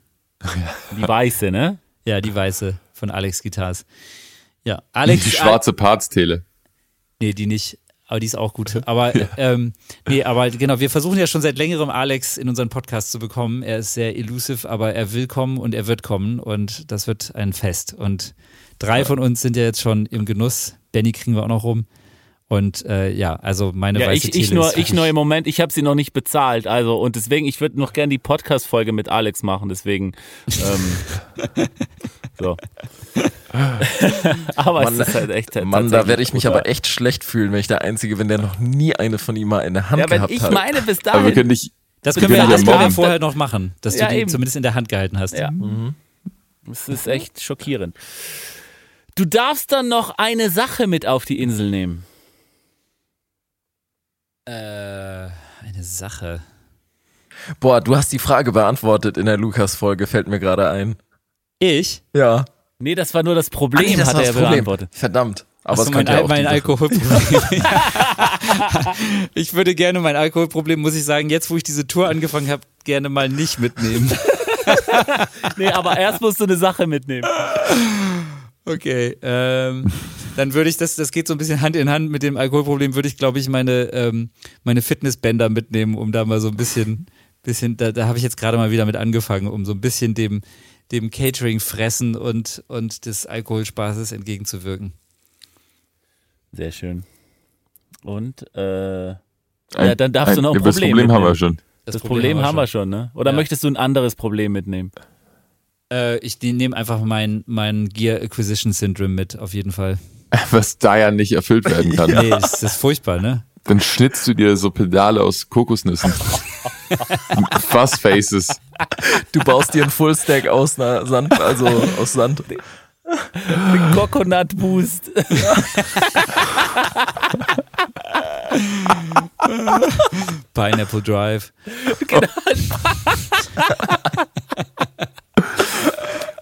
Die weiße, ne? Ja, die weiße von Alex Guitars. Ja, Alex. Die schwarze Parts-Tele. Nee, die nicht. Aber die ist auch gut. Aber ähm, nee, aber genau, wir versuchen ja schon seit längerem Alex in unseren Podcast zu bekommen. Er ist sehr elusive, aber er will kommen und er wird kommen und das wird ein Fest. Und drei von uns sind ja jetzt schon im Genuss. Benny kriegen wir auch noch rum. Und äh, ja, also meine ja, weiße ich, ich nur, ich nur im Moment, ich habe sie noch nicht bezahlt, also und deswegen, ich würde noch gerne die Podcast-Folge mit Alex machen, deswegen. Ähm, so. aber Mann, es ist halt echt. Mann, da werde ich mich aber echt schlecht fühlen, wenn ich der Einzige bin, der noch nie eine von ihm mal in der Hand ja, gehabt ich hat. Ich meine bis dahin. Aber wir können nicht. Das können wir, das können wir vorher noch machen, dass ja, du die eben. zumindest in der Hand gehalten hast. Ja. Mhm. Das ist echt schockierend. Du darfst dann noch eine Sache mit auf die Insel nehmen. Äh, eine Sache. Boah, du hast die Frage beantwortet in der Lukas-Folge, fällt mir gerade ein. Ich? Ja. Nee, das war nur das Problem, ah, nee, das hat er Problem. beantwortet. Verdammt. Aber es mein, ja mein Alkoholproblem. ich würde gerne mein Alkoholproblem, muss ich sagen, jetzt wo ich diese Tour angefangen habe, gerne mal nicht mitnehmen. nee, aber erst musst du eine Sache mitnehmen. Okay, ähm, dann würde ich das, das geht so ein bisschen Hand in Hand mit dem Alkoholproblem, würde ich, glaube ich, meine, ähm, meine Fitnessbänder mitnehmen, um da mal so ein bisschen, bisschen, da, da habe ich jetzt gerade mal wieder mit angefangen, um so ein bisschen dem, dem Catering-Fressen und, und des Alkoholspaßes entgegenzuwirken. Sehr schön. Und äh, ein, ja, dann darfst ein, du noch ein Problem. Das Problem mitnehmen. haben wir schon. Das, das Problem, Problem, haben wir schon, ne? Oder ja. möchtest du ein anderes Problem mitnehmen? Äh, ich nehme einfach mein, mein Gear Acquisition Syndrome mit, auf jeden Fall. Was da ja nicht erfüllt werden kann. nee, das ist furchtbar, ne? Dann schnitzt du dir so Pedale aus Kokosnüssen. Fassfaces. Du baust dir einen Fullstack aus Sand, also aus Sand. Den Coconut Boost. Pineapple Drive. Genau.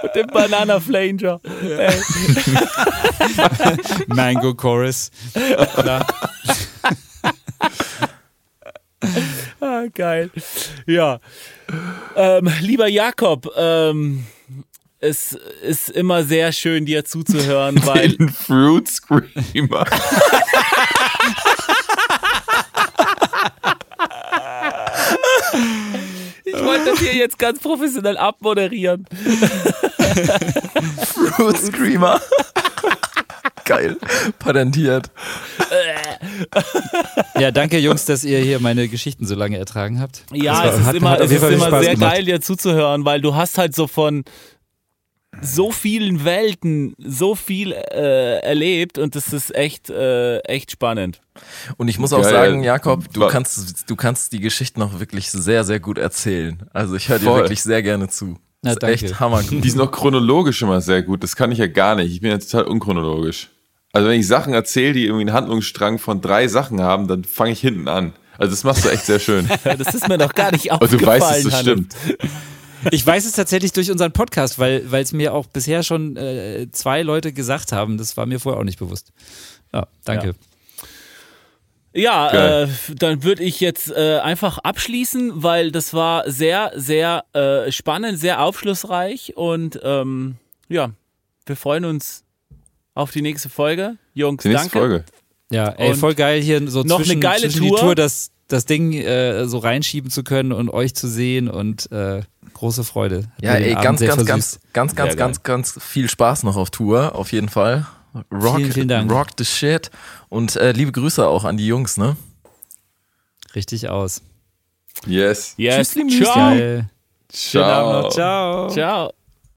Und den Banana Flanger. Mango Chorus. Ah, geil. Ja. Ähm, lieber Jakob, ähm, es ist immer sehr schön, dir zuzuhören, weil. Den Fruit Screamer. Ich wollte das hier jetzt ganz professionell abmoderieren. Fruit Screamer. Geil. Patentiert. Ja, danke Jungs, dass ihr hier meine Geschichten so lange ertragen habt. Ja, war, es ist hat, immer, hat es ist immer sehr gemacht. geil, dir zuzuhören, weil du hast halt so von so vielen Welten so viel äh, erlebt und das ist echt, äh, echt spannend. Und ich muss auch ja, sagen, Jakob, du kannst, du kannst die Geschichten auch wirklich sehr, sehr gut erzählen. Also ich höre dir wirklich sehr gerne zu. Das ist echt hammergut. Die sind auch chronologisch immer sehr gut. Das kann ich ja gar nicht. Ich bin ja total unchronologisch. Also wenn ich Sachen erzähle, die irgendwie einen Handlungsstrang von drei Sachen haben, dann fange ich hinten an. Also das machst du echt sehr schön. das ist mir doch gar nicht aufgefallen. Und du weißt, dass das stimmt. Ich weiß es tatsächlich durch unseren Podcast, weil es mir auch bisher schon äh, zwei Leute gesagt haben. Das war mir vorher auch nicht bewusst. Ja, danke. Ja. Ja, äh, dann würde ich jetzt äh, einfach abschließen, weil das war sehr, sehr äh, spannend, sehr aufschlussreich und ähm, ja, wir freuen uns auf die nächste Folge. Jungs, die nächste danke. Folge. Ja, ey, voll geil hier so noch zwischen, eine geile zwischen Tour. die Tour das, das Ding äh, so reinschieben zu können und euch zu sehen und äh, große Freude. Ja, ey, ganz, ganz, ganz, ganz, ganz, ganz, ganz viel Spaß noch auf Tour, auf jeden Fall. Rock, vielen, vielen Dank. Rock the shit. Und äh, liebe Grüße auch an die Jungs, ne? Richtig aus. Yes. Yes. Tschüss. Ciao. Ciao. Ciao. Ciao.